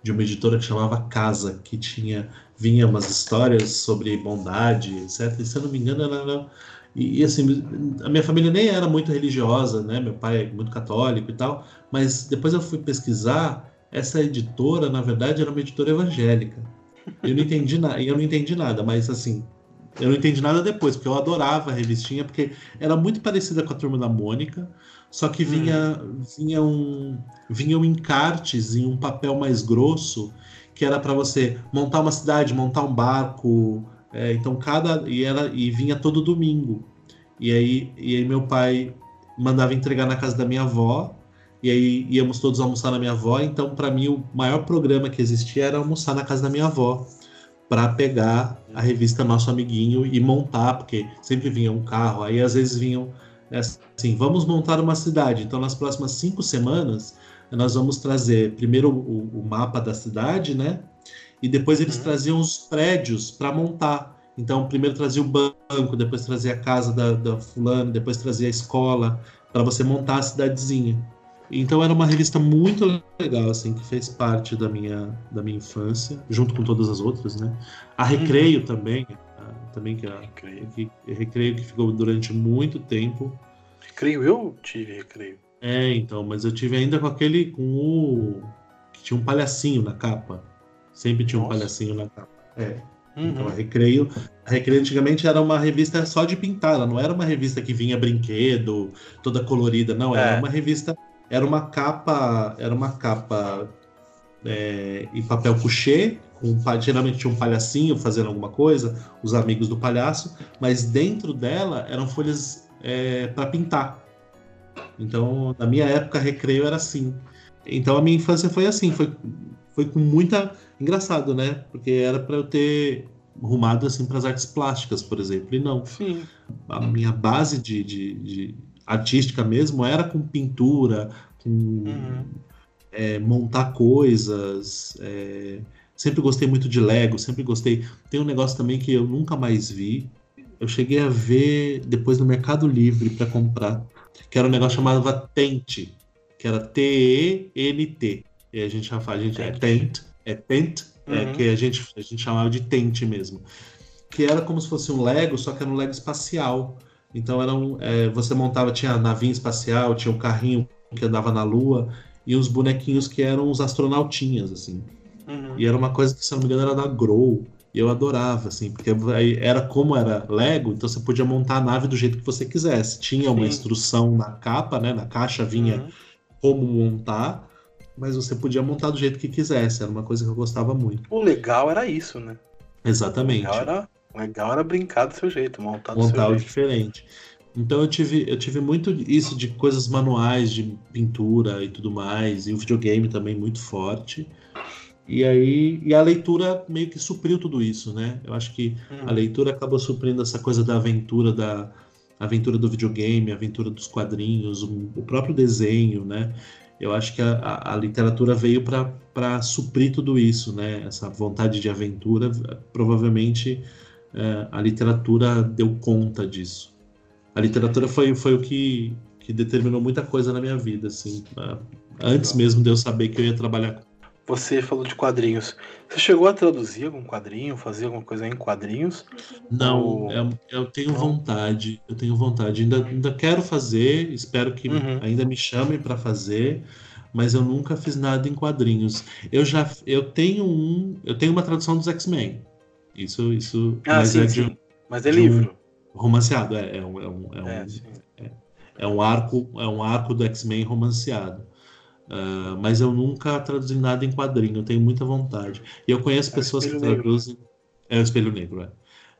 de uma editora que chamava Casa, que tinha vinha umas histórias sobre bondade, etc. E se eu não me engano, era, e, e, assim, a minha família nem era muito religiosa, né? Meu pai é muito católico e tal, mas depois eu fui pesquisar, essa editora, na verdade, era uma editora evangélica. Eu não entendi nada, eu não entendi nada, mas assim, eu não entendi nada depois, porque eu adorava a revistinha, porque era muito parecida com a Turma da Mônica, só que vinha, hum. vinha um, vinham encartes em um papel mais grosso, que era para você montar uma cidade, montar um barco. É, então cada e era e vinha todo domingo. E aí, e aí meu pai mandava entregar na casa da minha avó. E aí íamos todos almoçar na minha avó. Então para mim o maior programa que existia era almoçar na casa da minha avó para pegar a revista Nosso Amiguinho e montar, porque sempre vinha um carro. Aí às vezes vinham é assim, vamos montar uma cidade. Então, nas próximas cinco semanas, nós vamos trazer primeiro o, o mapa da cidade, né? E depois eles uhum. traziam os prédios para montar. Então, primeiro trazia o banco, depois trazia a casa da, da fulano, depois trazia a escola, para você montar a cidadezinha. Então era uma revista muito legal, assim, que fez parte da minha, da minha infância, junto com todas as outras, né? A Recreio uhum. também, também, que, é, recreio. Que, recreio que ficou durante muito tempo. Recreio, eu tive recreio. É, então, mas eu tive ainda com aquele, com o. que tinha um palhacinho na capa. Sempre tinha Nossa. um palhacinho na capa. É. Uhum. Então, a Recreio, a Recreio antigamente era uma revista só de pintar, ela não era uma revista que vinha brinquedo, toda colorida, não, era é. uma revista, era uma capa, era uma capa é, em papel couché, um, geralmente tinha um palhacinho fazendo alguma coisa, os amigos do palhaço, mas dentro dela eram folhas é, para pintar. Então, na minha época, recreio era assim. Então, a minha infância foi assim, foi, foi com muita. Engraçado, né? Porque era para eu ter rumado assim para as artes plásticas, por exemplo, e não. Sim. A minha base de, de, de artística mesmo era com pintura, com uhum. é, montar coisas. É, Sempre gostei muito de Lego, sempre gostei. Tem um negócio também que eu nunca mais vi. Eu cheguei a ver depois no Mercado Livre para comprar, que era um negócio chamado Tent, que era T-E-N-T. E a gente já fala, a gente é Tent, é Tent, é, uhum. é, que a gente, a gente chamava de Tent mesmo. Que era como se fosse um Lego, só que era um Lego espacial. Então era um, é, você montava, tinha a navinha espacial, tinha um carrinho que andava na Lua, e os bonequinhos que eram os astronautinhas, assim. Uhum. E era uma coisa que, se não me engano, era da Grow. E eu adorava, assim, porque era como era Lego, então você podia montar a nave do jeito que você quisesse. Tinha uma Sim. instrução na capa, né? Na caixa vinha uhum. como montar, mas você podia montar do jeito que quisesse. Era uma coisa que eu gostava muito. O legal era isso, né? Exatamente. O legal era, o legal era brincar do seu jeito, montar do montar seu jeito. diferente. Então eu tive, eu tive muito isso de coisas manuais, de pintura e tudo mais, e o videogame também muito forte. E aí, e a leitura meio que supriu tudo isso, né? Eu acho que a uhum. leitura acabou suprindo essa coisa da aventura, da aventura do videogame, a aventura dos quadrinhos, o, o próprio desenho, né? Eu acho que a, a, literatura veio para suprir tudo isso, né? Essa vontade de aventura, provavelmente é, a literatura deu conta disso. A literatura foi, foi o que, que determinou muita coisa na minha vida, assim. Antes mesmo de eu saber que eu ia trabalhar você falou de quadrinhos. Você chegou a traduzir algum quadrinho, fazer alguma coisa em quadrinhos? Não, Ou... eu, eu, tenho Não. vontade. Eu tenho vontade. Ainda, ainda quero fazer. Espero que uhum. ainda me chamem para fazer. Mas eu nunca fiz nada em quadrinhos. Eu já, eu tenho um, eu tenho uma tradução dos X-Men. Isso, isso. Ah, mas sim, é sim. De, mas é livro. Um romanceado, é, é um, é um, é um, é, é, é um arco, é um arco do X-Men romanceado. Uh, mas eu nunca traduzi nada em quadrinho, eu tenho muita vontade. E eu conheço é pessoas que traduzem. Negro. É o Espelho Negro, é.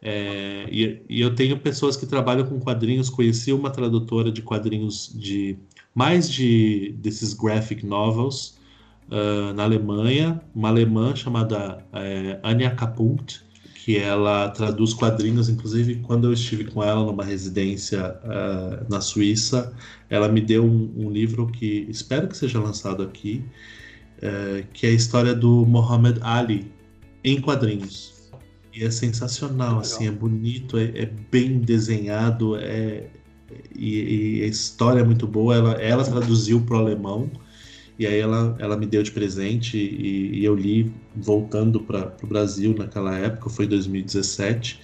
é e, e, eu tenho pessoas que trabalham com quadrinhos. Conheci uma tradutora de quadrinhos de mais de desses graphic novels uh, na Alemanha, uma alemã chamada é, Anja Kapunkt, que ela traduz quadrinhos, inclusive quando eu estive com ela numa residência uh, na Suíça, ela me deu um, um, livro que espero que seja lançado aqui, uh, que é a história do Muhammad Ali em quadrinhos. E é sensacional, assim, é bonito, é, é bem desenhado, é, e, e, a história é muito boa. Ela, ela traduziu para o alemão e aí ela, ela me deu de presente e, e eu li voltando para o Brasil naquela época, foi 2017.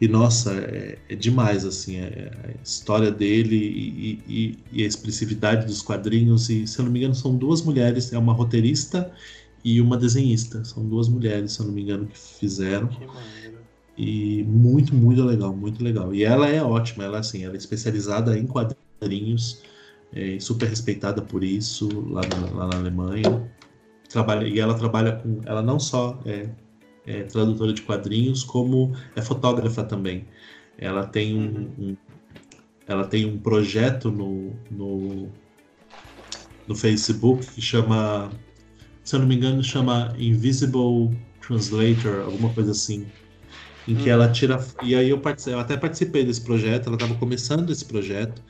E nossa, é, é demais assim, é, a história dele e, e, e, a expressividade dos quadrinhos. E se eu não me engano, são duas mulheres, é uma roteirista e uma desenhista. São duas mulheres, se eu não me engano, que fizeram. Que e muito, muito legal, muito legal. E ela é ótima, ela assim, ela é especializada em quadrinhos é, super respeitada por isso lá na, lá na, Alemanha. Trabalha, e ela trabalha com. Ela não só é, é, tradutora de quadrinhos, como é fotógrafa também. Ela tem um, uhum. um ela tem um projeto no, no, no Facebook que chama, se eu não me engano, chama Invisible Translator, alguma coisa assim em que hum. ela tira. E aí eu, eu até participei desse projeto, ela estava começando esse projeto,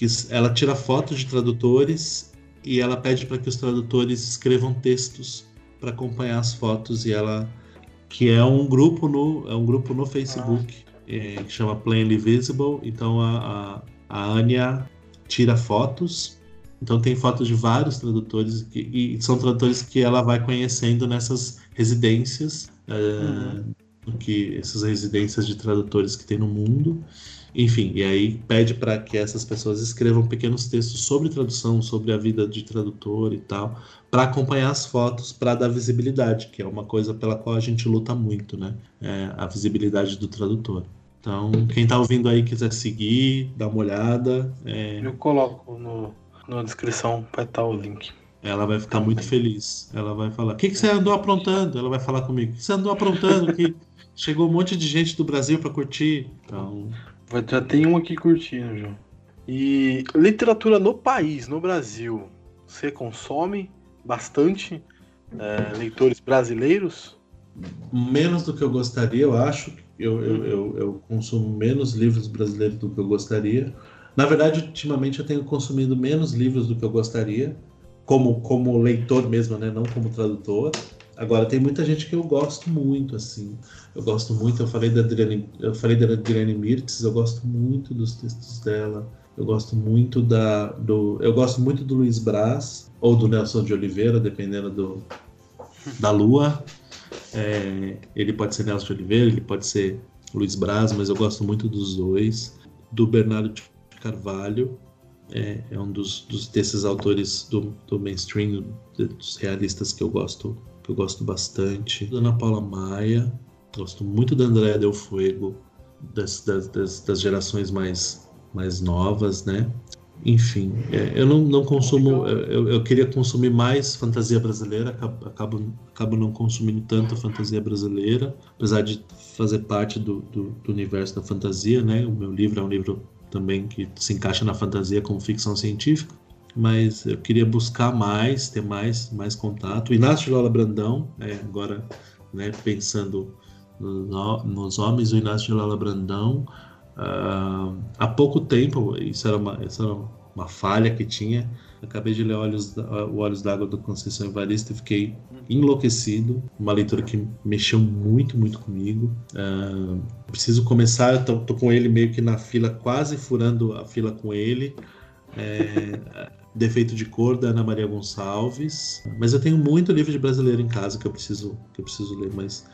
que ela tira fotos de tradutores e ela pede para que os tradutores escrevam textos para acompanhar as fotos. E ela que é um grupo no é um grupo no Facebook é, que chama Plainly Visible. Então a, a, a Anya tira fotos. Então tem fotos de vários tradutores que, e são tradutores que ela vai conhecendo nessas residências é, uhum. que essas residências de tradutores que tem no mundo enfim, e aí pede para que essas pessoas escrevam pequenos textos sobre tradução, sobre a vida de tradutor e tal, para acompanhar as fotos, para dar visibilidade, que é uma coisa pela qual a gente luta muito, né? É a visibilidade do tradutor. Então, quem está ouvindo aí quiser seguir, dá uma olhada. É... Eu coloco no, na descrição para estar o link. Ela vai ficar muito feliz. Ela vai falar: O que, que você andou aprontando? Ela vai falar comigo: O que você andou aprontando? Que (laughs) chegou um monte de gente do Brasil para curtir. Então, já tem um aqui curtindo, João. E literatura no país, no Brasil, você consome bastante é, leitores brasileiros? Menos do que eu gostaria, eu acho. Eu, eu, eu, eu, consumo menos livros brasileiros do que eu gostaria. Na verdade, ultimamente eu tenho consumido menos livros do que eu gostaria, como, como leitor mesmo, né? não como tradutor. Agora, tem muita gente que eu gosto muito, assim. Eu gosto muito, eu falei da Adriane, eu falei da Adriane Mirtz, eu gosto muito dos textos dela. Eu gosto muito da do eu gosto muito do Luiz Braz ou do Nelson de Oliveira, dependendo do da Lua. É, ele pode ser Nelson de Oliveira, ele pode ser Luiz Braz, mas eu gosto muito dos dois. Do Bernardo de Carvalho, é, é um dos, dos, desses autores do, do mainstream, dos realistas que eu gosto que eu gosto bastante. Da Ana Paula Maia, gosto muito da Andréa Del Fuego, das, das, das, gerações mais, mais novas, né? Enfim, é, eu não, não consumo. Eu, eu, queria consumir mais fantasia brasileira, acabo, acabo, acabo não consumindo tanto fantasia brasileira, apesar de fazer parte do, do, do, universo da fantasia, né? O meu livro é um livro também que se encaixa na fantasia como ficção científica, mas eu queria buscar mais, ter mais, mais contato. Inácio de Lola Brandão, é, agora né, pensando no, nos homens, o Inácio de Lola Brandão, uh, há pouco tempo, isso era uma, isso era uma falha que tinha, acabei de ler Olhos, o Olhos d'Água do Conceição Evaristo e fiquei enlouquecido. Uma leitura que mexeu muito, muito comigo. Uh, preciso começar, eu tô, tô, com ele meio que na fila, quase furando a fila com ele. É, Defeito de Cor, da Ana Maria Gonçalves. Mas eu tenho muito livro de brasileiro em casa que eu preciso, que eu preciso ler, mas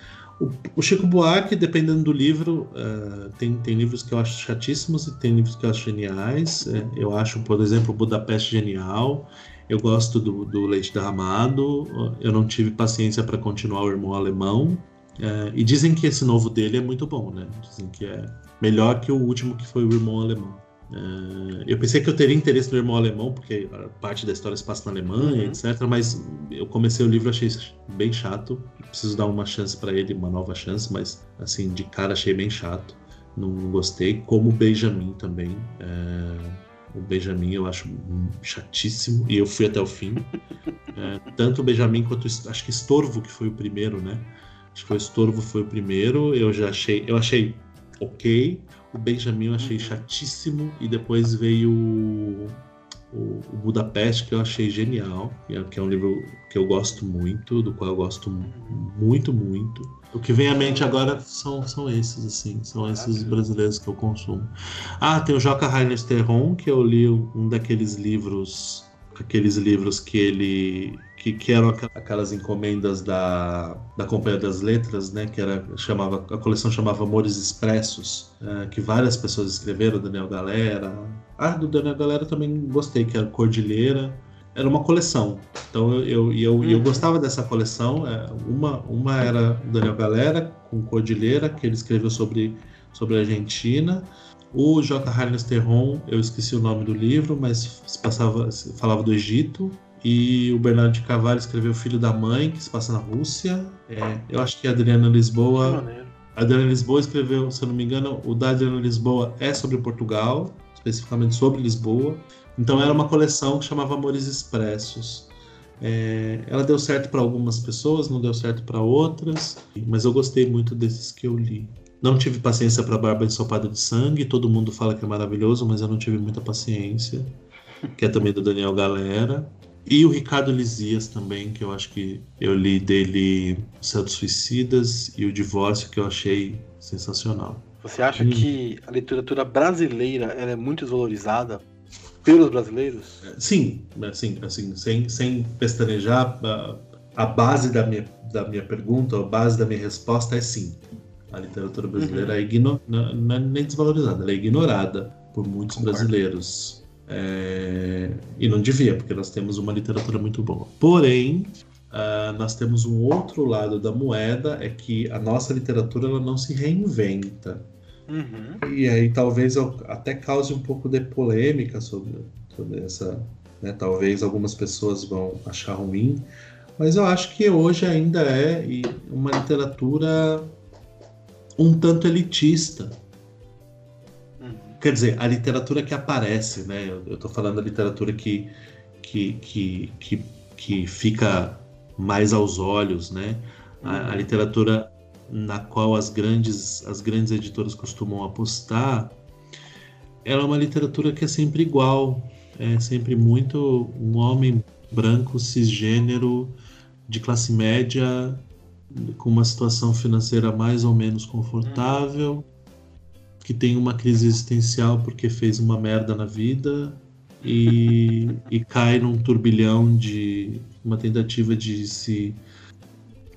o, o Chico Buarque, dependendo do livro, uh, tem, tem livros que eu acho chatíssimos e tem livros que eu acho geniais. Uh, eu acho, por exemplo, Budapeste genial. Eu gosto do, do Leite Derramado. Eu não tive paciência para continuar o Irmão Alemão. Uh, e dizem que esse novo dele é muito bom, né? Dizem que é melhor que o último que foi o Irmão Alemão. Uh, eu pensei que eu teria interesse no irmão alemão, porque parte da história se passa na Alemanha, uhum. etc. Mas eu comecei o livro achei bem chato. Preciso dar uma chance para ele, uma nova chance, mas assim de cara achei bem chato. Não gostei. Como o Benjamin também. Uh, o Benjamin eu acho chatíssimo e eu fui até o fim. Uh, tanto o Benjamin quanto acho que Estorvo que foi o primeiro, né? Acho que o Estorvo foi o primeiro. Eu já achei, eu achei ok. O Benjamin eu achei chatíssimo. E depois veio o, o, o Budapeste, que eu achei genial. É, que é um livro que eu gosto muito, do qual eu gosto muito, muito. O que vem à mente agora são, são esses, assim, são esses brasileiros que eu consumo. Ah, tem o Joca Rainer Terron, que eu li um daqueles livros aqueles livros que ele que, que eram aquelas encomendas da, da Companhia das Letras, né, que era chamava a coleção chamava Amores Expressos, uh, que várias pessoas escreveram, Daniel Galera. Ah, do Daniel Galera também gostei, que era Cordilheira. Era uma coleção. Então eu eu, eu, uhum. eu gostava dessa coleção. É, uma uma era Daniel Galera com Cordilheira, que ele escreveu sobre sobre a Argentina. O J. Harnes Terron, eu esqueci o nome do livro, mas se passava, se falava do Egito. E o Bernardo de Carvalho escreveu Filho da Mãe, que se passa na Rússia. É, eu acho que a Adriana Lisboa. A Adriana Lisboa escreveu, se eu não me engano, o da Adriana Lisboa é sobre Portugal, especificamente sobre Lisboa. Então era uma coleção que chamava Amores Expressos. É, ela deu certo para algumas pessoas, não deu certo para outras, mas eu gostei muito desses que eu li. Não tive paciência para Barba Ensopada de Sangue. Todo mundo fala que é maravilhoso, mas eu não tive muita paciência. Que é também do Daniel Galera. E o Ricardo Lisias também, que eu acho que eu li dele Céu dos Suicidas e o Divórcio, que eu achei sensacional. Você acha hum. que a literatura brasileira é muito desvalorizada pelos brasileiros? Sim, assim, assim sem, sem pestanejar, a, a base da minha, da minha pergunta, a base da minha resposta é sim. A literatura brasileira uhum. é igno... não, não é nem desvalorizada, ela é ignorada por muitos Concordo. brasileiros. É... E não devia, porque nós temos uma literatura muito boa. Porém, uh, nós temos um outro lado da moeda, é que a nossa literatura ela não se reinventa. Uhum. E aí talvez até cause um pouco de polêmica sobre, sobre essa. Né? Talvez algumas pessoas vão achar ruim, mas eu acho que hoje ainda é uma literatura um tanto elitista. Uhum. Quer dizer, a literatura que aparece, né? Eu estou falando da literatura que, que, que, que, que fica mais aos olhos, né? A, a, uhum. literatura na qual as grandes, as grandes editoras costumam apostar, ela é uma literatura que é sempre igual, é sempre muito um homem branco, cisgênero, de classe média, com uma situação financeira mais ou menos confortável, que tem uma crise existencial porque fez uma merda na vida e, (laughs) e cai num turbilhão de uma tentativa de se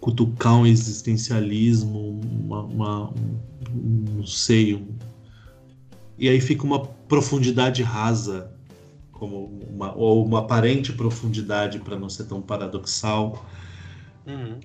cutucar um existencialismo, uma, uma um, não e aí fica uma profundidade rasa, como uma, ou uma aparente profundidade para não ser tão paradoxal. Uhum.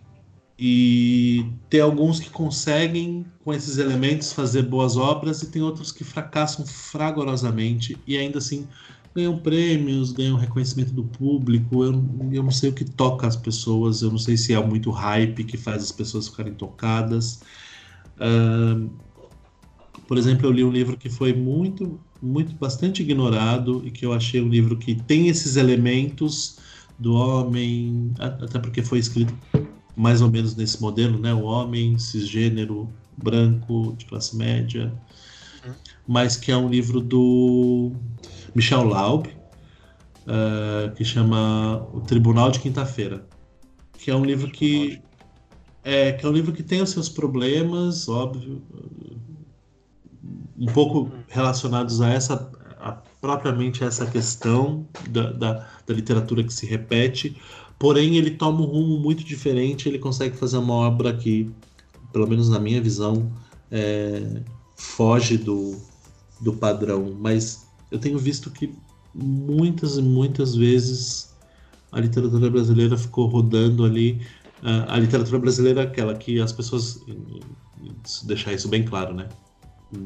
E tem alguns que conseguem, com esses elementos, fazer boas obras, e tem outros que fracassam fragorosamente e ainda assim ganham prêmios, ganham reconhecimento do público. Eu, eu não sei o que toca as pessoas, eu não sei se é muito hype que faz as pessoas ficarem tocadas. Uh, Por exemplo, eu li um livro que foi muito, muito, bastante ignorado e que eu achei um livro que tem esses elementos do homem, até porque foi escrito mais ou menos nesse modelo, né? O homem cisgênero, branco, de classe média, uhum. mas que é um livro do Michel Laub, uh, que chama O Tribunal de Quinta-feira, que é um livro que é, que é um livro que tem os seus problemas, óbvio, um pouco relacionados a essa a, propriamente essa questão da, da, da, literatura que se repete, porém ele toma um rumo muito diferente, ele consegue fazer uma obra que, pelo menos na minha visão, é, foge do, do padrão, mas eu tenho visto que muitas e muitas vezes a literatura brasileira ficou rodando ali a, literatura brasileira é aquela que as pessoas deixar isso bem claro, né?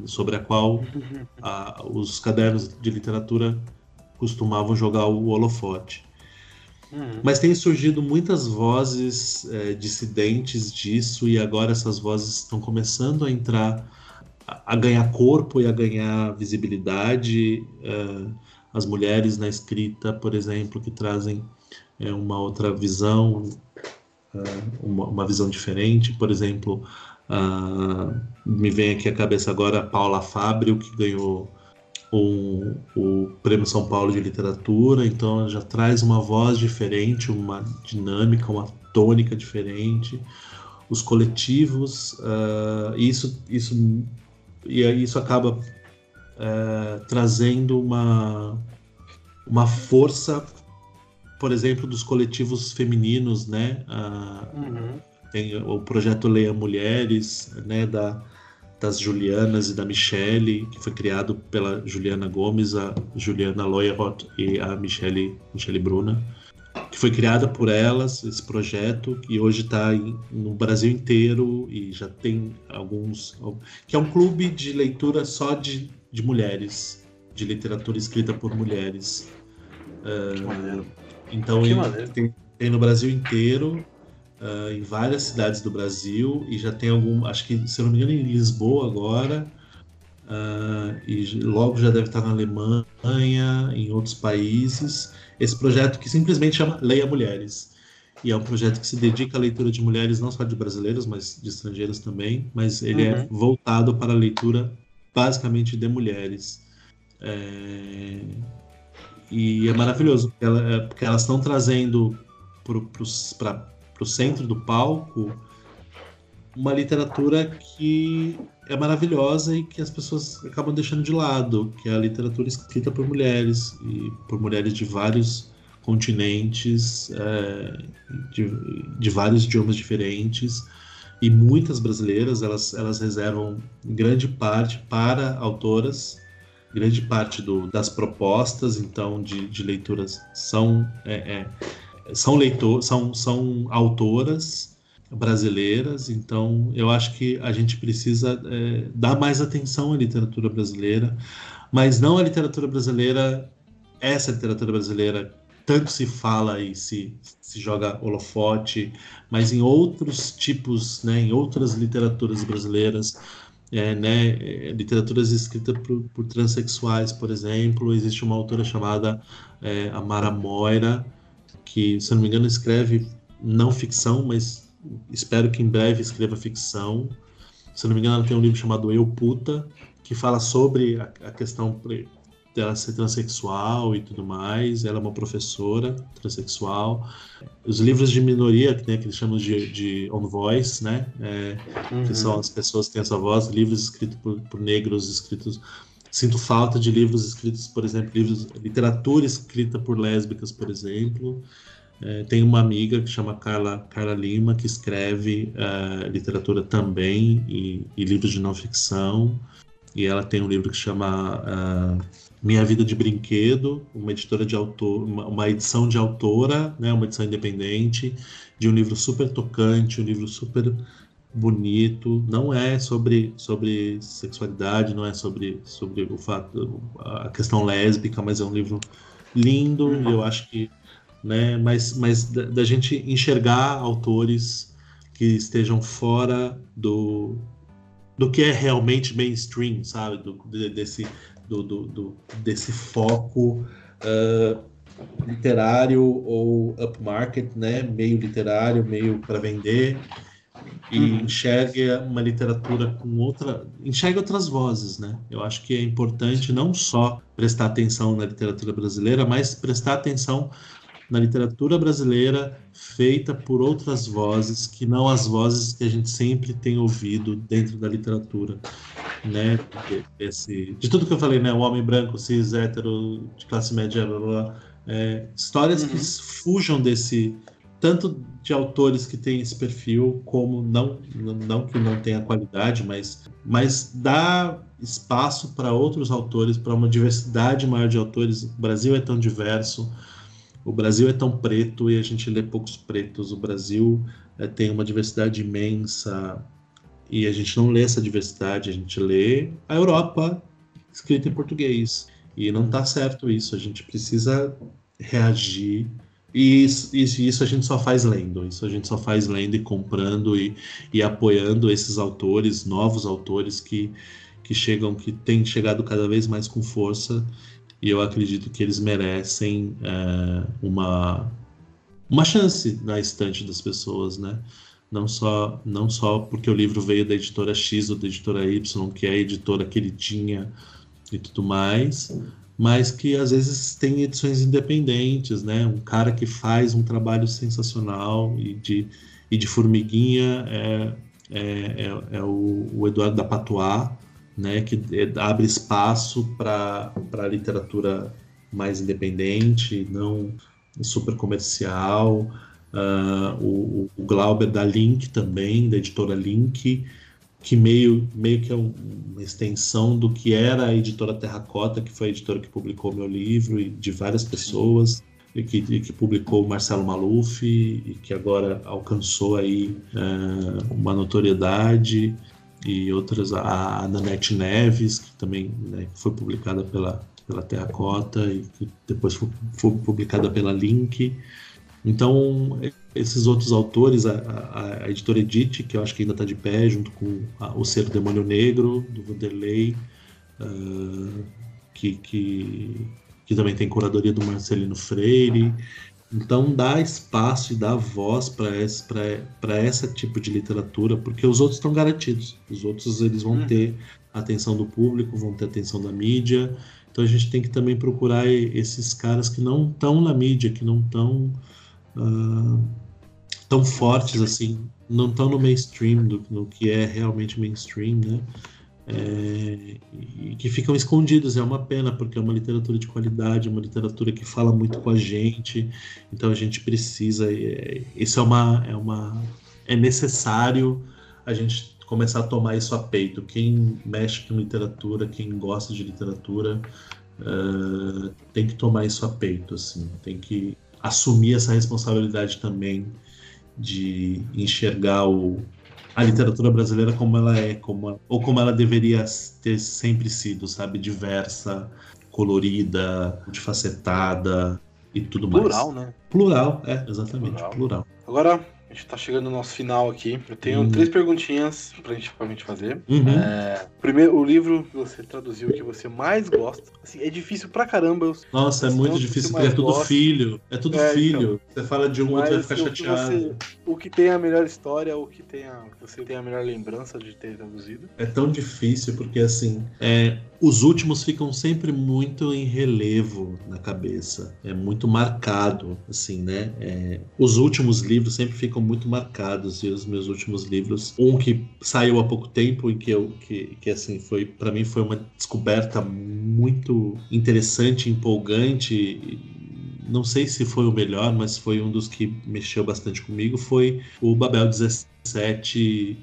Sobre a qual a, os cadernos de literatura costumavam jogar o holofote. Uhum. Mas tem surgido muitas vozes é, dissidentes disso, e agora essas vozes estão começando a entrar, a, ganhar corpo e a ganhar visibilidade. É, as mulheres na escrita, por exemplo, que trazem é, uma outra visão, uma, uma visão diferente. Por exemplo, me vem aqui à cabeça agora a Paula Fábio, que ganhou o, o Prêmio São Paulo de Literatura, então ela já traz uma voz diferente, uma dinâmica, uma tônica diferente. Os coletivos, uh, isso, isso, e isso acaba uh, trazendo uma, uma força por exemplo, dos coletivos femininos, né? uhum. Tem o projeto Leia Mulheres, né? Da, das Julianas e da Michelle, que foi criado pela Juliana Gomes, a Juliana Loyerot e a Michelle, Michelle Bruna, que foi criada por elas, esse projeto, e hoje está no Brasil inteiro e já tem alguns. que é um clube de leitura só de, de mulheres, de literatura escrita por mulheres. Uh, então tem, tem, no Brasil inteiro, uh, em várias cidades do Brasil, e já tem algum, acho que, se não me engano, em Lisboa agora, uh, e logo já deve estar na Alemanha, em outros países. Esse projeto que simplesmente chama Leia Mulheres. E é um projeto que se dedica à leitura de mulheres, não só de brasileiras, mas de estrangeiras também. Mas ele é uhum. é voltado para a leitura basicamente de mulheres. É... E é maravilhoso, porque, ela, é, porque elas estão trazendo para o centro do palco uma literatura que é maravilhosa e que as pessoas acabam deixando de lado, que é a literatura escrita por mulheres, e por mulheres de vários continentes, é, de, de vários idiomas diferentes, e muitas brasileiras, elas, elas reservam grande parte para autoras grande parte do, das propostas, então, de, de leituras são, é, é, são, leitor, são, são autoras brasileiras, então eu acho que a gente precisa é, dar mais atenção à literatura brasileira, mas não a literatura brasileira, essa literatura brasileira tanto se fala e se, se joga holofote, mas em outros tipos, né, em outras literaturas brasileiras, é, né, é, literaturas escritas por, por, transexuais, por exemplo. Existe uma autora chamada é, Amara Moira, que, se não me engano, escreve não ficção, mas espero que em breve escreva ficção. Se não me engano, ela tem um livro chamado Eu Puta, que fala sobre a, a questão dela ser transexual e tudo mais. Ela é uma professora transexual. Os livros de minoria, né, que eles chamam de, de on voice, né, é, uhum. que são as pessoas que têm essa voz, livros escritos por, por, negros, escritos. Sinto falta de livros escritos, por exemplo, livros literatura escrita por lésbicas, por exemplo. É, tem uma amiga que chama Carla, Carla Lima, que escreve uh, literatura também e, e, livros de não ficção. E ela tem um livro que chama uh, minha Vida de Brinquedo, uma editora de autor, uma, uma, edição de autora, né, uma edição independente, de um livro super tocante, um livro super bonito. Não é sobre, sobre sexualidade, não é sobre, sobre o fato, a questão lésbica, mas é um livro lindo. Uhum. Eu acho que, né, mas, mas da, da gente enxergar autores que estejam fora do do que é realmente mainstream, sabe? Do, desse, do, do, do desse foco uh, literário ou upmarket, né? Meio literário, meio para vender e uhum. enxerga uma literatura com outra, enxerga outras vozes, né? Eu acho que é importante não só prestar atenção na literatura brasileira, mas prestar atenção na literatura brasileira feita por outras vozes que não as vozes que a gente sempre tem ouvido dentro da literatura, né? Esse, de tudo que eu falei, né? O homem branco, cis, hétero, de classe média, blá, blá, é, histórias uhum. que fujam desse tanto de autores que têm esse perfil, como não, não que não tenha qualidade, mas, mas dá espaço para outros autores, para uma diversidade maior de autores. O Brasil é tão diverso, o Brasil é tão preto e a gente lê poucos pretos. O Brasil é, tem uma diversidade imensa e a gente não lê essa diversidade, a gente lê a Europa escrita em português. E não está certo isso, a gente precisa reagir e isso, isso, a gente só faz lendo, isso a gente só faz lendo e comprando e, e apoiando esses autores, novos autores que, que chegam, que têm chegado cada vez mais com força e eu acredito que eles merecem é, uma, uma chance na estante das pessoas, né? Não só, não só porque o livro veio da editora X ou da editora Y, que é a editora que ele tinha e tudo mais, mas que às vezes tem edições independentes, né? Um cara que faz um trabalho sensacional e de, e de formiguinha é, é, é, é o, o, Eduardo da Patois, né? Que é, abre espaço para a literatura mais independente, não super comercial. Uh, o, o Glauber da Link também, da editora Link, que meio, meio que é uma extensão do que era a editora Terracota, que foi a editora que publicou meu livro, e de várias pessoas, e que, e que publicou Marcelo Maluf, e que agora alcançou aí uh, uma notoriedade, e outras, a, a Nanete Neves, que também né, foi publicada pela, pela Terracota, e que depois foi, foi publicada pela Link. Então, esses outros autores, a, a, a editora Edith, que eu acho que ainda está de pé, junto com a, o Ser Demônio Negro, do Vanderlei, uh, que, que, que, também tem curadoria do Marcelino Freire. Então, dá espaço e dá voz para esse, tipo de literatura, porque os outros estão garantidos. Os outros eles vão hum. ter atenção do público, vão ter atenção da mídia. Então, a gente tem que também procurar esses caras que não estão na mídia, que não estão uh, tão fortes assim, não estão no mainstream, do, no que é realmente mainstream, né? É, e que ficam escondidos. É uma pena, porque é uma literatura de qualidade, é uma literatura que fala muito com a gente, então a gente precisa. É, isso é uma, é uma. É necessário a gente começar a tomar isso a peito. Quem mexe com literatura, quem gosta de literatura, uh, tem que tomar isso a peito, assim, tem que assumir essa responsabilidade também de enxergar o, a literatura brasileira como ela é, como, ou como ela deveria ter sempre sido, sabe? Diversa, colorida, multifacetada e tudo Plural, mais. Plural, né? Plural, é, exatamente, plural. plural. Agora, a gente tá chegando no nosso final aqui. Eu tenho uhum. três perguntinhas pra gente, pra gente fazer. Uhum. É, primeiro, o livro que você traduziu que você mais gosta. Assim, é difícil pra caramba. Eu, Nossa, é muito difícil, porque é tudo gosta. filho. É tudo é, filho. Então, você fala de um, outro vai ficar chateado. Você, o que tem a melhor história, o que tem a, você tem a melhor lembrança de ter traduzido. É tão difícil, porque assim, é, os últimos ficam sempre muito em relevo na cabeça. É muito marcado, assim, né? É, os últimos livros sempre ficam muito marcados e os meus últimos livros, um que saiu há pouco tempo e que eu que, que assim foi para mim foi uma descoberta muito interessante, empolgante não sei se foi o melhor, mas foi um dos que mexeu bastante comigo, foi o Babel 17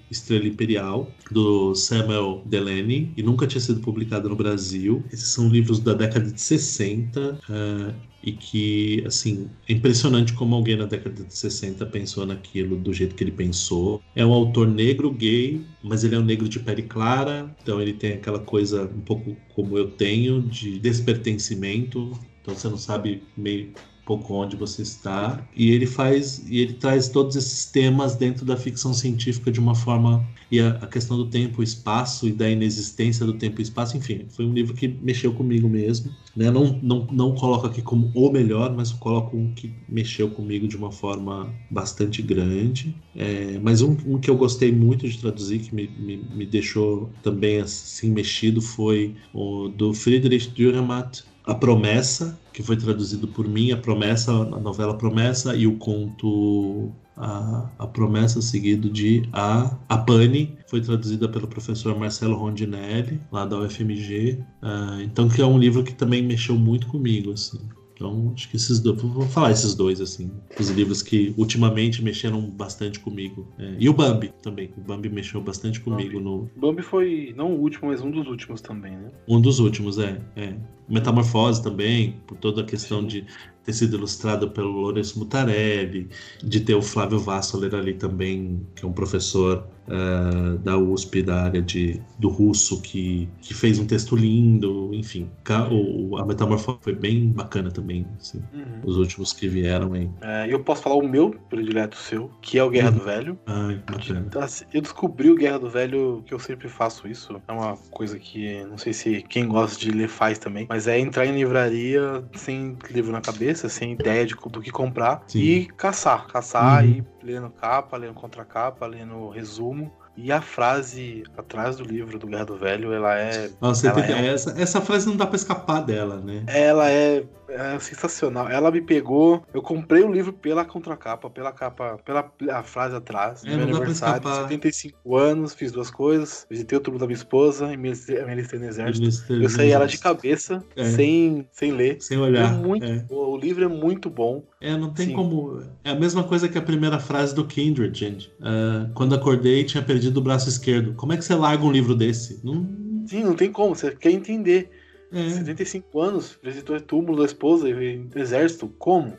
Estrela Imperial, do Samuel Delaney, e nunca tinha sido publicado no Brasil. Esses são livros da década de 60, uh, eh, e que, assim, é impressionante como alguém na década de 60 pensou naquilo do jeito que ele pensou. É um autor negro, gay, mas ele é um negro de pele clara, então ele tem aquela coisa um pouco como eu tenho, de despertencimento, então você não sabe meio pouco onde você está e ele faz e ele traz todos esses temas dentro da ficção científica de uma forma e a, a, questão do tempo, espaço e da inexistência do tempo e espaço, enfim, foi um livro que mexeu comigo mesmo. Né? Não, não, não coloco aqui como o melhor, mas coloco um que mexeu comigo de uma forma bastante grande. É, mas um, um, que eu gostei muito de traduzir, que me, me, me deixou também assim mexido, foi o do Friedrich Dürrenmatt, A Promessa, que foi traduzido por mim, a promessa, a novela Promessa e o conto a, a promessa seguido de a, a Pane, foi traduzida pelo professor Marcelo Rondinelli, lá da UFMG. Uh, ah, então, que é um livro que também mexeu muito comigo, assim. Então, acho que esses dois. Vou falar esses dois, assim. Os livros que ultimamente mexeram bastante comigo. É, e o Bambi também. O Bambi mexeu bastante comigo Bambi. no. Bambi foi não o último, mas um dos últimos também, né? Um dos últimos, é. é. Metamorfose também, por toda a questão Sim. de ter sido ilustrado pelo Lourenço Mutarelli, de ter o Flávio Vassoler ali também, que é um professor uh, da USP, da área de, do russo, que, que fez um texto lindo, enfim. O, a Metamorfose foi bem bacana também, assim, uhum. os últimos que vieram aí. É, eu posso falar o meu predileto seu, que é o Guerra uhum. do Velho. Ai, bacana. Então, assim, eu descobri o Guerra do Velho, que eu sempre faço isso, é uma coisa que não sei se quem gosta de ler faz também, mas é entrar em livraria sem livro na cabeça, sem ideia de, do que comprar Sim. e caçar, caçar uhum. e lendo capa, lendo contracapa, lendo resumo. E a frase atrás do livro do Guerra do Velho, ela é. Nossa, ela é... Essa, essa frase não dá pra escapar dela, né? Ela é, é, sensacional. Ela me pegou. Eu comprei o livro pela contracapa, pela capa, pela a frase atrás. É, meu aniversário, 75 anos, fiz duas coisas. Visitei o túmulo da minha esposa e me alistei no exército. Eu saí ela de cabeça, é. sem, sem ler. Sem olhar. É muito, é. O livro é muito bom. É, não tem Sim. como. É a mesma coisa que a primeira frase do Kindred, gente. Uh, quando acordei, tinha perdido o braço esquerdo. Como é que você larga um livro desse? Não... Sim, não tem como. Você quer entender. É. 75 anos, visitou o túmulo da esposa e exército. Como?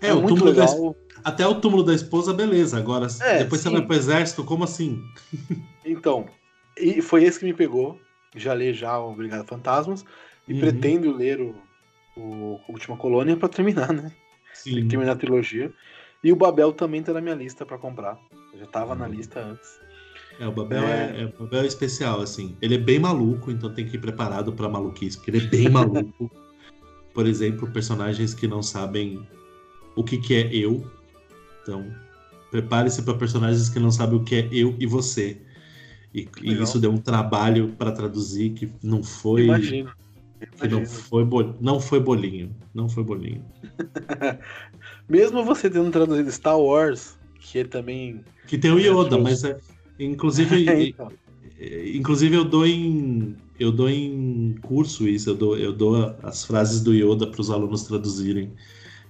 É, é o muito legal. Da... Até o túmulo da esposa, beleza. Agora, é, depois sim. você vai pro exército, como assim? então, e foi esse que me pegou. Já li já o Obrigado Fantasmas. E uhum. pretendo ler o, o Última Colônia para terminar, né? Sim. terminar a trilogia. E o Babel também tá na minha lista para comprar. Eu já tava uhum. na lista antes. É, o Babel é... É, o Babel é especial, assim. Ele é bem maluco, então tem que ir preparado para maluquice, porque ele é bem maluco. (laughs) Por exemplo, personagens que não sabem o que, que é eu. Então, prepare-se para personagens que não sabem o que é eu e você. E, e isso deu um trabalho para traduzir que não foi. Imagino. Que não foi, não foi bolinho. Não foi bolinho. (laughs) Mesmo você tendo traduzido Star Wars, que também. Que tem o Yoda, mas é. Inclusive, (laughs) é, então. inclusive eu dou em eu dou em curso isso, eu dou, eu dou as frases do Yoda para os alunos traduzirem.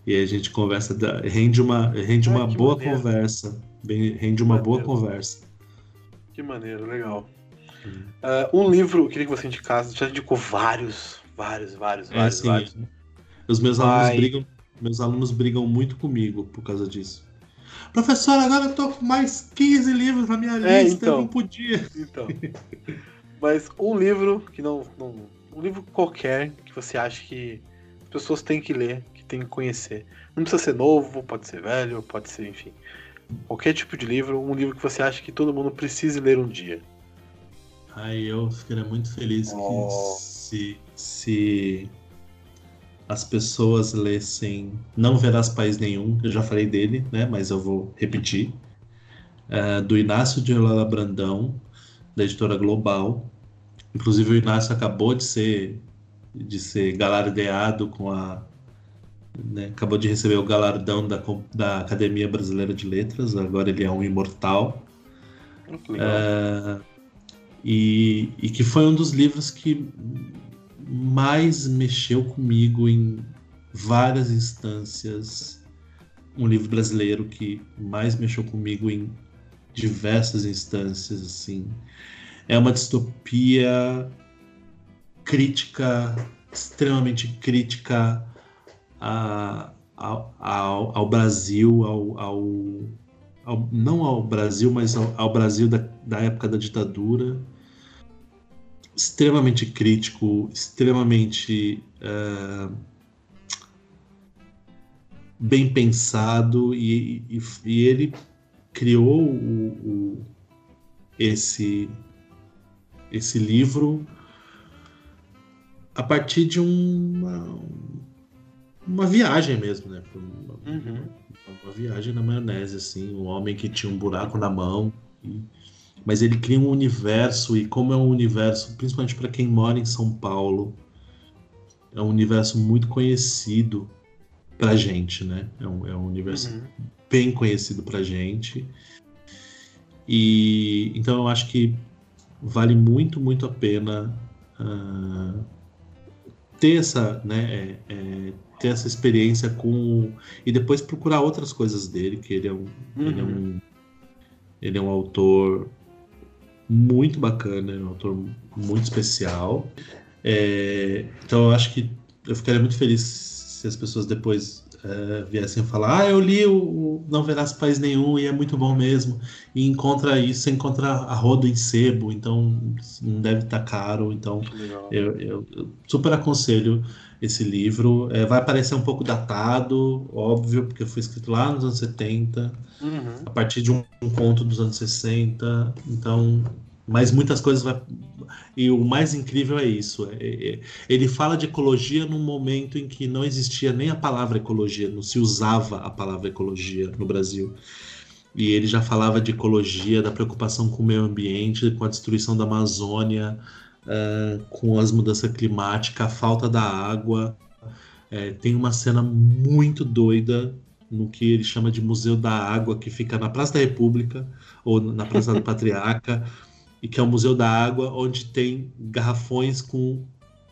E a gente conversa, rende uma, rende ah, uma boa maneiro. conversa. Rende uma boa conversa. Que maneiro, legal. Uh, um livro, eu queria que você indicasse, já indicou vários, vários, vários, é, vários, vários. Os meus alunos brigam, meus alunos brigam muito comigo por causa disso. Professor, agora eu tô com mais 15 livros na minha é, lista, então, eu não podia. Então. Mas um livro que não, não, Um livro qualquer que você acha que as pessoas têm que ler, que têm que conhecer. Não precisa ser novo, pode ser velho, pode ser, enfim. Qualquer tipo de livro, um livro que você acha que todo mundo precise ler um dia. Ai, eu ficaria muito feliz oh. que se, se as pessoas lessem Não Verás País Nenhum, eu já falei dele, né, mas eu vou repetir, é, do Inácio de Lola Brandão, da editora Global. Inclusive o Inácio acabou de ser de ser galardeado com a né, acabou de receber o galardão da, da Academia Brasileira de Letras, agora ele é um imortal. É, e, e que foi um dos livros que mais mexeu comigo em várias instâncias. Um livro brasileiro que mais mexeu comigo em diversas instâncias, assim. É uma distopia crítica, extremamente crítica a, ao, ao, Brasil, ao, ao, ao, não ao Brasil, mas ao, ao Brasil da, da época da ditadura extremamente crítico, extremamente. Uh, bem pensado e, e, e ele criou o, o, esse esse livro a partir de uma, uma viagem mesmo, né? Uma, uhum. uma, viagem na maionese, assim, um homem que tinha um buraco na mão, e, mas ele cria um universo, e como é um universo, principalmente para quem mora em São Paulo, é um universo muito conhecido pra gente, né? É um, é um universo uhum. bem conhecido pra gente. E então eu acho que vale muito, muito a pena uh, ter essa, né, é, é, ter essa experiência com e depois procurar outras coisas dele, que ele é um, uhum. ele é um, uhum. ele é um autor muito bacana, é um autor muito especial. É, então eu acho que eu ficaria muito feliz se as pessoas depois uh, viessem falar, ah, eu li o, Não Verás País Nenhum e é muito bom mesmo, e encontra isso, encontra a rodo em sebo, então não deve estar tá caro, então eu, eu, eu, super aconselho esse livro. É, vai parecer um pouco datado, óbvio, porque foi escrito lá nos anos 70, uhum. a partir de um, um conto dos anos 60, então mas muitas coisas vai... e o mais incrível é isso. É, é, ele fala de ecologia num momento em que não existia nem a palavra ecologia não se usava a palavra ecologia no Brasil. E ele já falava de ecologia da preocupação com o meio ambiente com a destruição da Amazônia uh, com as mudanças climáticas a falta da água. É, tem uma cena muito doida no que ele chama de Museu da Água que fica na Praça da República ou na Praça da Patriarca (laughs) e que é o Museu da Água, onde tem garrafões com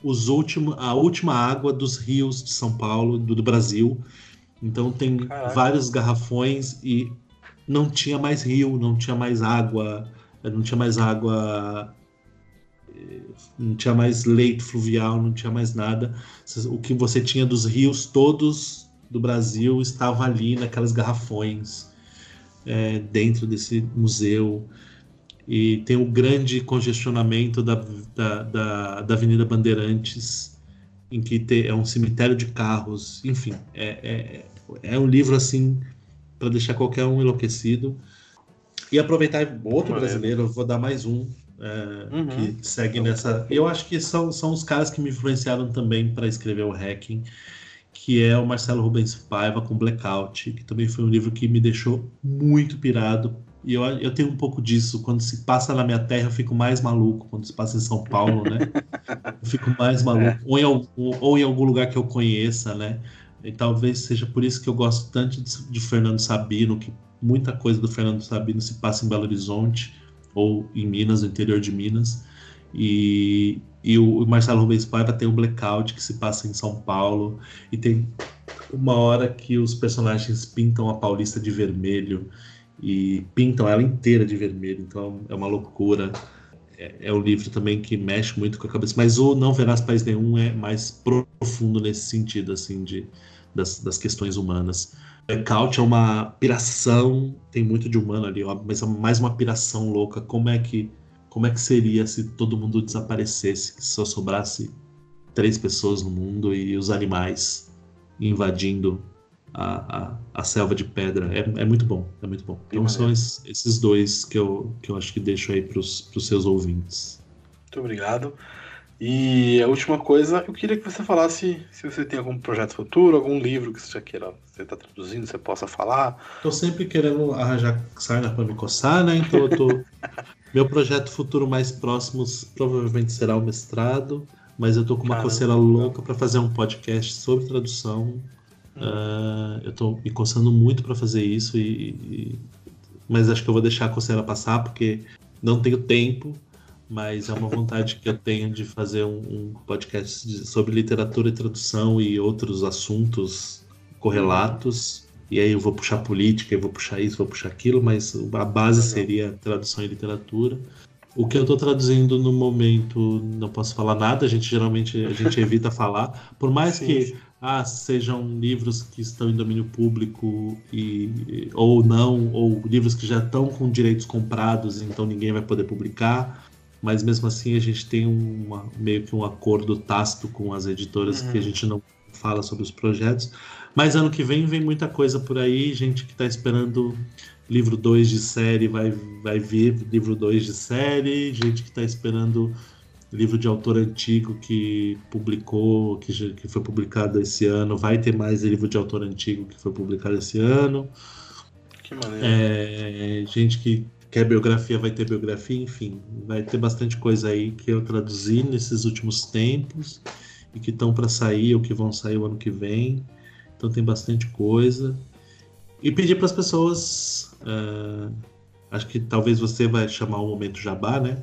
os últimos, a última água dos rios de São Paulo, do, do Brasil. Então tem Caraca. vários garrafões e não tinha mais rio, não tinha mais água, não tinha mais água, não tinha mais leito fluvial, não tinha mais nada. O que você tinha dos rios todos do Brasil estava ali naquelas garrafões é, dentro desse museu e tem o grande congestionamento da, da, da, da Avenida Bandeirantes, em que te, é um cemitério de carros, enfim, é, é, é um livro assim para deixar qualquer um enlouquecido. E aproveitar outro brasileiro, vou dar mais um é, uhum. que segue nessa. Eu acho que são, são os caras que me influenciaram também para escrever o Hacking, que é o Marcelo Rubens Paiva com Blackout, que também foi um livro que me deixou muito pirado e eu, eu tenho um pouco disso. Quando se passa na minha terra, eu fico mais maluco. Quando se passa em São Paulo, né? eu fico mais maluco. É. Ou, em algum, ou em algum lugar que eu conheça, né? E talvez seja por isso que eu gosto tanto de, de Fernando Sabino, que muita coisa do Fernando Sabino se passa em Belo Horizonte ou em Minas, no interior de Minas. E, e o Marcelo Rubens Paiva tem o Blackout, que se passa em São Paulo. E tem uma hora que os personagens pintam a Paulista de vermelho e pintam ela inteira de vermelho, então é uma loucura. É, é um livro também que mexe muito com a cabeça, mas o Não Verás País Nenhum é mais profundo nesse sentido, assim, de, das, das questões humanas. Blackout é uma piração, tem muito de humano ali, mas é mais uma piração louca. Como é que como é que seria se todo mundo desaparecesse, se só sobrasse três pessoas no mundo e os animais invadindo a, a, a, selva de pedra. É, é muito bom, é muito bom. Então são esses, esses, dois que eu, que eu acho que deixo aí para os seus ouvintes. Muito obrigado. E a última coisa, eu queria que você falasse se você tem algum projeto futuro, algum livro que você já queira, você está traduzindo, você possa falar. Estou sempre querendo arranjar sarna para me coçar, né? Então eu tô... (laughs) Meu projeto futuro mais próximo provavelmente será o mestrado, mas eu estou com uma Caramba. coceira louca para fazer um podcast sobre tradução Uh, eu estou me coçando muito para fazer isso, e, e, mas acho que eu vou deixar a coceira passar porque não tenho tempo. Mas é uma vontade que eu tenho de fazer um, um podcast sobre literatura e tradução e outros assuntos correlatos. E aí eu vou puxar política, eu vou puxar isso, vou puxar aquilo, mas a base seria tradução e literatura. O que eu estou traduzindo no momento, não posso falar nada, a gente geralmente a gente (laughs) evita falar, por mais Sim. que ah, sejam livros que estão em domínio público e, ou não, ou livros que já estão com direitos comprados, então ninguém vai poder publicar. Mas mesmo assim a gente tem uma, meio que um acordo tácito com as editoras uhum. que a gente não fala sobre os projetos. Mas ano que vem vem muita coisa por aí, gente que está esperando livro 2 de série vai, vai vir livro 2 de série, gente que está esperando livro de autor antigo que publicou, que, que foi publicado esse ano, vai ter mais livro de autor antigo que foi publicado esse ano. Que maneiro. É, gente que quer biografia vai ter biografia, enfim, vai ter bastante coisa aí que eu traduzi nesses últimos tempos e que estão para sair ou que vão sair o ano que vem. Então tem bastante coisa. E pedir para as pessoas. Uh, acho que talvez você vai chamar o momento jabá, né?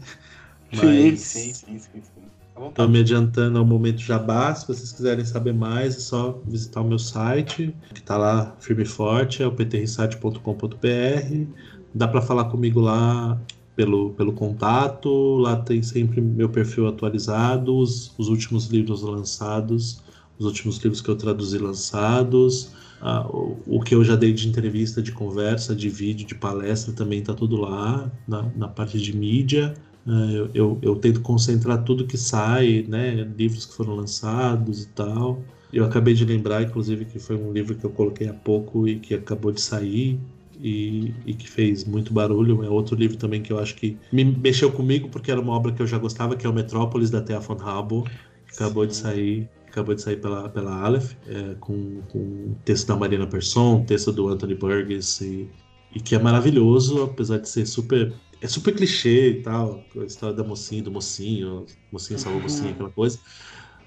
Mas sim, sim, sim, sim. Estou me adiantando ao momento jabá. Se vocês quiserem saber mais, é só visitar o meu site, que está lá firme e forte, é o ptrrisat.com.br. Dá para falar comigo lá pelo, pelo contato. Lá tem sempre meu perfil atualizado, os, os últimos livros lançados, os últimos livros que eu traduzi lançados. Ah, o, o, que eu já dei de entrevista, de conversa, de vídeo, de palestra também está tudo lá na, na parte de mídia. É, eu, eu, eu, tento concentrar tudo que sai, né? Livros que foram lançados e tal. Eu acabei de lembrar, inclusive, que foi um livro que eu coloquei há pouco e que acabou de sair e, e que fez muito barulho. É outro livro também que eu acho que me mexeu comigo porque era uma obra que eu já gostava, que é o Metrópolis da Thea von Habo. Acabou Sim. de sair acabou de sair pela, pela Aleph, é, com, com texto da Marina Persson, texto do Anthony Burgess, e, e que é maravilhoso, apesar de ser super é super clichê e tal, a história da mocinha, do mocinho, mocinha salvou uhum. mocinha, aquela coisa.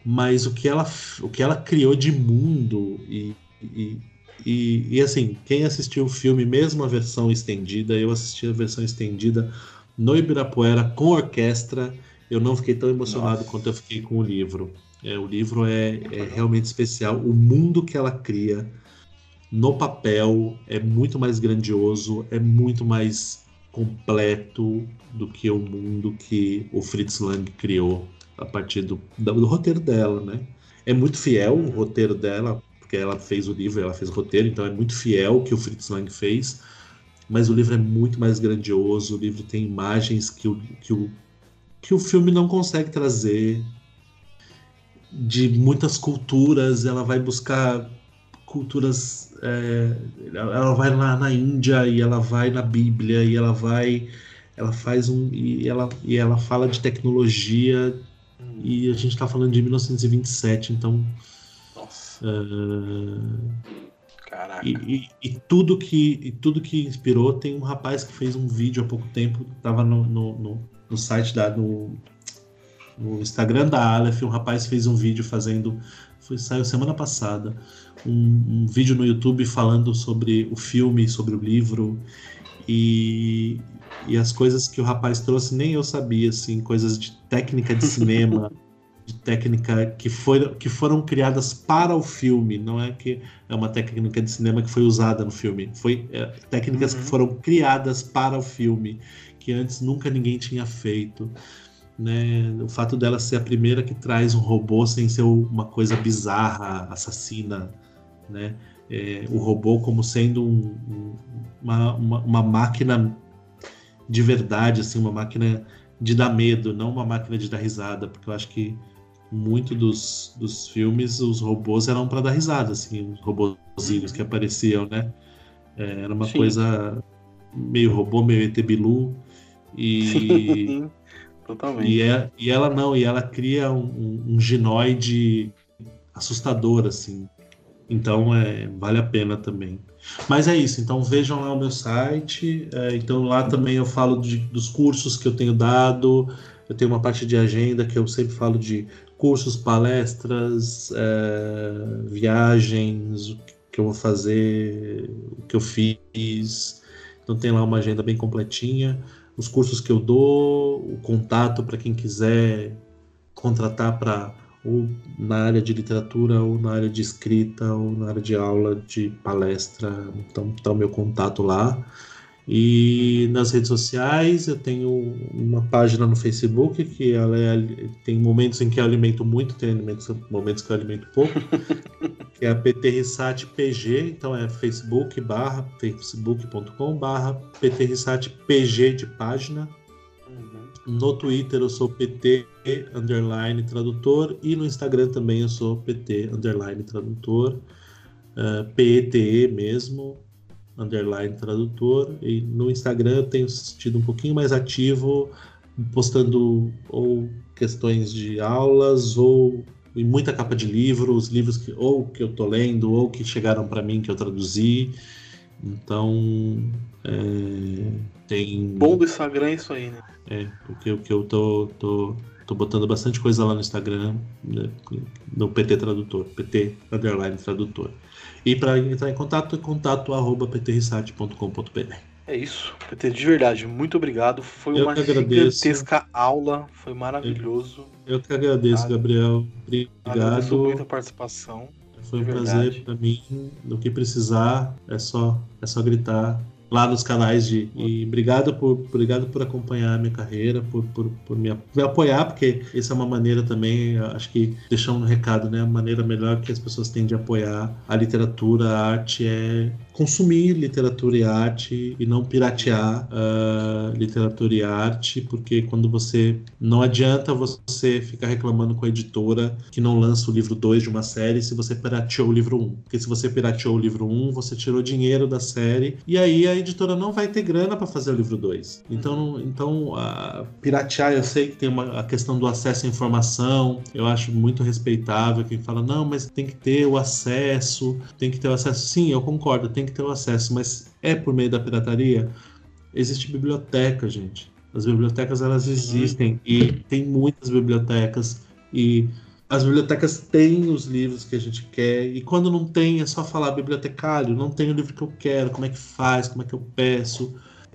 Mas o que ela, o que ela criou de mundo e, e, e, e, assim, quem assistiu o filme, mesmo a versão estendida, eu assisti a versão estendida no Ibirapuera com orquestra, eu não fiquei tão emocionado Nossa. quanto eu fiquei com o livro. É, o livro é, é realmente especial. O mundo que ela cria no papel é muito mais grandioso, é muito mais completo do que o mundo que o Fritz Lang criou a partir do, do roteiro dela, né? É muito fiel o roteiro dela, porque ela fez o livro, ela fez o roteiro, então é muito fiel o que o Fritz Lang fez, mas o livro é muito mais grandioso, o livro tem imagens que o, que o, que o filme não consegue trazer, de muitas culturas, ela vai buscar culturas. É, ela vai lá na Índia e ela vai na Bíblia e ela vai. Ela faz um. E ela, e ela fala de tecnologia e a gente está falando de 1927, então. Nossa. Uh, Caraca. E, e, e, tudo que, e tudo que inspirou, tem um rapaz que fez um vídeo há pouco tempo, estava no, no, no, no, site da. No, no Instagram da Aleph, um rapaz fez um vídeo fazendo. Foi, saiu semana passada um, um, vídeo no YouTube falando sobre o filme, sobre o livro e, e as coisas que o rapaz trouxe nem eu sabia, assim, coisas de técnica de cinema, (laughs) de técnica que, foi, que foram criadas para o filme, não é que é uma técnica de cinema que foi usada no filme, foi é, técnicas uhum. que foram criadas para o filme, que antes nunca ninguém tinha feito. Né? O fato dela ser a primeira que traz um robô sem ser uma coisa bizarra, assassina, né? É, o robô como sendo um, uma, uma, uma, máquina de verdade, assim, uma máquina de dar medo, não uma máquina de dar risada, porque eu acho que muito dos, dos filmes os robôs eram para dar risada, assim, os robôzinhos que apareciam, né? É, era uma Sim. coisa meio robô, meio ET Bilu e (laughs) totalmente. E, é, e ela não, e ela cria um, um, um ginoide assustador, assim, então é, vale a pena também. Mas é isso, então vejam lá o meu site. É, então lá também eu falo de, dos cursos que eu tenho dado. Eu tenho uma parte de agenda que eu sempre falo de cursos, palestras, é, viagens, o que eu vou fazer, o que eu fiz. Então tem lá uma agenda bem completinha. Os cursos que eu dou, o contato para quem quiser contratar para ou na área de literatura, ou na área de escrita, ou na área de aula, de palestra. Então, está o meu contato lá. E nas redes sociais, eu tenho uma página no Facebook que ela é, tem momentos em que eu alimento muito, tem momentos, momentos que eu alimento pouco, (laughs) que é a PTRSAT PG, então é facebook barra facebook.com barra PTRSAT PG de página. No Twitter eu sou PT underline tradutor e no Instagram também eu sou PT underline tradutor. uh, PETE mesmo, underline tradutor. E no Instagram eu tenho tido um pouquinho mais ativo, postando ou questões de aulas ou em muita capa de livro, os livros que ou que eu tô lendo ou que chegaram para mim que eu traduzi. Então, é, tem. Bom do Instagram é isso aí, né? É, porque o que eu tô, tô, tô botando bastante coisa lá no Instagram, né, no PT Tradutor, PT Underline Tradutor. E para entrar em contato, é contato arroba ptrisat.com.br. É isso, PT, de verdade, muito obrigado. Foi eu uma gigantesca aula, foi maravilhoso. Eu, eu que agradeço, Gabriel. Obrigado. Agradeço muito a participação. Foi um prazer para mim. No que precisar, é só, é só gritar lá nos canais de. E obrigado por, obrigado por acompanhar a minha carreira, por, por, por me, me, apoiar, porque essa é uma maneira também, acho que deixar um recado, né? A maneira melhor que as pessoas têm de apoiar a literatura, a arte é consumir literatura e arte e não piratear uh, literatura e arte, porque quando você. Não adianta você ficar reclamando com a editora que não lança o livro 2 de uma série se você pirateou o livro 1. Um. Porque se você pirateou o livro 1, um, você tirou dinheiro da série e aí a editora não vai ter grana para fazer o livro 2. Então, então uh, piratear, eu sei que tem uma, a questão do acesso à informação, eu acho muito respeitável quem fala, não, mas tem que ter o acesso, tem que ter o acesso. Sim, eu concordo, tem que ter o acesso, mas é por meio da pirataria? Existe biblioteca, gente. As bibliotecas elas existem e tem muitas bibliotecas e as bibliotecas têm os livros que a gente quer e quando não tem é só falar bibliotecário, não tem o livro que eu quero, como é que faz, como é que eu peço.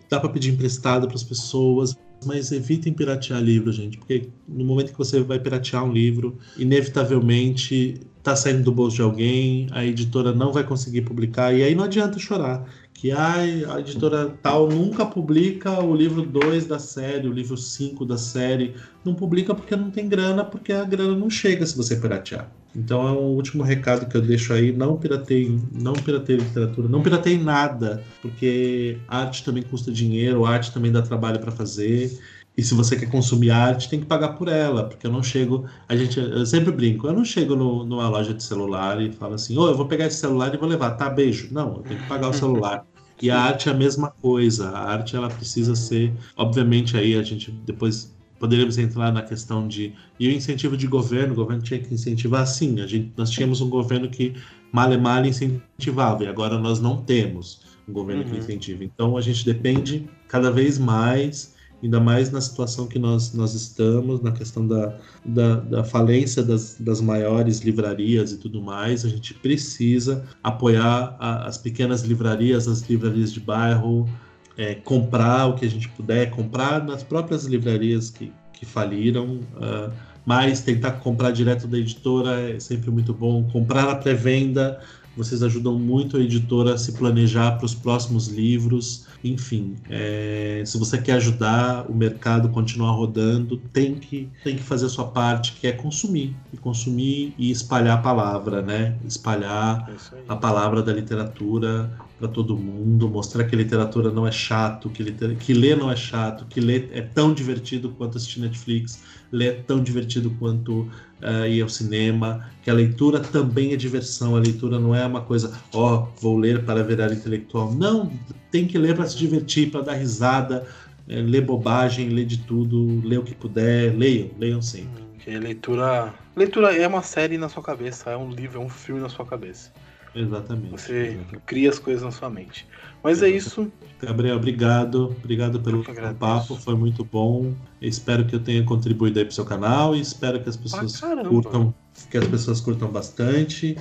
Dá para pedir emprestado para as pessoas, mas evitem piratear livro, gente, porque no momento que você vai piratear um livro, inevitavelmente está saindo do bolso de alguém, a editora não vai conseguir publicar, e aí não adianta chorar. Que ai, a editora tal nunca publica o livro 2 da série, o livro 5 da série. Não publica porque não tem grana, porque a grana não chega se você piratear. Então é um último recado que eu deixo aí, não pirateie, não pirateie literatura, não pirateie nada, porque arte também custa dinheiro, arte também dá trabalho para fazer. E se você quer consumir arte, tem que pagar por ela, porque eu não chego. A gente, eu sempre brinco, eu não chego no, numa loja de celular e falo assim, ô, oh, eu vou pegar esse celular e vou levar, tá, beijo. Não, eu tenho que pagar o celular. E a arte é a mesma coisa. A arte ela precisa ser, obviamente aí a gente depois poderíamos entrar na questão de e o incentivo de governo, o governo tinha que incentivar sim. A gente nós tínhamos um governo que male male incentivava e agora nós não temos um governo uhum. que incentiva. Então a gente depende cada vez mais ainda mais na situação que nós, nós estamos, na questão da, da, da falência das, das maiores livrarias e tudo mais, a gente precisa apoiar a, as pequenas livrarias, as livrarias de bairro, é, comprar o que a gente puder, comprar nas próprias livrarias que, que faliram, uh, mas tentar comprar direto da editora é sempre muito bom, comprar a pré-venda, vocês ajudam muito a editora a se planejar para os próximos livros. Enfim, é, se você quer ajudar o mercado continuar rodando, tem que, tem que fazer a sua parte, que é consumir. E consumir e espalhar a palavra, né? Espalhar é a palavra da literatura para todo mundo, mostrar que literatura não é chato, que, liter... que ler não é chato, que ler é tão divertido quanto assistir Netflix, ler é tão divertido quanto uh, ir ao cinema, que a leitura também é diversão, a leitura não é uma coisa, ó, oh, vou ler para virar intelectual. Não, tem que ler para se divertir, para dar risada, é, ler bobagem, ler de tudo, ler o que puder, leiam, leiam sempre. Que leitura, leitura é uma série na sua cabeça, é um livro, é um filme na sua cabeça. Exatamente. Você exatamente. cria as coisas na sua mente. Mas é isso. Gabriel, obrigado. Obrigado pelo papo, foi muito bom. Espero que eu tenha contribuído aí pro seu canal e espero que as pessoas ah, curtam, que as pessoas curtam bastante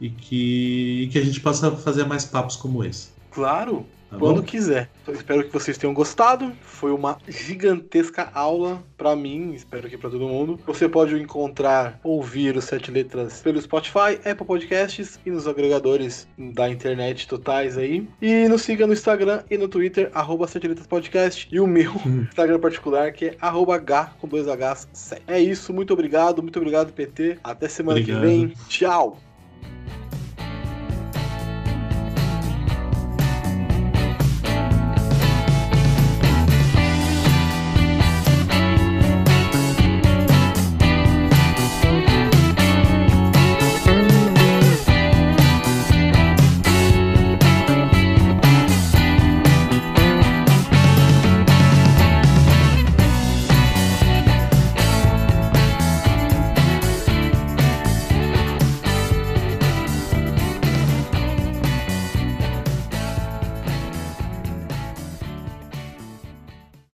e que, e que a gente possa fazer mais papos como esse. Claro, Tá quando quiser. Então, espero que vocês tenham gostado. Foi uma gigantesca aula para mim, espero que para todo mundo. Você pode encontrar, ouvir os Sete Letras pelo Spotify, Apple Podcasts e nos agregadores da internet totais aí. E nos siga no Instagram e no Twitter, arroba Sete Letras Podcast. E o meu hum. (laughs) Instagram particular, que é arroba H com dois Hs. É isso, muito obrigado, muito obrigado, PT. Até semana obrigado. que vem. Tchau!